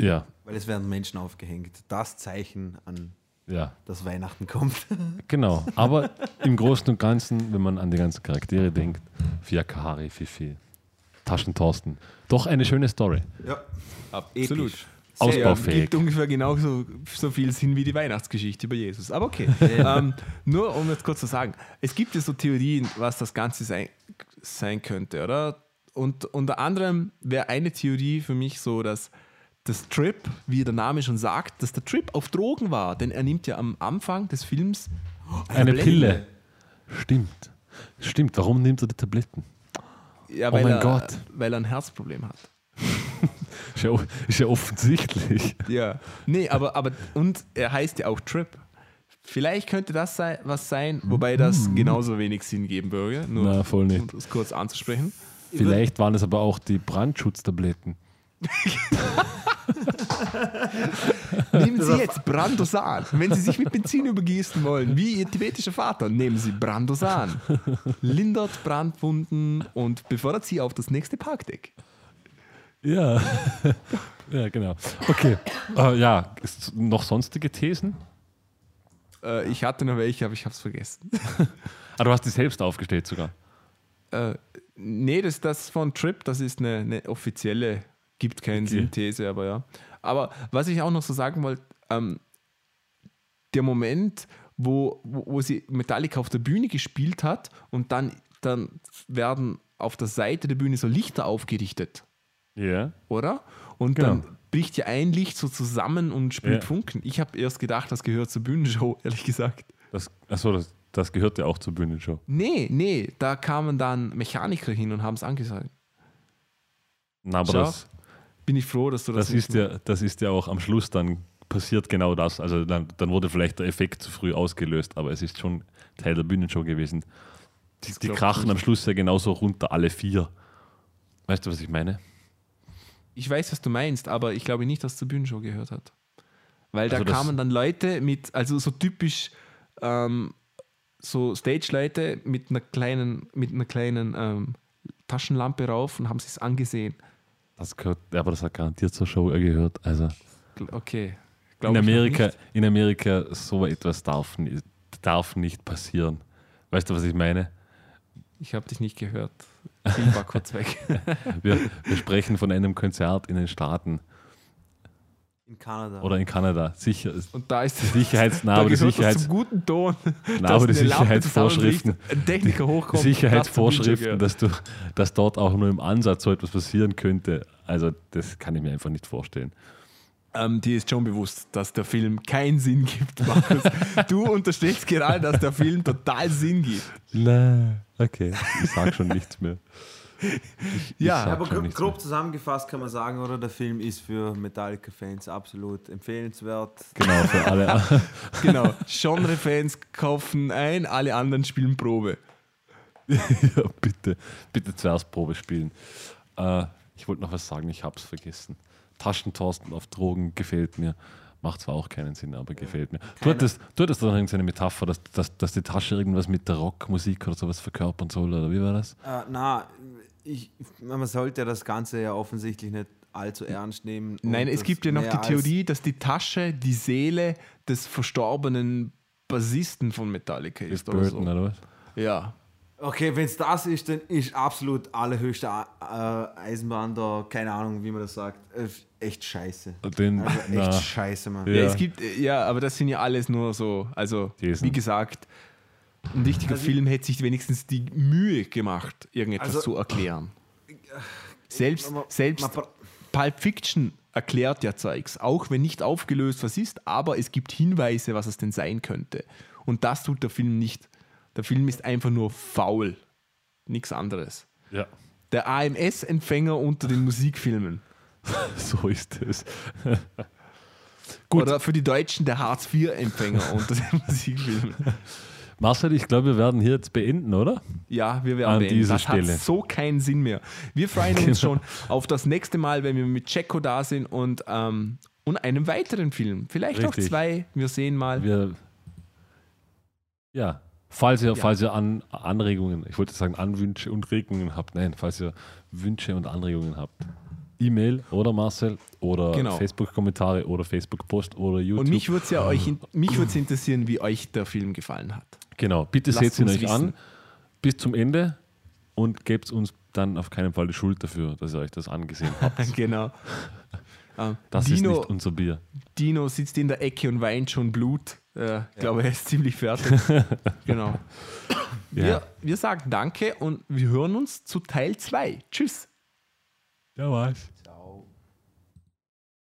Ja, weil es werden Menschen aufgehängt. Das Zeichen an, ja, dass Weihnachten kommt. <laughs> genau. Aber im Großen und Ganzen, wenn man an die ganzen Charaktere denkt, Fiakari, Fifi, Taschentorsten, doch eine schöne Story. ja, Absolut. Episch. Ausbaufähig. Gibt ungefähr genauso so viel Sinn wie die Weihnachtsgeschichte über Jesus. Aber okay. <laughs> ähm, nur um jetzt kurz zu sagen, es gibt ja so Theorien, was das Ganze sein, sein könnte, oder? Und unter anderem wäre eine Theorie für mich so, dass das Trip, wie der Name schon sagt, dass der Trip auf Drogen war. Denn er nimmt ja am Anfang des Films Eine Tablette. Pille. Stimmt. Stimmt. Warum nimmt er die Tabletten? Ja, Oh weil, mein er, Gott. weil er ein Herzproblem hat. <laughs> Ist ja, ist ja offensichtlich. Ja. Nee, aber, aber und er heißt ja auch Trip. Vielleicht könnte das sei, was sein, wobei das genauso wenig Sinn geben würde. Nur Na, voll nicht. um das kurz anzusprechen. Vielleicht waren es aber auch die Brandschutztabletten. <laughs> <laughs> Nehmen Sie jetzt Brandosan. Wenn Sie sich mit Benzin übergießen wollen, wie Ihr tibetischer Vater, nehmen Sie Brandosan. Lindert Brandwunden und befördert Sie auf das nächste Parkdeck. Ja. <laughs> ja, genau. Okay. Äh, ja, ist noch sonstige Thesen? Äh, ich hatte noch welche, aber ich habe es vergessen. <laughs> Ah, du hast die selbst aufgestellt sogar. Äh, nee, das, das von Trip, das ist eine, eine offizielle, gibt keinen Okay. Synthese, aber ja. Aber was ich auch noch so sagen wollte, ähm, der Moment, wo, wo, wo sie Metallica auf der Bühne gespielt hat und dann dann werden auf der Seite der Bühne so Lichter aufgerichtet, Ja. oder? Und Genau. dann bricht ja ein Licht so zusammen und spielt Ja. Funken. Ich habe erst gedacht, das gehört zur Bühnenshow, <laughs> ehrlich gesagt. Das, achso, das, das gehört ja auch zur Bühnenshow. Nee, nee, da kamen dann Mechaniker hin und haben es angesagt. Na, aber Schau, das, Bin ich froh, dass du das, das, ist ja, das ist ja auch am Schluss dann passiert genau das. Also dann, dann wurde vielleicht der Effekt zu früh ausgelöst, aber es ist schon Teil der Bühnenshow gewesen. Die, die krachen nicht. am Schluss ja genauso runter, alle vier. Weißt du, was ich meine? Ich weiß, was du meinst, aber ich glaube nicht, dass es zur Bühnenshow gehört hat. Weil da Also das- kamen dann Leute mit, also so typisch ähm, so Stage-Leute mit einer kleinen, mit einer kleinen ähm, Taschenlampe rauf und haben sich angesehen. Das gehört, aber das hat garantiert zur Show gehört. Also Okay. in Glaub noch Amerika, in Amerika so etwas darf, darf nicht passieren. Weißt du, was ich meine? Ich habe dich nicht gehört. Ich war kurz weg. <laughs> Wir, wir sprechen von einem Konzert in den Staaten In Kanada. oder in Kanada. Sicher, Und da ist die, gehört das Sicherheits, zum guten Ton. na, die Sicherheitsvorschriften, Techniker hochkommt. die Bühnenshow Sicherheitsvorschriften, dass, du, dass dort auch nur im Ansatz so etwas passieren könnte, also das kann ich mir einfach nicht vorstellen. Ähm, dir ist schon bewusst, dass der Film keinen Sinn gibt, <laughs> Markus. du unterstellst gerade, dass der Film total Sinn gibt. Na, okay, ich sag schon nichts mehr. Ja, aber schon gro- nichts grob zusammengefasst kann man sagen, oder? Der Film ist für Metallica-Fans absolut empfehlenswert. Genau, für alle. <laughs> genau. Genre-Fans kaufen ein, alle anderen spielen Probe. <laughs> ja, bitte, bitte zuerst Probe spielen. Äh, ich wollte noch was sagen, ich hab's vergessen. Taschentorsten auf Drogen gefällt mir. Macht zwar auch keinen Sinn, aber gefällt mir. Du hattest, du hattest doch irgendeine Metapher, dass, dass, dass die Tasche irgendwas mit der Rockmusik oder sowas verkörpern soll, oder wie war das? Äh, na, ich, man sollte das Ganze ja offensichtlich nicht allzu ernst nehmen. Nein, es gibt ja noch die Theorie, dass die Tasche die Seele des verstorbenen Bassisten von Metallica Ist ist. Oder Burton so. oder was? Ja. Okay, wenn es das ist, dann ist absolut allerhöchste äh, Eisenbahn da, keine Ahnung, wie man das sagt, äh, echt scheiße. Den, Also echt na, scheiße, Mann. Ja. Ja. es gibt, äh, ja, aber das sind ja alles nur so, also wie gesagt, ein richtiger Also- Film hätte sich wenigstens die Mühe gemacht, irgendetwas Also- zu erklären. Selbst, Man- selbst man- Pulp Fiction erklärt ja Zeugs, auch wenn nicht aufgelöst, was ist, aber es gibt Hinweise, was es denn sein könnte. Und das tut der Film nicht. Der Film ist einfach nur faul. Nichts anderes. ja, Der AMS-Empfänger unter den Musikfilmen. <laughs> so ist es. <laughs> Oder für die Deutschen der Hartz-IV-Empfänger unter den <laughs> Musikfilmen. Marcel, ich glaube, wir werden hier jetzt beenden, oder? Ja, wir werden An beenden. dieser Das Stelle. hat so keinen Sinn mehr. Wir freuen uns schon auf das nächste Mal, wenn wir mit Checo da sind und, ähm, und einem weiteren Film. Vielleicht auch Richtig. zwei. Wir sehen mal. Wir, ja, falls ihr, falls ihr an, Anregungen, ich wollte sagen Anwünsche und Regungen habt, nein, falls ihr Wünsche und Anregungen habt, E-Mail oder Marcel oder Genau. Facebook-Kommentare oder Facebook-Post oder YouTube. Und mich würde es ja euch mich würd's interessieren, wie euch der Film gefallen hat. Genau, bitte Lasst seht ihn euch wissen. an bis zum Ende und gebt uns dann auf keinen Fall die Schuld dafür, dass ihr euch das angesehen habt. <laughs> genau. <laughs> Ähm, Das Dino, ist nicht unser Bier. Dino sitzt in der Ecke und weint schon Blut. Äh, Ich glaube, er ist ziemlich fertig. <laughs> genau. Ja. Wir, wir sagen Danke und wir hören uns zu Teil 2. Tschüss. Ja, was?